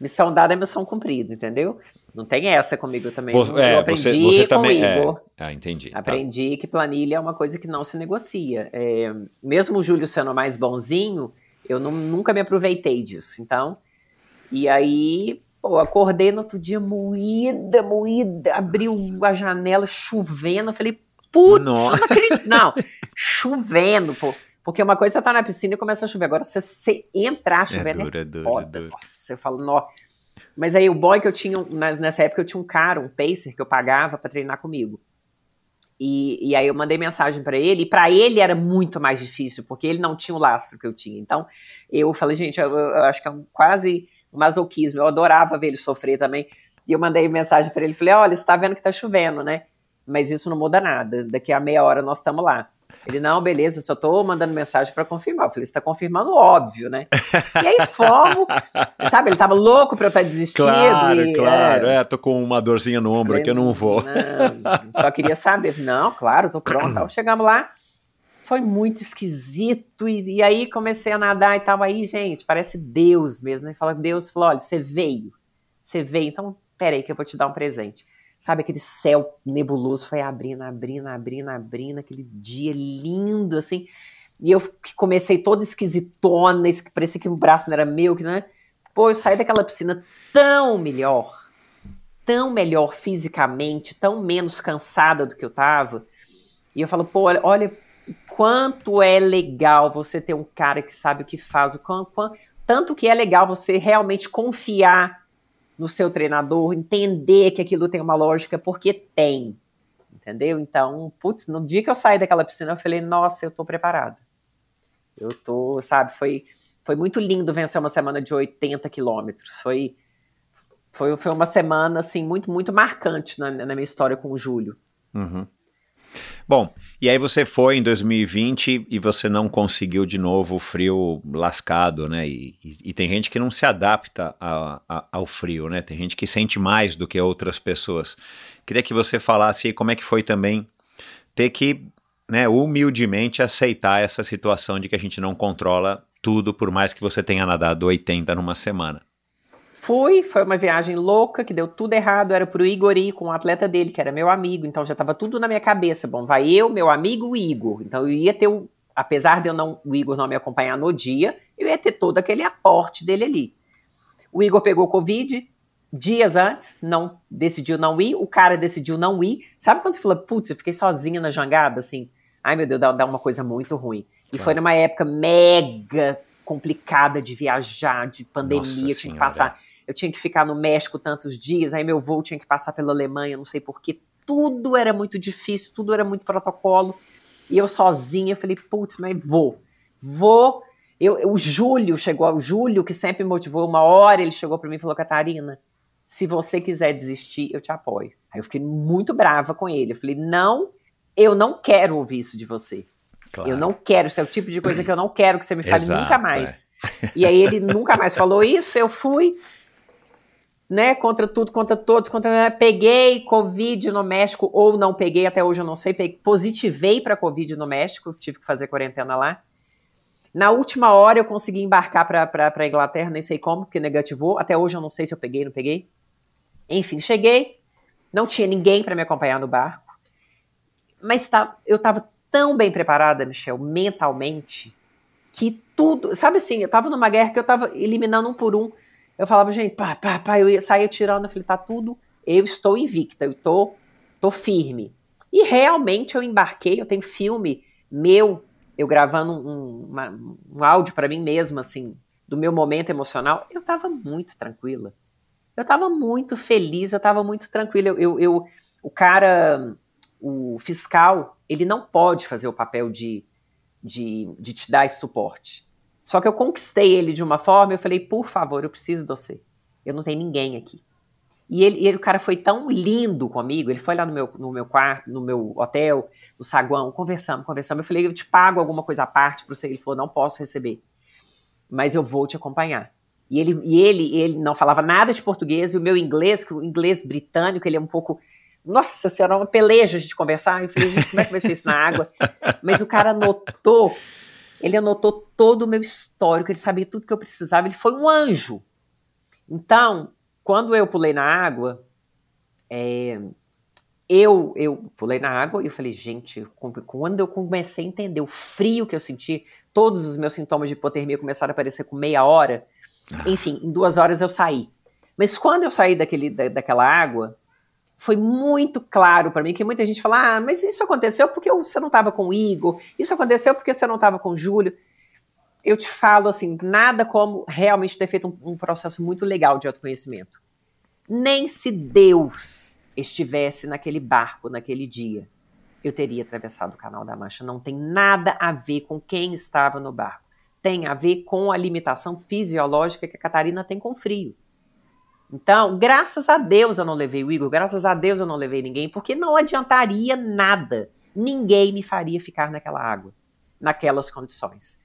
Missão dada é missão cumprida, entendeu? Não tem essa comigo também. Você, eu é, aprendi você, você com também. o é. Ah, entendi. tá. Aprendi que planilha é uma coisa que não se negocia. É, mesmo o Júlio sendo mais bonzinho, eu não- nunca me aproveitei disso. Então, e aí, pô, acordei no outro dia moída, moída, abriu a janela chovendo. Eu falei, putz, Nossa. não acredito. Não, chovendo, pô. Porque uma coisa é você tá na piscina e começa a chover. Agora, se você entrar chovendo, é, duro, é duro, é foda. duro. Nossa, eu falo, nó. Mas aí o boy que eu tinha, nessa época eu tinha um cara, um pacer, que eu pagava para treinar comigo. E, e, aí eu mandei mensagem para ele, e para ele era muito mais difícil, porque ele não tinha o lastro que eu tinha. Então eu falei, gente, eu, eu acho que é um, quase um masoquismo, eu adorava ver ele sofrer também. E eu mandei mensagem para ele, falei, olha, você tá vendo que tá chovendo, né? Mas isso não muda nada, daqui a meia hora nós estamos lá. Ele, não, beleza, eu só tô mandando mensagem para confirmar. Eu falei, você tá confirmando óbvio, né? E aí fomos, sabe, ele tava louco pra eu estar tá desistindo. Claro, e, claro, é, tô com uma dorzinha no ombro aqui, eu não vou. Não, só queria saber. Não, claro, tô pronta. Chegamos lá, foi muito esquisito, e, e, aí comecei a nadar e tal. Aí, gente, parece Deus mesmo, né? Fala, Deus falou: olha, você veio, você veio, então peraí que eu vou te dar um presente. Sabe, aquele céu nebuloso foi abrindo, abrindo, abrindo, abrindo, aquele dia lindo, assim. E eu comecei toda esquisitona, parecia que o braço não era meu, que né? Pô, eu saí daquela piscina tão melhor, tão melhor fisicamente, tão menos cansada do que eu tava. E eu falo, pô, olha, olha quanto é legal você ter um cara que sabe o que faz, o quanto, tanto que é legal você realmente confiar no seu treinador, entender que aquilo tem uma lógica, porque tem. Entendeu? Então, putz, no dia que eu saí daquela piscina, eu falei, nossa, eu tô preparada. Eu tô, sabe, foi, foi muito lindo vencer uma semana de 80 quilômetros. Foi, foi, foi uma semana, assim, muito, muito marcante na, na minha história com o Júlio. Uhum. Bom, e aí você foi em 2020 e você não conseguiu de novo o frio lascado, né? E, e, e tem gente que não se adapta a, a, ao frio, né? Tem gente que sente mais do que outras pessoas. Queria que você falasse como é que foi também ter que, né, humildemente aceitar essa situação de que a gente não controla tudo, por mais que você tenha nadado 80 numa semana. Fui, foi uma viagem louca, que deu tudo errado, era pro Igor ir com o um atleta dele, que era meu amigo, então já tava tudo na minha cabeça. Bom, vai eu, meu amigo o Igor. Então eu ia ter o, apesar de eu não, o Igor não me acompanhar no dia, eu ia ter todo aquele aporte dele ali. O Igor pegou Covid dias antes, não decidiu não ir, o cara decidiu não ir. Sabe quando você fala, putz, eu fiquei sozinha na jangada, assim? Ai meu Deus, dá, dá uma coisa muito ruim. E foi numa época mega complicada de viajar, de pandemia, tinha que passar eu tinha que ficar no México tantos dias, aí meu voo tinha que passar pela Alemanha, não sei porquê. Tudo era muito difícil, tudo era muito protocolo. E eu sozinha, falei, putz, mas vou. Vou. Eu, o Júlio chegou, o Júlio, que sempre me motivou, uma hora ele chegou para mim e falou, Catarina, se você quiser desistir, eu te apoio. Aí eu fiquei muito brava com ele. Eu falei, não, eu não quero ouvir isso de você. Claro. Eu não quero, isso é o tipo de coisa que eu não quero que você me fale Exato, nunca mais. É. E aí ele nunca mais falou isso, eu fui, né, contra tudo, contra todos, contra peguei Covid no México ou não peguei, até hoje eu não sei, peguei, positivei para Covid no México, tive que fazer quarentena lá. Na última hora eu consegui embarcar para Inglaterra, nem sei como, porque negativou. Até hoje eu não sei se eu peguei não peguei. Enfim, cheguei, não tinha ninguém para me acompanhar no barco. Mas tá, eu estava tão bem preparada, Michel, mentalmente, que tudo. Sabe assim, eu estava numa guerra que eu estava eliminando um por um. Eu falava, gente, pá, pá, pá, eu ia, sair tirando, eu falei, tá tudo, eu estou invicta, eu tô, tô firme. E realmente eu embarquei, eu tenho filme meu, eu gravando um, uma, um áudio para mim mesma, assim, do meu momento emocional, eu tava muito tranquila. Eu tava muito feliz, eu tava muito tranquila. Eu, eu, eu, o cara, o fiscal, ele não pode fazer o papel de, de, de te dar esse suporte. Só que eu conquistei ele de uma forma, eu falei, por favor, eu preciso de você. Eu não tenho ninguém aqui. E ele, ele, o cara foi tão lindo comigo, ele foi lá no meu, no meu quarto, no meu hotel, no saguão, conversamos, conversamos. Eu falei, eu te pago alguma coisa à parte para você. Ele falou, não posso receber, mas eu vou te acompanhar. E ele, e ele, ele não falava nada de português, e o meu inglês, que o inglês britânico, ele é um pouco. Nossa senhora, uma peleja a gente conversar. Eu falei, gente, como é que vai ser isso na água? Mas o cara notou ele anotou todo o meu histórico, ele sabia tudo que eu precisava, ele foi um anjo. Então, quando eu pulei na água, é, eu, eu pulei na água e eu falei, gente, quando eu comecei a entender o frio que eu senti, todos os meus sintomas de hipotermia começaram a aparecer com meia hora. Ah. Enfim, em duas horas eu saí. Mas quando eu saí daquele, da, daquela água, foi muito claro para mim que muita gente fala: ah, mas isso aconteceu porque você não estava com o Igor, isso aconteceu porque você não estava com o Júlio. Eu te falo assim, nada como realmente ter feito um, um processo muito legal de autoconhecimento. Nem se Deus estivesse naquele barco naquele dia, eu teria atravessado o Canal da Mancha. Não tem nada a ver com quem estava no barco. Tem a ver com a limitação fisiológica que a Catarina tem com frio. Então, graças a Deus eu não levei o Igor, graças a Deus eu não levei ninguém, porque não adiantaria nada. Ninguém me faria ficar naquela água, naquelas condições.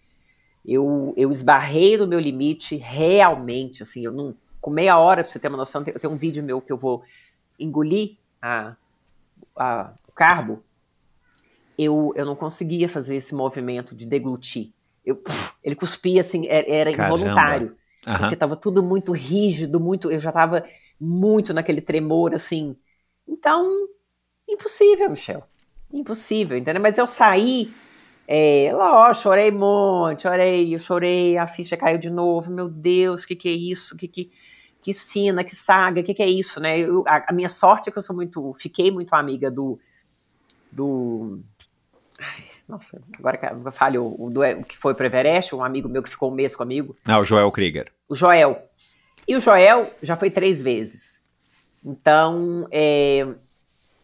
Eu, eu esbarrei no meu limite realmente, assim, eu não. Com meia hora, pra você ter uma noção, eu tenho um vídeo meu que eu vou engolir a, a, o carbo, eu, eu não conseguia fazer esse movimento de deglutir. Eu, ele cuspia assim, era, era involuntário. Uhum. Porque estava tudo muito rígido, muito. Eu já estava muito naquele tremor, assim. Então, impossível, Michel. Impossível, entendeu? Mas eu saí. É, lógico, chorei muito, chorei, eu chorei, a ficha caiu de novo. Meu Deus, o que, que é isso? Que, que, que sina, que saga, o que, que é isso, né? Eu, a, a, minha sorte é que eu sou muito. Fiquei muito amiga do. do Ai, nossa, agora falhou. O, o que foi para Everest, um amigo meu que ficou um mês comigo. Ah, o Joel Krieger. O Joel. E o Joel já foi três vezes. Então, é,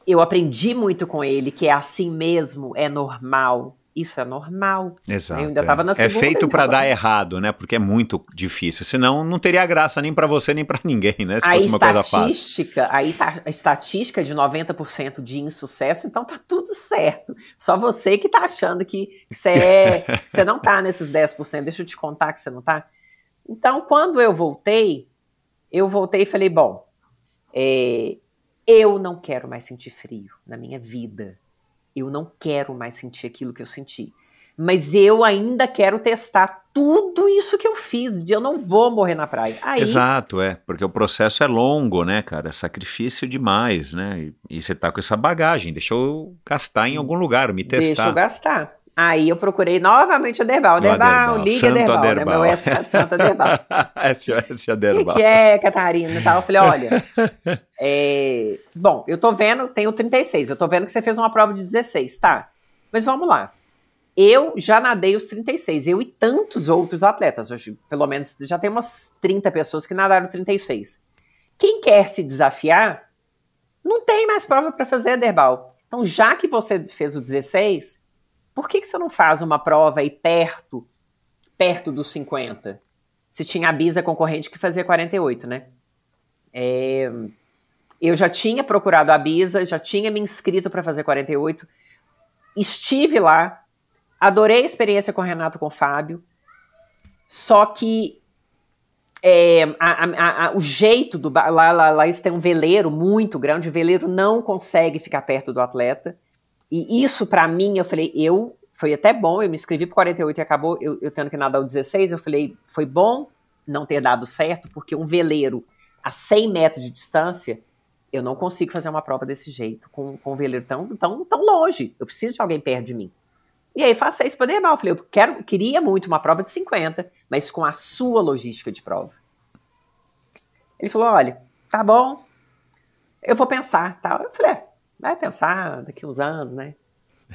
eu aprendi muito com ele que é assim mesmo, é normal isso é normal. Exato. Eu ainda estava é. na segunda. É feito para dar errado, né? Porque é muito difícil. Senão não teria graça nem para você nem para ninguém, né? Se a fosse uma estatística, aí tá a estatística de 90% de insucesso, então tá tudo certo. Só você que tá achando que você é, você não tá nesses 10%. Deixa eu te contar que você não tá. Então, quando eu voltei, eu voltei e falei, bom, é, eu não quero mais sentir frio na minha vida eu não quero mais sentir aquilo que eu senti. Mas eu ainda quero testar tudo isso que eu fiz. Eu não vou morrer na praia. Aí, Exato, é. Porque o processo é longo, né, cara? É sacrifício demais, né? E, e você tá com essa bagagem. Deixa eu gastar em algum lugar, me testar. Deixa eu gastar. Aí eu procurei novamente o Derbal. Derbal, liga Derbal, Aderbal. né? Meu S é Santo Aderbal. SOS Aderbal. O que, que é, Catarina? Tal. Eu falei, olha, é... bom, eu tô vendo, tenho 36, eu tô vendo que você fez uma prova de 16, tá? Mas vamos lá. Eu já nadei os 36, eu e tantos outros atletas. Hoje, pelo menos, já tem umas 30 pessoas que nadaram 36. Quem quer se desafiar, não tem mais prova para fazer, Derbal. Então, já que você fez o 16, por que, que você não faz uma prova aí perto, perto dos 50? Se tinha a Bisa concorrente que fazia 48, né? É, eu já tinha procurado a Bisa, já tinha me inscrito para fazer 48, estive lá, adorei a experiência com o Renato, com o Fábio, só que é, a, a, a, o jeito do lá, lá, lá eles têm um veleiro muito grande, o veleiro não consegue ficar perto do atleta. E isso, para mim, eu falei, eu. Foi até bom, eu me inscrevi para 48 e acabou eu, eu tendo que nadar o 16. Eu falei, foi bom não ter dado certo, porque um veleiro a 100 metros de distância, eu não consigo fazer uma prova desse jeito, com, com um veleiro tão, tão, tão longe. Eu preciso de alguém perto de mim. E aí faça isso Derbal. Eu falei, eu quero, queria muito uma prova de 50, mas com a sua logística de prova. Ele falou, olha, tá bom, eu vou pensar. Tá? Eu falei, é, Vai pensar daqui uns anos, né?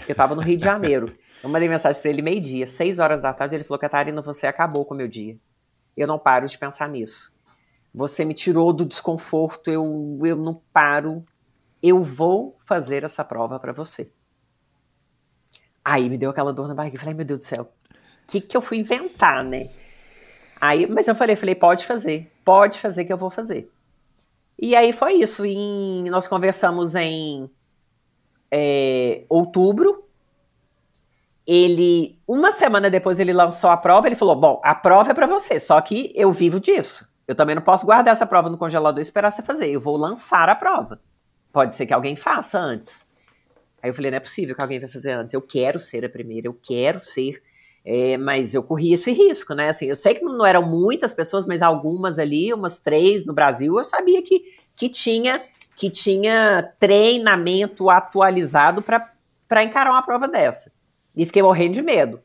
Eu tava no Rio de Janeiro. Eu mandei mensagem para ele meio-dia, seis horas da tarde. Ele falou: Catarina, você acabou com o meu dia. Eu não paro de pensar nisso. Você me tirou do desconforto. Eu, eu não paro. Eu vou fazer essa prova para você. Aí me deu aquela dor na barriga. Eu falei: Meu Deus do céu, o que, que eu fui inventar, né? Aí, mas eu falei: falei, pode fazer. Pode fazer que eu vou fazer. E aí foi isso. Em, nós conversamos em é, outubro. Ele, uma semana depois, ele lançou a prova. Ele falou: Bom, a prova é para você, só que eu vivo disso. Eu também não posso guardar essa prova no congelador e esperar você fazer. Eu vou lançar a prova. Pode ser que alguém faça antes. Aí eu falei: Não é possível que alguém vai fazer antes. Eu quero ser a primeira, eu quero ser é, mas eu corri esse risco, né? Assim, eu sei que não eram muitas pessoas, mas algumas ali, umas três no Brasil, eu sabia que, que tinha que tinha treinamento atualizado para encarar uma prova dessa. E fiquei morrendo de medo.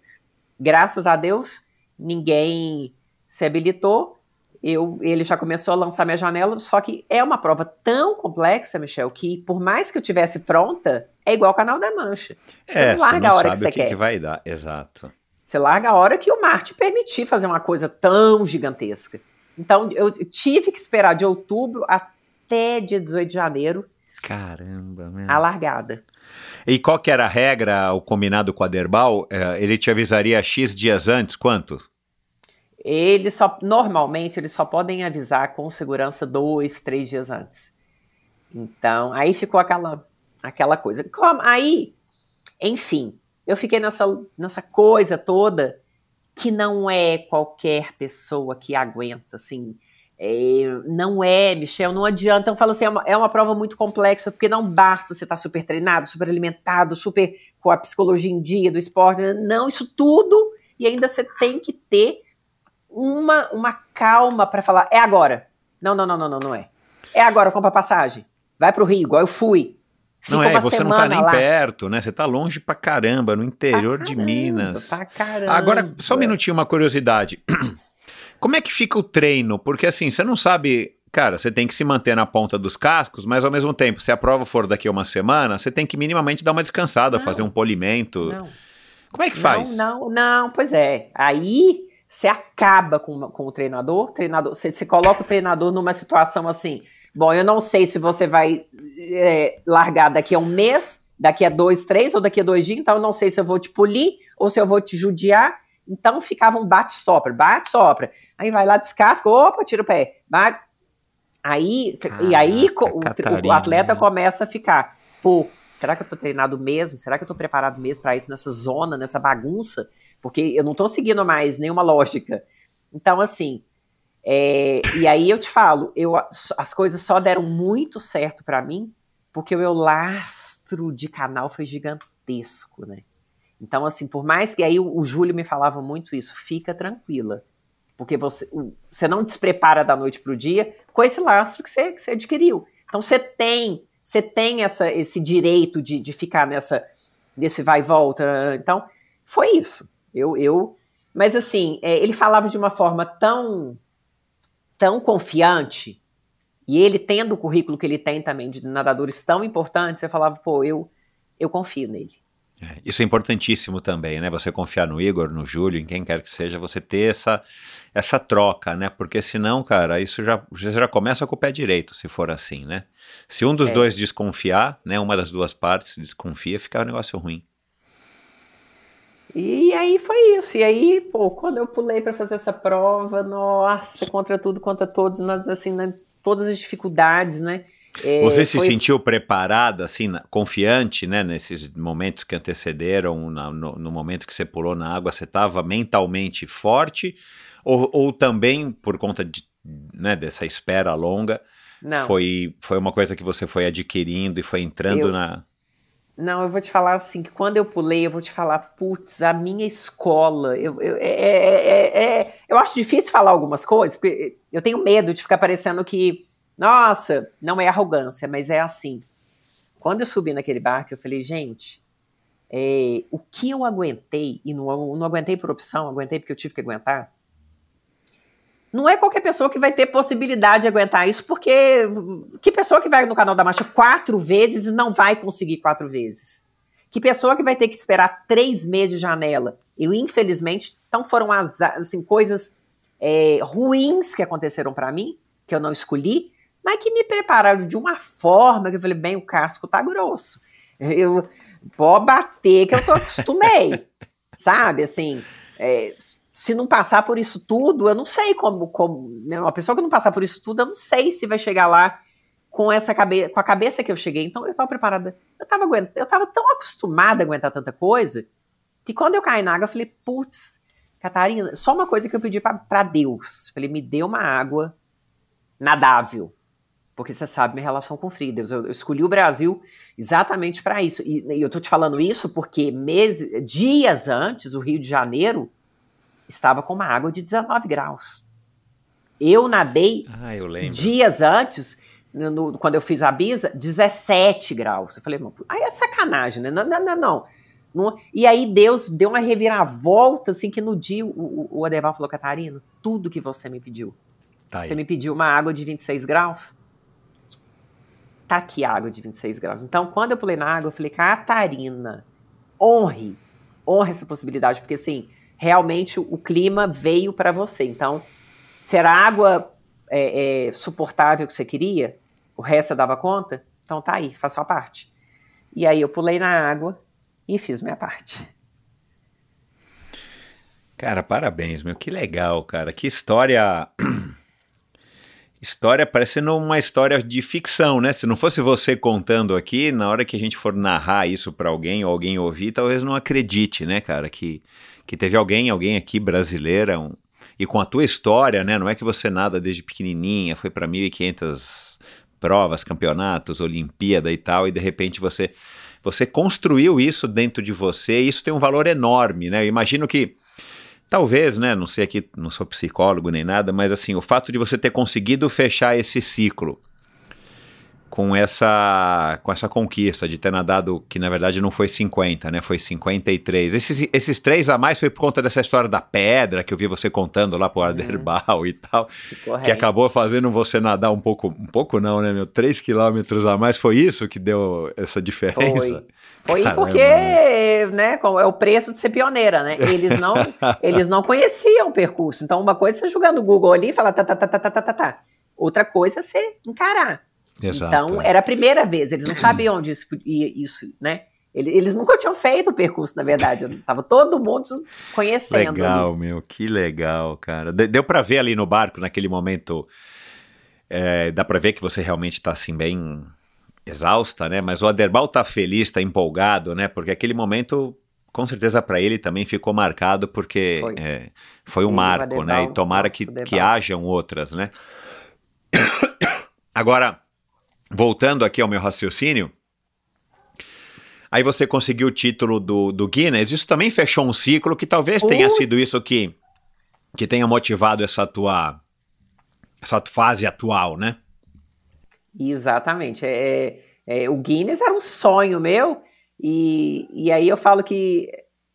Graças a Deus, ninguém se habilitou. Eu, ele já começou a lançar minha janela, só que é uma prova tão complexa, Michel, que por mais que eu tivesse pronta, é igual o canal da Mancha. Você é, não larga não a hora que você que quer. Que vai dar, exato. Você larga a hora que o mar te permitir fazer uma coisa tão gigantesca. Então, eu tive que esperar de outubro a, até dia 18 de janeiro. Caramba, meu. A largada. E qual que era a regra, o combinado com a Derbal? É, ele te avisaria X dias antes? Quanto? Ele só, normalmente, eles só podem avisar com segurança dois, três dias antes. Então, aí ficou aquela, aquela coisa. Como, aí, enfim, eu fiquei nessa, nessa coisa toda que não é qualquer pessoa que aguenta, assim. É, não é, Michel, não adianta. Então, falo assim, é uma, é uma prova muito complexa, porque não basta você estar super treinado, super alimentado, super com a psicologia em dia do esporte. Não, isso tudo, e ainda você tem que ter uma, uma calma para falar, é agora. Não, não, não, não, não, não é. É agora, compra passagem. Vai pro Rio, igual eu fui. Fica não é, você não tá nem lá. perto, né? Você tá longe pra caramba, no interior caramba, de Minas. Pra caramba. Agora, só um minutinho, uma curiosidade. Como é que fica o treino? Porque assim, você não sabe. Cara, você tem que se manter na ponta dos cascos, mas ao mesmo tempo, se a prova for daqui a uma semana, você tem que minimamente dar uma descansada, não, fazer um polimento. Não. Como é que faz? Não, não, não, pois é. Aí você acaba com, com o treinador, treinador, você, você coloca o treinador numa situação assim Bom, eu não sei se você vai é, largar daqui a um mês, daqui a dois, três ou daqui a dois dias, então eu não sei se eu vou te polir ou se eu vou te judiar. Então ficava um bate-sopra, bate-sopra. Aí vai lá, descasca, opa, tira o pé. Bate. Aí, Caraca, e aí o, o, atleta começa a ficar, pô, será que eu tô treinado mesmo? Será que eu tô preparado mesmo para isso nessa zona, nessa bagunça? Porque eu não tô seguindo mais nenhuma lógica. Então, assim, é, e aí eu te falo, eu, as coisas só deram muito certo para mim porque o meu lastro de canal foi gigantesco, né? Então, assim, por mais que aí o, o Júlio me falava muito isso, fica tranquila. Porque você, você não desprepara da noite pro dia com esse lastro que você, que você adquiriu. Então você tem, você tem essa, esse direito de, de ficar nessa, nesse vai e volta. Então, foi isso. Eu, eu, mas assim, é, ele falava de uma forma tão tão confiante, e ele tendo o currículo que ele tem também de nadadores tão importantes, você falava, pô, eu, eu confio nele. É, isso é importantíssimo também, né? Você confiar no Igor, no Júlio, em quem quer que seja, você ter essa, essa troca, né? Porque senão, cara, isso já, você já começa com o pé direito, se for assim, né? Se um dos é. dois desconfiar, né? Uma das duas partes desconfia, fica um negócio ruim. E aí foi isso. E aí, pô, quando eu pulei para fazer essa prova, nossa, contra tudo, contra todos, assim, né, todas as dificuldades, né? É, Você se foi... sentiu preparada, assim, confiante, né, nesses momentos que antecederam, na, no, no, momento que você pulou na água, você estava mentalmente forte? Ou, ou também, por conta de, né, dessa espera longa, Não. Foi, foi uma coisa que você foi adquirindo e foi entrando eu... na não, eu vou te falar assim, que quando eu pulei, eu vou te falar, putz, a minha escola, eu, eu, é, é, é, eu acho difícil falar algumas coisas, porque eu tenho medo de ficar parecendo que, nossa, não é arrogância, mas é assim. Quando eu subi naquele barco, eu falei, gente, o que eu aguentei, e não, não aguentei por opção, aguentei porque eu tive que aguentar, não é qualquer pessoa que vai ter possibilidade de aguentar isso, porque que pessoa que vai no canal da marcha quatro vezes e não vai conseguir quatro vezes? Que pessoa que vai ter que esperar três meses de janela? Eu, infelizmente, então foram as assim, coisas é, ruins que aconteceram para mim, que eu não escolhi, mas que me prepararam de uma forma que eu falei, bem, o casco tá grosso. Eu pode bater que eu tô acostumei. sabe, assim, é, se não passar por isso tudo, eu não sei como, como né? uma pessoa que não passar por isso tudo, eu não sei se vai chegar lá com essa cabeça, com a cabeça que eu cheguei. Então eu estava preparada, eu estava aguentando, eu tava tão acostumada a aguentar tanta coisa, que quando eu caí na água, eu falei, putz, Catarina, só uma coisa que eu pedi para Deus. Falei, me dê uma água nadável. Porque você sabe minha relação com frio. Deus, eu, eu escolhi o Brasil exatamente para isso. E, e, eu tô te falando isso porque meses, dias antes, o Rio de Janeiro estava com uma água de 19 graus. Eu nadei ah, eu dias antes, no, quando eu fiz a bisa, 17 graus. Eu falei, aí é sacanagem, né? Não, não, não, não. não. E aí Deus deu uma reviravolta, assim, que no dia o, o Adeval falou, Catarina, tudo que você me pediu. Tá você me pediu uma água de 26 graus? Tá aqui a água de 26 graus. Então, quando eu pulei na água, eu falei, Catarina, honre, honre essa possibilidade, porque assim, realmente o clima veio para você. Então, se era água é, é, suportável que você queria, o resto eu dava conta, então tá aí, faço a parte. E aí eu pulei na água e fiz minha parte. Cara, parabéns, meu, que legal, cara, que história história parecendo uma história de ficção, né? Se não fosse você contando aqui, na hora que a gente for narrar isso para alguém ou alguém ouvir, talvez não acredite, né, cara, que, que teve alguém, alguém aqui brasileira, um, e com a tua história, né? Não é que você nada desde pequenininha, foi para 1500 provas, campeonatos, Olimpíada e tal, e de repente você você construiu isso dentro de você, e isso tem um valor enorme, né? Eu imagino que Talvez, né? Não sei aqui, não sou psicólogo nem nada, mas assim, o fato de você ter conseguido fechar esse ciclo com essa com essa conquista de ter nadado, que na verdade não foi 50, né? Foi 53. Esses, esses três a mais foi por conta dessa história da pedra que eu vi você contando lá pro Arderbal uhum. e tal. Que acabou fazendo você nadar um pouco, um pouco não, né, meu? 3 quilômetros a mais. Foi isso que deu essa diferença? Foi. Foi Caramba. porque, né, é o preço de ser pioneira, né? Eles não, eles não conheciam o percurso. Então, uma coisa é você jogar no Google ali e falar tá, tá, tá, tá, tá, tá, tá, tá. Outra coisa é você encarar. Exato. Então, era a primeira vez, eles não sabiam onde isso, isso né? Eles nunca tinham feito o percurso, na verdade. Tava todo mundo conhecendo. Legal, ali. meu, que legal, cara. Deu para ver ali no barco, naquele momento. É, dá para ver que você realmente tá assim, bem exausta, né? Mas o Aderbal tá feliz, tá empolgado, né? Porque aquele momento, com certeza para ele também ficou marcado, porque foi, é, foi um marco, Aderbal, né? E tomara nossa, que, que hajam outras, né? Agora, voltando aqui ao meu raciocínio, aí você conseguiu o título do, do Guinness, isso também fechou um ciclo que talvez tenha sido isso que, que tenha motivado essa tua essa fase atual, né? Exatamente. É, é, o Guinness era um sonho meu, e, e aí eu falo que,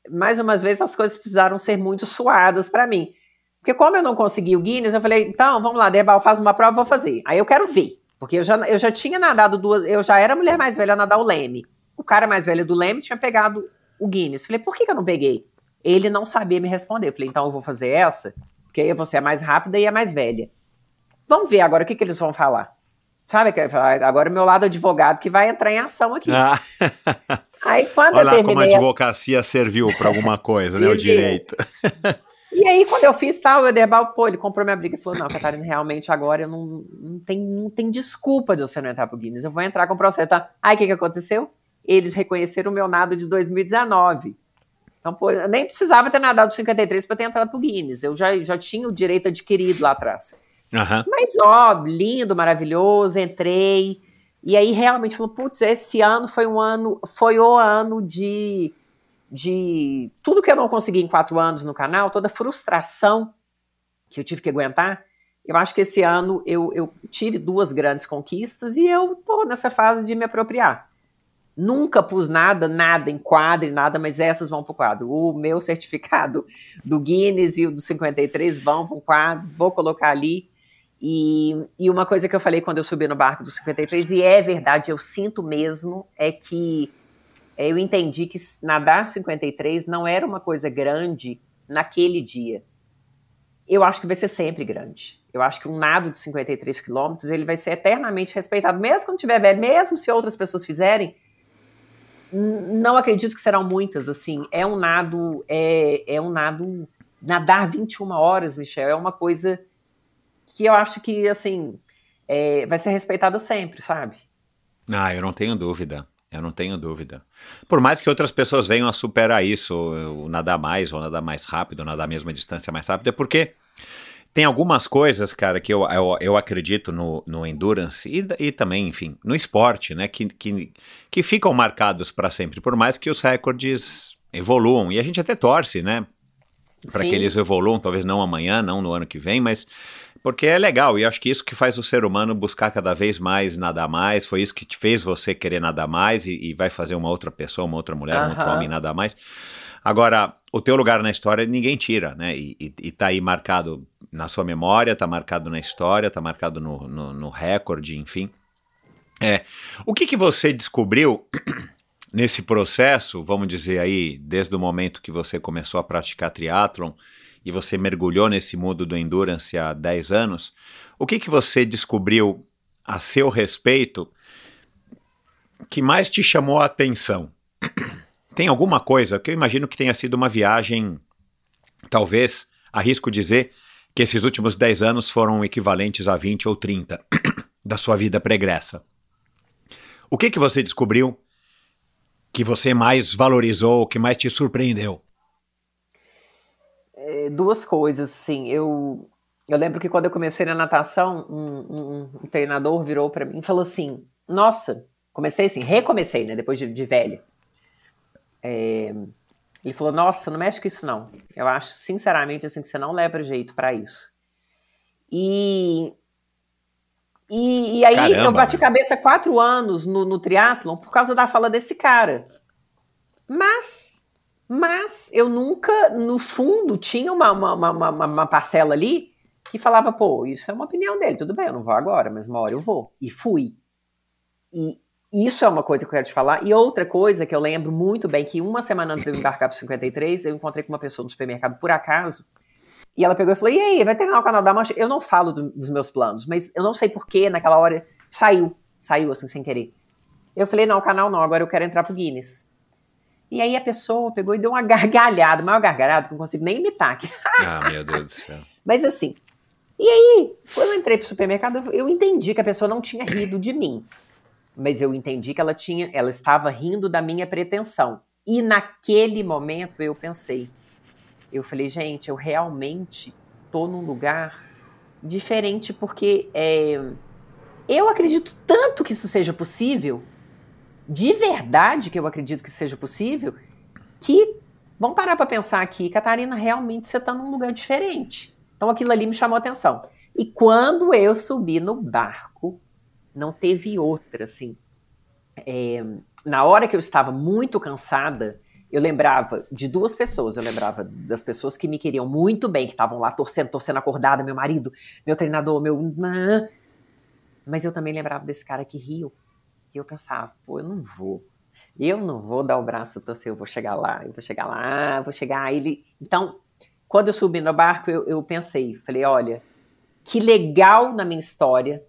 mais umas vezes, as coisas precisaram ser muito suadas para mim. Porque como eu não consegui o Guinness, eu falei, então, vamos lá, Debal, faz uma prova, vou fazer. Aí eu quero ver. Porque eu já, eu já tinha nadado duas, eu já era a mulher mais velha a nadar o leme. O cara mais velho do leme tinha pegado o Guinness. Falei, por que, que eu não peguei? Ele não sabia me responder. Eu falei, então eu vou fazer essa, porque aí você é mais rápida e é mais velha. Vamos ver agora o que, que eles vão falar. Sabe, agora o meu lado advogado que vai entrar em ação aqui. Ah. Aí quando Olha eu terminei... como a advocacia serviu para alguma coisa, né, o direito. E aí, quando eu fiz tal, o Ederbal, pô, ele comprou minha briga e falou: Não, Catarina, realmente agora eu não, não, tem, não tem desculpa de você não entrar pro Guinness, eu vou entrar com o processo. Tá? Aí o que, que aconteceu? Eles reconheceram o meu nado de 2019. Então, pô, eu nem precisava ter nadado 53 para ter entrado pro Guinness, eu já, já tinha o direito adquirido lá atrás. Uhum. Mas, ó, lindo, maravilhoso, entrei. E aí realmente falou, putz, esse ano foi um ano, foi o ano de, de tudo que eu não consegui em quatro anos no canal, toda frustração que eu tive que aguentar. Eu acho que esse ano eu, eu tive duas grandes conquistas e eu tô nessa fase de me apropriar. Nunca pus nada, nada em quadro, nada, mas essas vão para o quadro. O meu certificado do Guinness e o do 53 vão para o quadro, vou colocar ali. E, e uma coisa que eu falei quando eu subi no barco do 53, e é verdade, eu sinto mesmo, é que eu entendi que nadar 53 não era uma coisa grande naquele dia. Eu acho que vai ser sempre grande. Eu acho que um nado de 53 quilômetros ele vai ser eternamente respeitado, mesmo quando tiver velho, mesmo se outras pessoas fizerem. Não acredito que serão muitas, assim. É um nado, é, é um nado. Nadar 21 horas, Michel, é uma coisa que eu acho que, assim, é, vai ser respeitada sempre, sabe? Ah, eu não tenho dúvida. Eu não tenho dúvida. Por mais que outras pessoas venham a superar isso, o nadar mais, ou nadar mais rápido, ou nadar a mesma distância mais rápido, é porque tem algumas coisas, cara, que eu, eu, eu acredito no, no endurance e, e também, enfim, no esporte, né, que, que, que ficam marcados para sempre, por mais que os recordes evoluam. E a gente até torce, né, para que eles evoluam, talvez não amanhã, não no ano que vem, mas porque é legal, e acho que isso que faz o ser humano buscar cada vez mais nadar mais, foi isso que te fez você querer nadar mais e, e vai fazer uma outra pessoa, uma outra mulher, um outro homem nadar mais. Agora, o teu lugar na história ninguém tira, né? E, e, e tá aí marcado na sua memória, tá marcado na história, tá marcado no, no, no recorde, enfim. É, o que que você descobriu nesse processo, vamos dizer aí, desde o momento que você começou a praticar triatlon, e você mergulhou nesse mundo do endurance há 10 anos, o que, que você descobriu a seu respeito que mais te chamou a atenção? Tem alguma coisa que eu imagino que tenha sido uma viagem, talvez, arrisco dizer, que esses últimos 10 anos foram equivalentes a 20 ou 30 da sua vida pregressa. O que que você descobriu que você mais valorizou, que mais te surpreendeu? É, duas coisas, sim. Eu, eu lembro que quando eu comecei na natação, um, um, um treinador virou para mim e falou assim: Nossa, comecei assim, recomecei, né? Depois de, de velha. É, ele falou: Nossa, não mexe com isso, não. Eu acho, sinceramente, assim, que você não leva jeito para isso. E, e, e aí Caramba, eu bati cabeça quatro anos no, no triatlon por causa da fala desse cara. Mas, mas eu nunca, no fundo, tinha uma, uma, uma, uma, parcela ali que falava, pô, isso é uma opinião dele, tudo bem, eu não vou agora, mas uma hora eu vou. E fui. E isso é uma coisa que eu quero te falar. E outra coisa que eu lembro muito bem, que uma semana antes de eu embarcar para 53, eu encontrei com uma pessoa no supermercado, por acaso, e ela pegou e falou: E aí, vai terminar o canal da Mancha? Eu não falo do, dos meus planos, mas eu não sei porquê, naquela hora saiu, saiu assim, sem querer. Eu falei: Não, o canal não, agora eu quero entrar pro Guinness. E aí a pessoa pegou e deu uma gargalhada, maior gargalhada, que eu não consigo nem imitar. ah, meu Deus do céu. Mas assim. E aí, quando eu entrei pro supermercado, eu entendi que a pessoa não tinha rido de mim. Mas eu entendi que ela tinha, ela estava rindo da minha pretensão. E naquele momento eu pensei, eu falei, gente, eu realmente tô num lugar diferente porque é, eu acredito tanto que isso seja possível, de verdade que eu acredito que seja possível, que vamos parar para pensar aqui, Catarina, realmente você está num lugar diferente. Então aquilo ali me chamou a atenção. E quando eu subi no barco, não teve outra, assim. É, na hora que eu estava muito cansada, eu lembrava de duas pessoas. Eu lembrava das pessoas que me queriam muito bem, que estavam lá torcendo, torcendo acordada, meu marido, meu treinador, meu. Mas eu também lembrava desse cara que riu. E eu pensava, pô, eu não vou. Eu não vou dar o braço torcer, eu vou chegar lá, eu vou chegar lá, eu vou chegar. Ele... Então, quando eu subi no barco, eu, eu pensei, falei, olha, que legal na minha história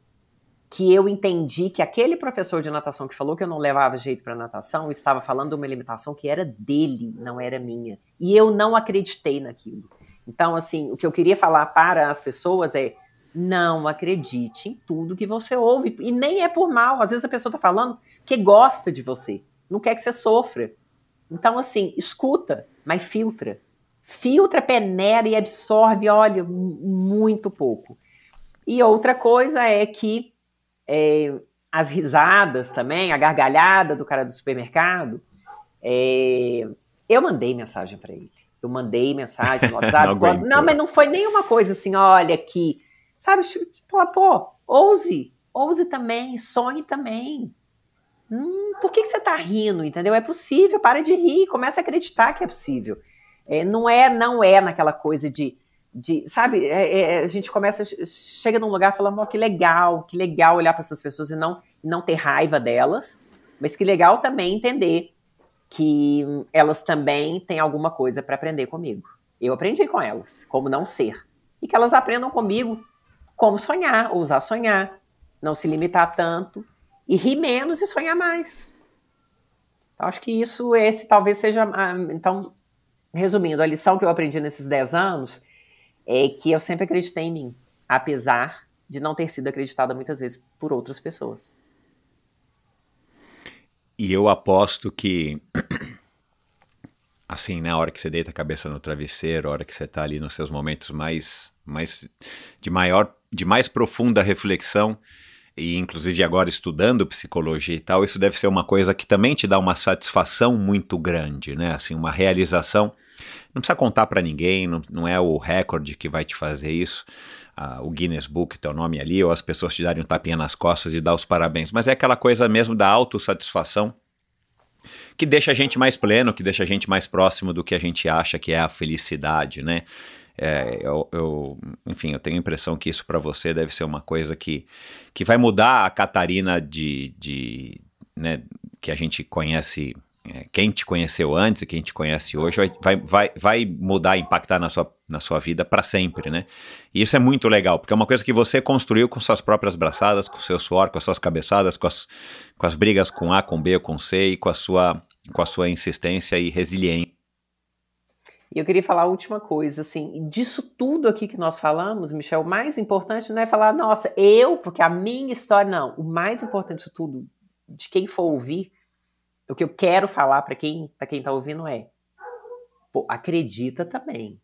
que eu entendi que aquele professor de natação que falou que eu não levava jeito para natação estava falando de uma limitação que era dele, não era minha. E eu não acreditei naquilo. Então, assim, o que eu queria falar para as pessoas é: não acredite em tudo que você ouve. E nem é por mal. Às vezes a pessoa está falando que gosta de você, não quer que você sofra. Então, assim, escuta, mas filtra. Filtra, peneira e absorve, olha, muito pouco. E outra coisa é que é, as risadas também, a gargalhada do cara do supermercado. É, eu mandei mensagem para ele. Eu mandei mensagem no WhatsApp. não, quando, não, mas não foi nenhuma coisa assim, olha aqui. Sabe, tipo, pô, ouse, ouse também, sonhe também. Hum, por que, que você tá rindo, entendeu? É possível, para de rir, começa a acreditar que é possível. É, não é, não é naquela coisa de de, sabe, é, é, a gente começa, chega num lugar falando, oh, que legal, que legal olhar para essas pessoas e não, não ter raiva delas, mas que legal também entender que elas também têm alguma coisa para aprender comigo. Eu aprendi com elas, como não ser. E que elas aprendam comigo como sonhar, ousar sonhar, não se limitar tanto, e rir menos e sonhar mais. Então, acho que isso, esse talvez seja. Então, resumindo, a lição que eu aprendi nesses 10 anos é que eu sempre acreditei em mim, apesar de não ter sido acreditada muitas vezes por outras pessoas. E eu aposto que, assim, na hora que você deita a cabeça no travesseiro, a hora que você está ali nos seus momentos mais, mais de maior, de mais profunda reflexão, e inclusive agora estudando psicologia e tal, isso deve ser uma coisa que também te dá uma satisfação muito grande, né? Assim, uma realização não precisa contar para ninguém, não, não é o recorde que vai te fazer isso, uh, o Guinness Book, teu nome ali, ou as pessoas te darem um tapinha nas costas e dar os parabéns, mas é aquela coisa mesmo da autossatisfação que deixa a gente mais pleno, que deixa a gente mais próximo do que a gente acha que é a felicidade, né? É, eu, eu, enfim, eu tenho a impressão que isso para você deve ser uma coisa que, que vai mudar a Catarina de, de né, que a gente conhece é, quem te conheceu antes e quem te conhece hoje vai, vai, vai mudar, impactar na sua, na sua vida para sempre, né? E isso é muito legal, porque é uma coisa que você construiu com suas próprias braçadas, com seu suor, com as suas cabeçadas, com as, com as brigas com A, com B, com C e com a sua, com a sua insistência e resiliência. E eu queria falar a última coisa, assim, disso tudo aqui que nós falamos, Michel, o mais importante não é falar, nossa, eu, porque a minha história, não. O mais importante disso tudo, de quem for ouvir, o que eu quero falar para quem para quem tá ouvindo é, pô, acredita também.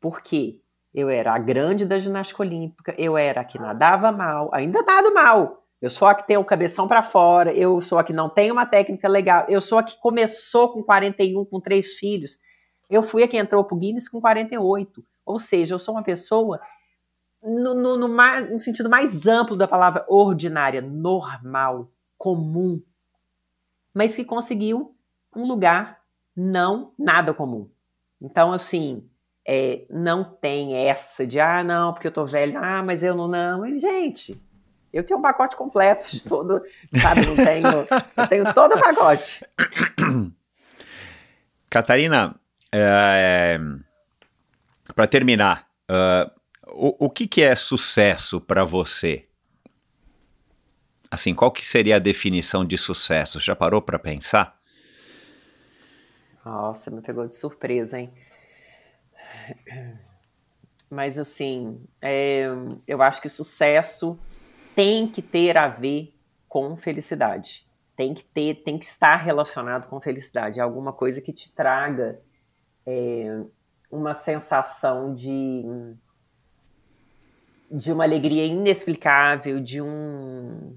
Porque eu era a grande da ginástica olímpica, eu era a que nadava mal, ainda nado mal. Eu sou a que tem o cabeção para fora, eu sou a que não tem uma técnica legal, eu sou a que começou com 41, com três filhos. Eu fui a que entrou pro Guinness com 48. Ou seja, eu sou uma pessoa no, no, no, mais, no sentido mais amplo da palavra ordinária, normal, comum, mas que conseguiu um lugar não nada comum. Então, assim, é, não tem essa de, ah, não, porque eu tô velho, ah, mas eu não, não. E, gente, eu tenho um pacote completo de todo, sabe, não tenho, eu tenho todo o pacote. Catarina, é, para terminar, uh, o, o que, que é sucesso para você? Assim, qual que seria a definição de sucesso? Já parou para pensar? Nossa, me pegou de surpresa, hein? Mas assim, é, eu acho que sucesso tem que ter a ver com felicidade. Tem que ter, tem que estar relacionado com felicidade. É alguma coisa que te traga é, uma sensação de de uma alegria inexplicável, de um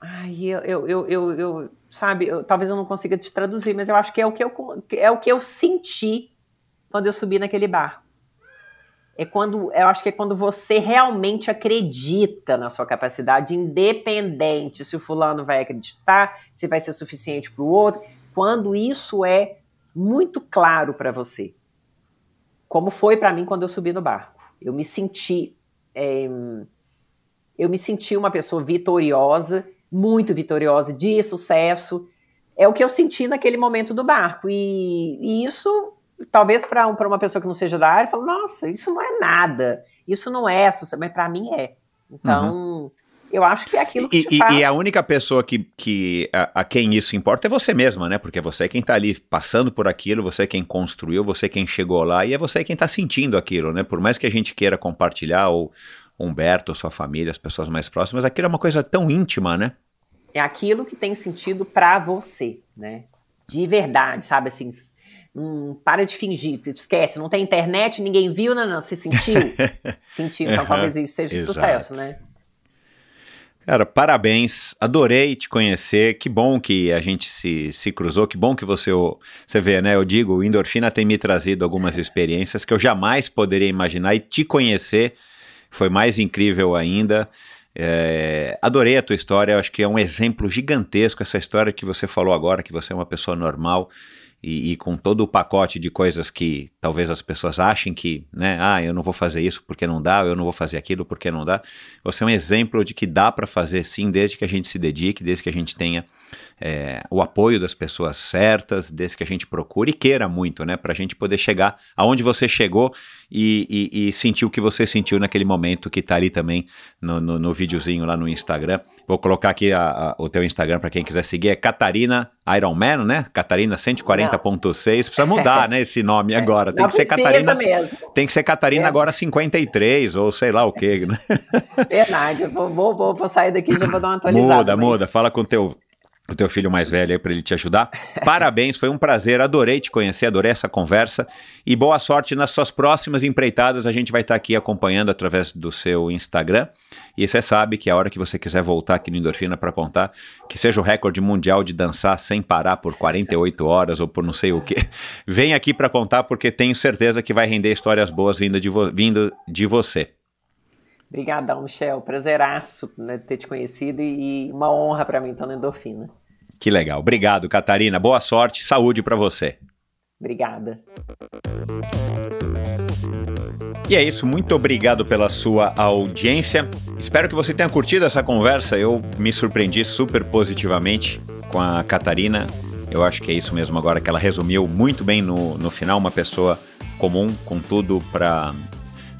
Ai, eu, eu, eu, eu, eu sabe, eu, talvez eu não consiga te traduzir, mas eu acho que é o que eu, é o que eu senti quando eu subi naquele barco. É quando, eu acho que é quando você realmente acredita na sua capacidade, independente se o fulano vai acreditar, se vai ser suficiente para o outro, quando isso é muito claro para você. Como foi para mim quando eu subi no barco. Eu me senti. É, eu me senti uma pessoa vitoriosa muito vitoriosa, de sucesso. É o que eu senti naquele momento do barco. E, e isso, talvez para um, uma pessoa que não seja da área, fala: nossa, isso não é nada. Isso não é sucesso, mas para mim é. Então. Uhum. Eu acho que é aquilo que e, te faz. E a única pessoa que, que a, a, quem isso importa é você mesma, né? Porque você é quem está ali passando por aquilo, você é quem construiu, você é quem chegou lá e é você quem está sentindo aquilo, né? Por mais que a gente queira compartilhar ou Humberto, sua família, as pessoas mais próximas, aquilo é uma coisa tão íntima, né? É aquilo que tem sentido para você, né? De verdade, sabe assim, Hum, para de fingir, esquece, não tem internet, ninguém viu, não, não, você sentiu? sentiu, então talvez isso seja Exato. sucesso, né? Cara, parabéns, adorei te conhecer, que bom que a gente se, se cruzou, que bom que você, você vê, né, eu digo, o Endorfina tem me trazido algumas experiências que eu jamais poderia imaginar e te conhecer foi mais incrível ainda. É, adorei a tua história, acho que é um exemplo gigantesco essa história que você falou agora, que você é uma pessoa normal e, e, com todo o pacote de coisas que talvez as pessoas achem que, né, ah, eu não vou fazer isso porque não dá, eu não vou fazer aquilo porque não dá. Você é um exemplo de que dá para fazer sim, desde que a gente se dedique, desde que a gente tenha é, o apoio das pessoas certas, desde que a gente procure e queira muito, né, para a gente poder chegar aonde você chegou e, e, e sentir o que você sentiu naquele momento que está ali também no, no, no, videozinho lá no Instagram. Vou colocar aqui a, a, o teu Instagram para quem quiser seguir, é Catarina Ironman, né? Catarina 140.6. Precisa mudar, né, esse nome é. agora. Tem Não que ser Catarina. Mesmo. Tem que ser Catarina é. agora 53 ou sei lá o quê, né? Verdade. Vou, vou, vou, vou sair daqui e já vou dar uma atualizada. Muda, mas... muda. Fala com o teu o teu filho mais velho aí para ele te ajudar. Parabéns, foi um prazer, adorei te conhecer, adorei essa conversa e boa sorte nas suas próximas empreitadas. A gente vai estar tá aqui acompanhando através do seu Instagram. E você sabe que a hora que você quiser voltar aqui no Endorfina para contar, que seja o recorde mundial de dançar sem parar por 48 horas ou por não sei o que, vem aqui para contar porque tenho certeza que vai render histórias boas vindo de, vo vindo de você. Obrigadão, Michel. Prazeraço né, ter te conhecido e uma honra para mim estar no Endorfina. Que legal. Obrigado, Catarina. Boa sorte saúde para você. Obrigada. E é isso, muito obrigado pela sua audiência. Espero que você tenha curtido essa conversa. Eu me surpreendi super positivamente com a Catarina Eu acho que é isso mesmo agora que ela resumiu muito bem no, no final, uma pessoa comum com tudo para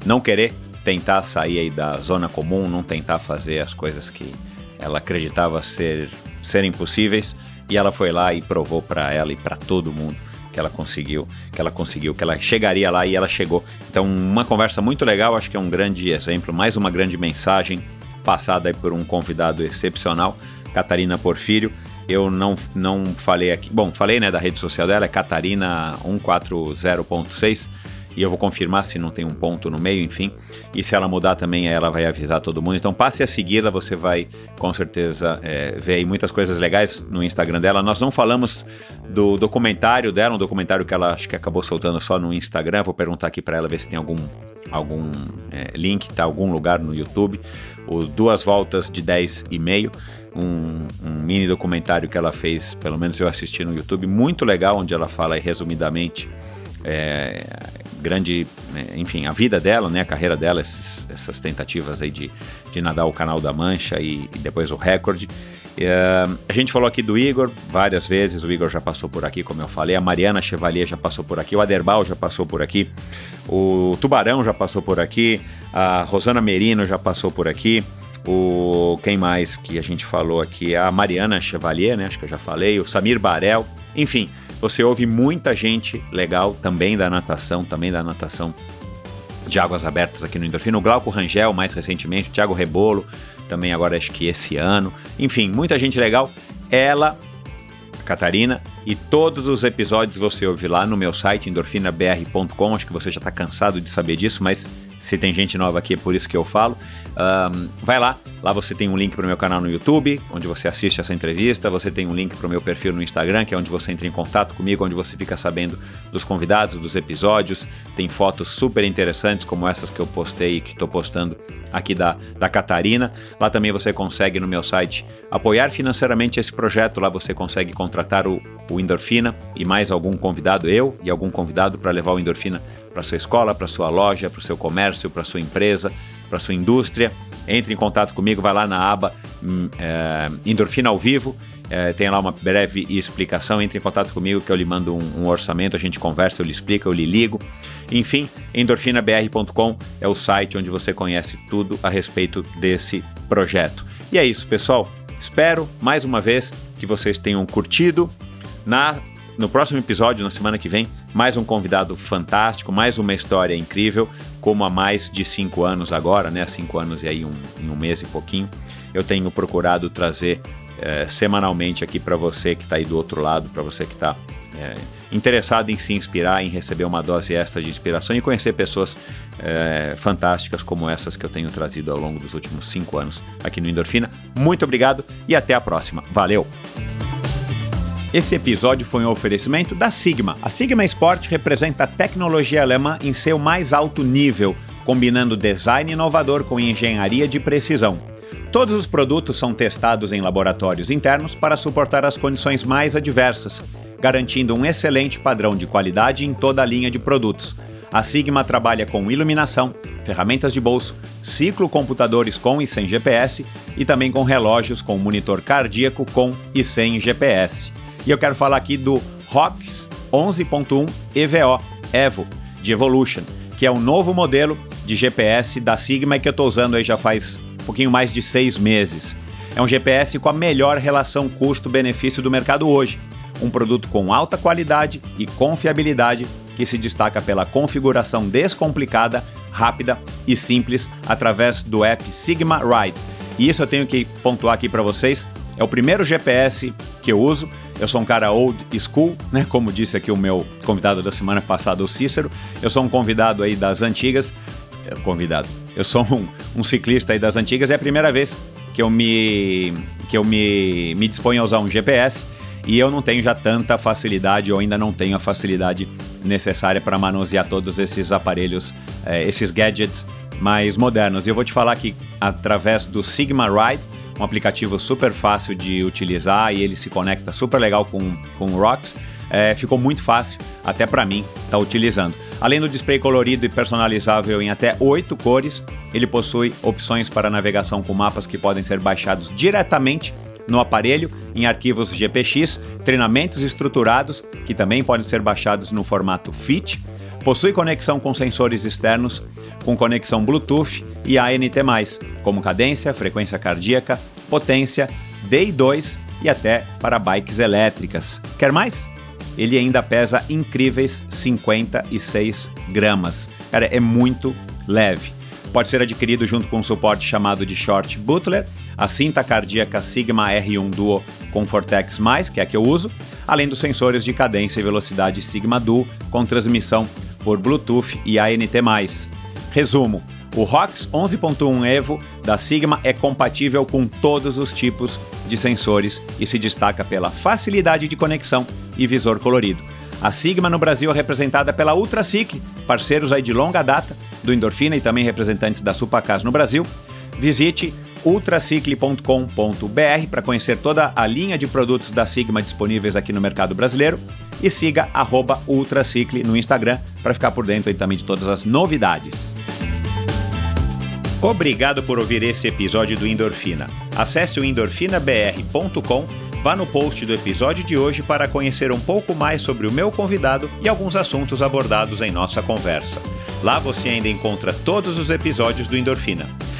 não querer tentar sair aí da zona comum, não tentar fazer as coisas que ela acreditava ser serem possíveis e ela foi lá e provou para ela e para todo mundo que ela conseguiu, que ela conseguiu, que ela chegaria lá e ela chegou. Então, uma conversa muito legal, acho que é um grande exemplo, mais uma grande mensagem passada por um convidado excepcional, Catarina Porfírio. Eu não, não falei aqui, bom, falei né, da rede social dela, é Catarina140.6 e eu vou confirmar se não tem um ponto no meio, enfim. E se ela mudar também, ela vai avisar todo mundo. Então passe a segui-la, você vai com certeza é, ver aí muitas coisas legais no Instagram dela. Nós não falamos do documentário dela, um documentário que ela acho que acabou soltando só no Instagram. Vou perguntar aqui para ela ver se tem algum algum é, link, tá algum lugar no YouTube. O Duas Voltas de 10 e meio. Um, um, mini documentário que ela fez, pelo menos eu assisti no YouTube, muito legal, onde ela fala resumidamente é, grande, né, enfim, a vida dela, né, a carreira dela, esses, essas tentativas aí de, de nadar o Canal da Mancha e, e depois o recorde. É, a gente falou aqui do Igor várias vezes, o Igor já passou por aqui, como eu falei, a Mariana Chevalier já passou por aqui, o Aderbal já passou por aqui, o Tubarão já passou por aqui, a Rosana Merino já passou por aqui, o quem mais que a gente falou aqui? A Mariana Chevalier, né? Acho que eu já falei, o Samir Barel, enfim, você ouve muita gente legal também da natação, também da natação de águas abertas aqui no Endorfina. O Glauco Rangel, mais recentemente, o Thiago Rebolo, também agora acho que esse ano. Enfim, muita gente legal. Ela, a Catarina, e todos os episódios você ouve lá no meu site, endorfinabr.com. Acho que você já está cansado de saber disso, mas se tem gente nova aqui, é por isso que eu falo. Um, vai lá, lá você tem um link para o meu canal no YouTube, onde você assiste essa entrevista. Você tem um link para o meu perfil no Instagram, que é onde você entra em contato comigo, onde você fica sabendo dos convidados, dos episódios. Tem fotos super interessantes, como essas que eu postei e que estou postando aqui da, da Catarina. Lá também você consegue no meu site apoiar financeiramente esse projeto. Lá você consegue contratar o, o Endorfina e mais algum convidado, eu e algum convidado, para levar o Endorfina para sua escola, para sua loja, para o seu comércio, para sua empresa, para sua indústria. Entre em contato comigo, vai lá na aba é, Endorfina ao Vivo, é, tem lá uma breve explicação. Entre em contato comigo que eu lhe mando um, um, orçamento, a gente conversa, eu lhe explico, eu lhe ligo. Enfim, endorfinabr.com é o site onde você conhece tudo a respeito desse projeto. E é isso, pessoal. Espero mais uma vez que vocês tenham curtido. Na no próximo episódio, na semana que vem, mais um convidado fantástico, mais uma história incrível, como há mais de cinco anos agora, né? Cinco anos e aí um, em um mês e pouquinho. Eu tenho procurado trazer é, semanalmente aqui para você que está aí do outro lado, para você que está é, interessado em se inspirar, em receber uma dose extra de inspiração e conhecer pessoas é, fantásticas como essas que eu tenho trazido ao longo dos últimos cinco anos aqui no Endorfina. Muito obrigado e até a próxima. Valeu! Esse episódio foi um oferecimento da Sigma. A Sigma Sport representa a tecnologia alemã em seu mais alto nível, combinando design inovador com engenharia de precisão. Todos os produtos são testados em laboratórios internos para suportar as condições mais adversas, garantindo um excelente padrão de qualidade em toda a linha de produtos. A Sigma trabalha com iluminação, ferramentas de bolso, ciclocomputadores com e sem GPS e também com relógios com monitor cardíaco com e sem GPS. E eu quero falar aqui do ROX 11.1 EVO Evo de Evolution, que é um novo modelo de GPS da Sigma e que eu estou usando aí já faz um pouquinho mais de seis meses. É um GPS com a melhor relação custo-benefício do mercado hoje. Um produto com alta qualidade e confiabilidade que se destaca pela configuração descomplicada, rápida e simples através do app Sigma Ride. E isso eu tenho que pontuar aqui para vocês. É o primeiro GPS que eu uso eu sou um cara old school, né? Como disse aqui o meu convidado da semana passada, o Cícero. Eu sou um convidado aí das antigas. É, convidado. Eu sou um, um ciclista aí das antigas. É a primeira vez que eu me que eu me, me disponho a usar um GPS e eu não tenho já tanta facilidade, ou ainda não tenho a facilidade necessária para manusear todos esses aparelhos, eh, esses gadgets mais modernos. E eu vou te falar que através do Sigma Ride um aplicativo super fácil de utilizar e ele se conecta super legal com, com o Rocks. É, ficou muito fácil, até para mim, estar tá utilizando. Além do display colorido e personalizável em até oito cores, ele possui opções para navegação com mapas que podem ser baixados diretamente no aparelho em arquivos GPX, treinamentos estruturados, que também podem ser baixados no formato FIT, possui conexão com sensores externos, com conexão Bluetooth e ANT+, como cadência, frequência cardíaca, potência, DI2 e até para bikes elétricas. Quer mais? Ele ainda pesa incríveis 56 gramas. Cara, é muito leve. Pode ser adquirido junto com um suporte chamado de Short Butler, a cinta cardíaca Sigma R1 Duo com Fortex+, que é a que eu uso, além dos sensores de cadência e velocidade Sigma Duo com transmissão por Bluetooth e ANT+. Resumo: o ROX 11.1 Evo da Sigma é compatível com todos os tipos de sensores e se destaca pela facilidade de conexão e visor colorido. A Sigma no Brasil é representada pela Ultracicle, parceiros aí de longa data do Endorfina e também representantes da Supacas no Brasil. Visite ultracicle.com.br para conhecer toda a linha de produtos da Sigma disponíveis aqui no mercado brasileiro e siga Ultracicle no Instagram para ficar por dentro também de todas as novidades. Obrigado por ouvir esse episódio do Endorfina. Acesse o endorfinabr.com, vá no post do episódio de hoje para conhecer um pouco mais sobre o meu convidado e alguns assuntos abordados em nossa conversa. Lá você ainda encontra todos os episódios do Endorfina.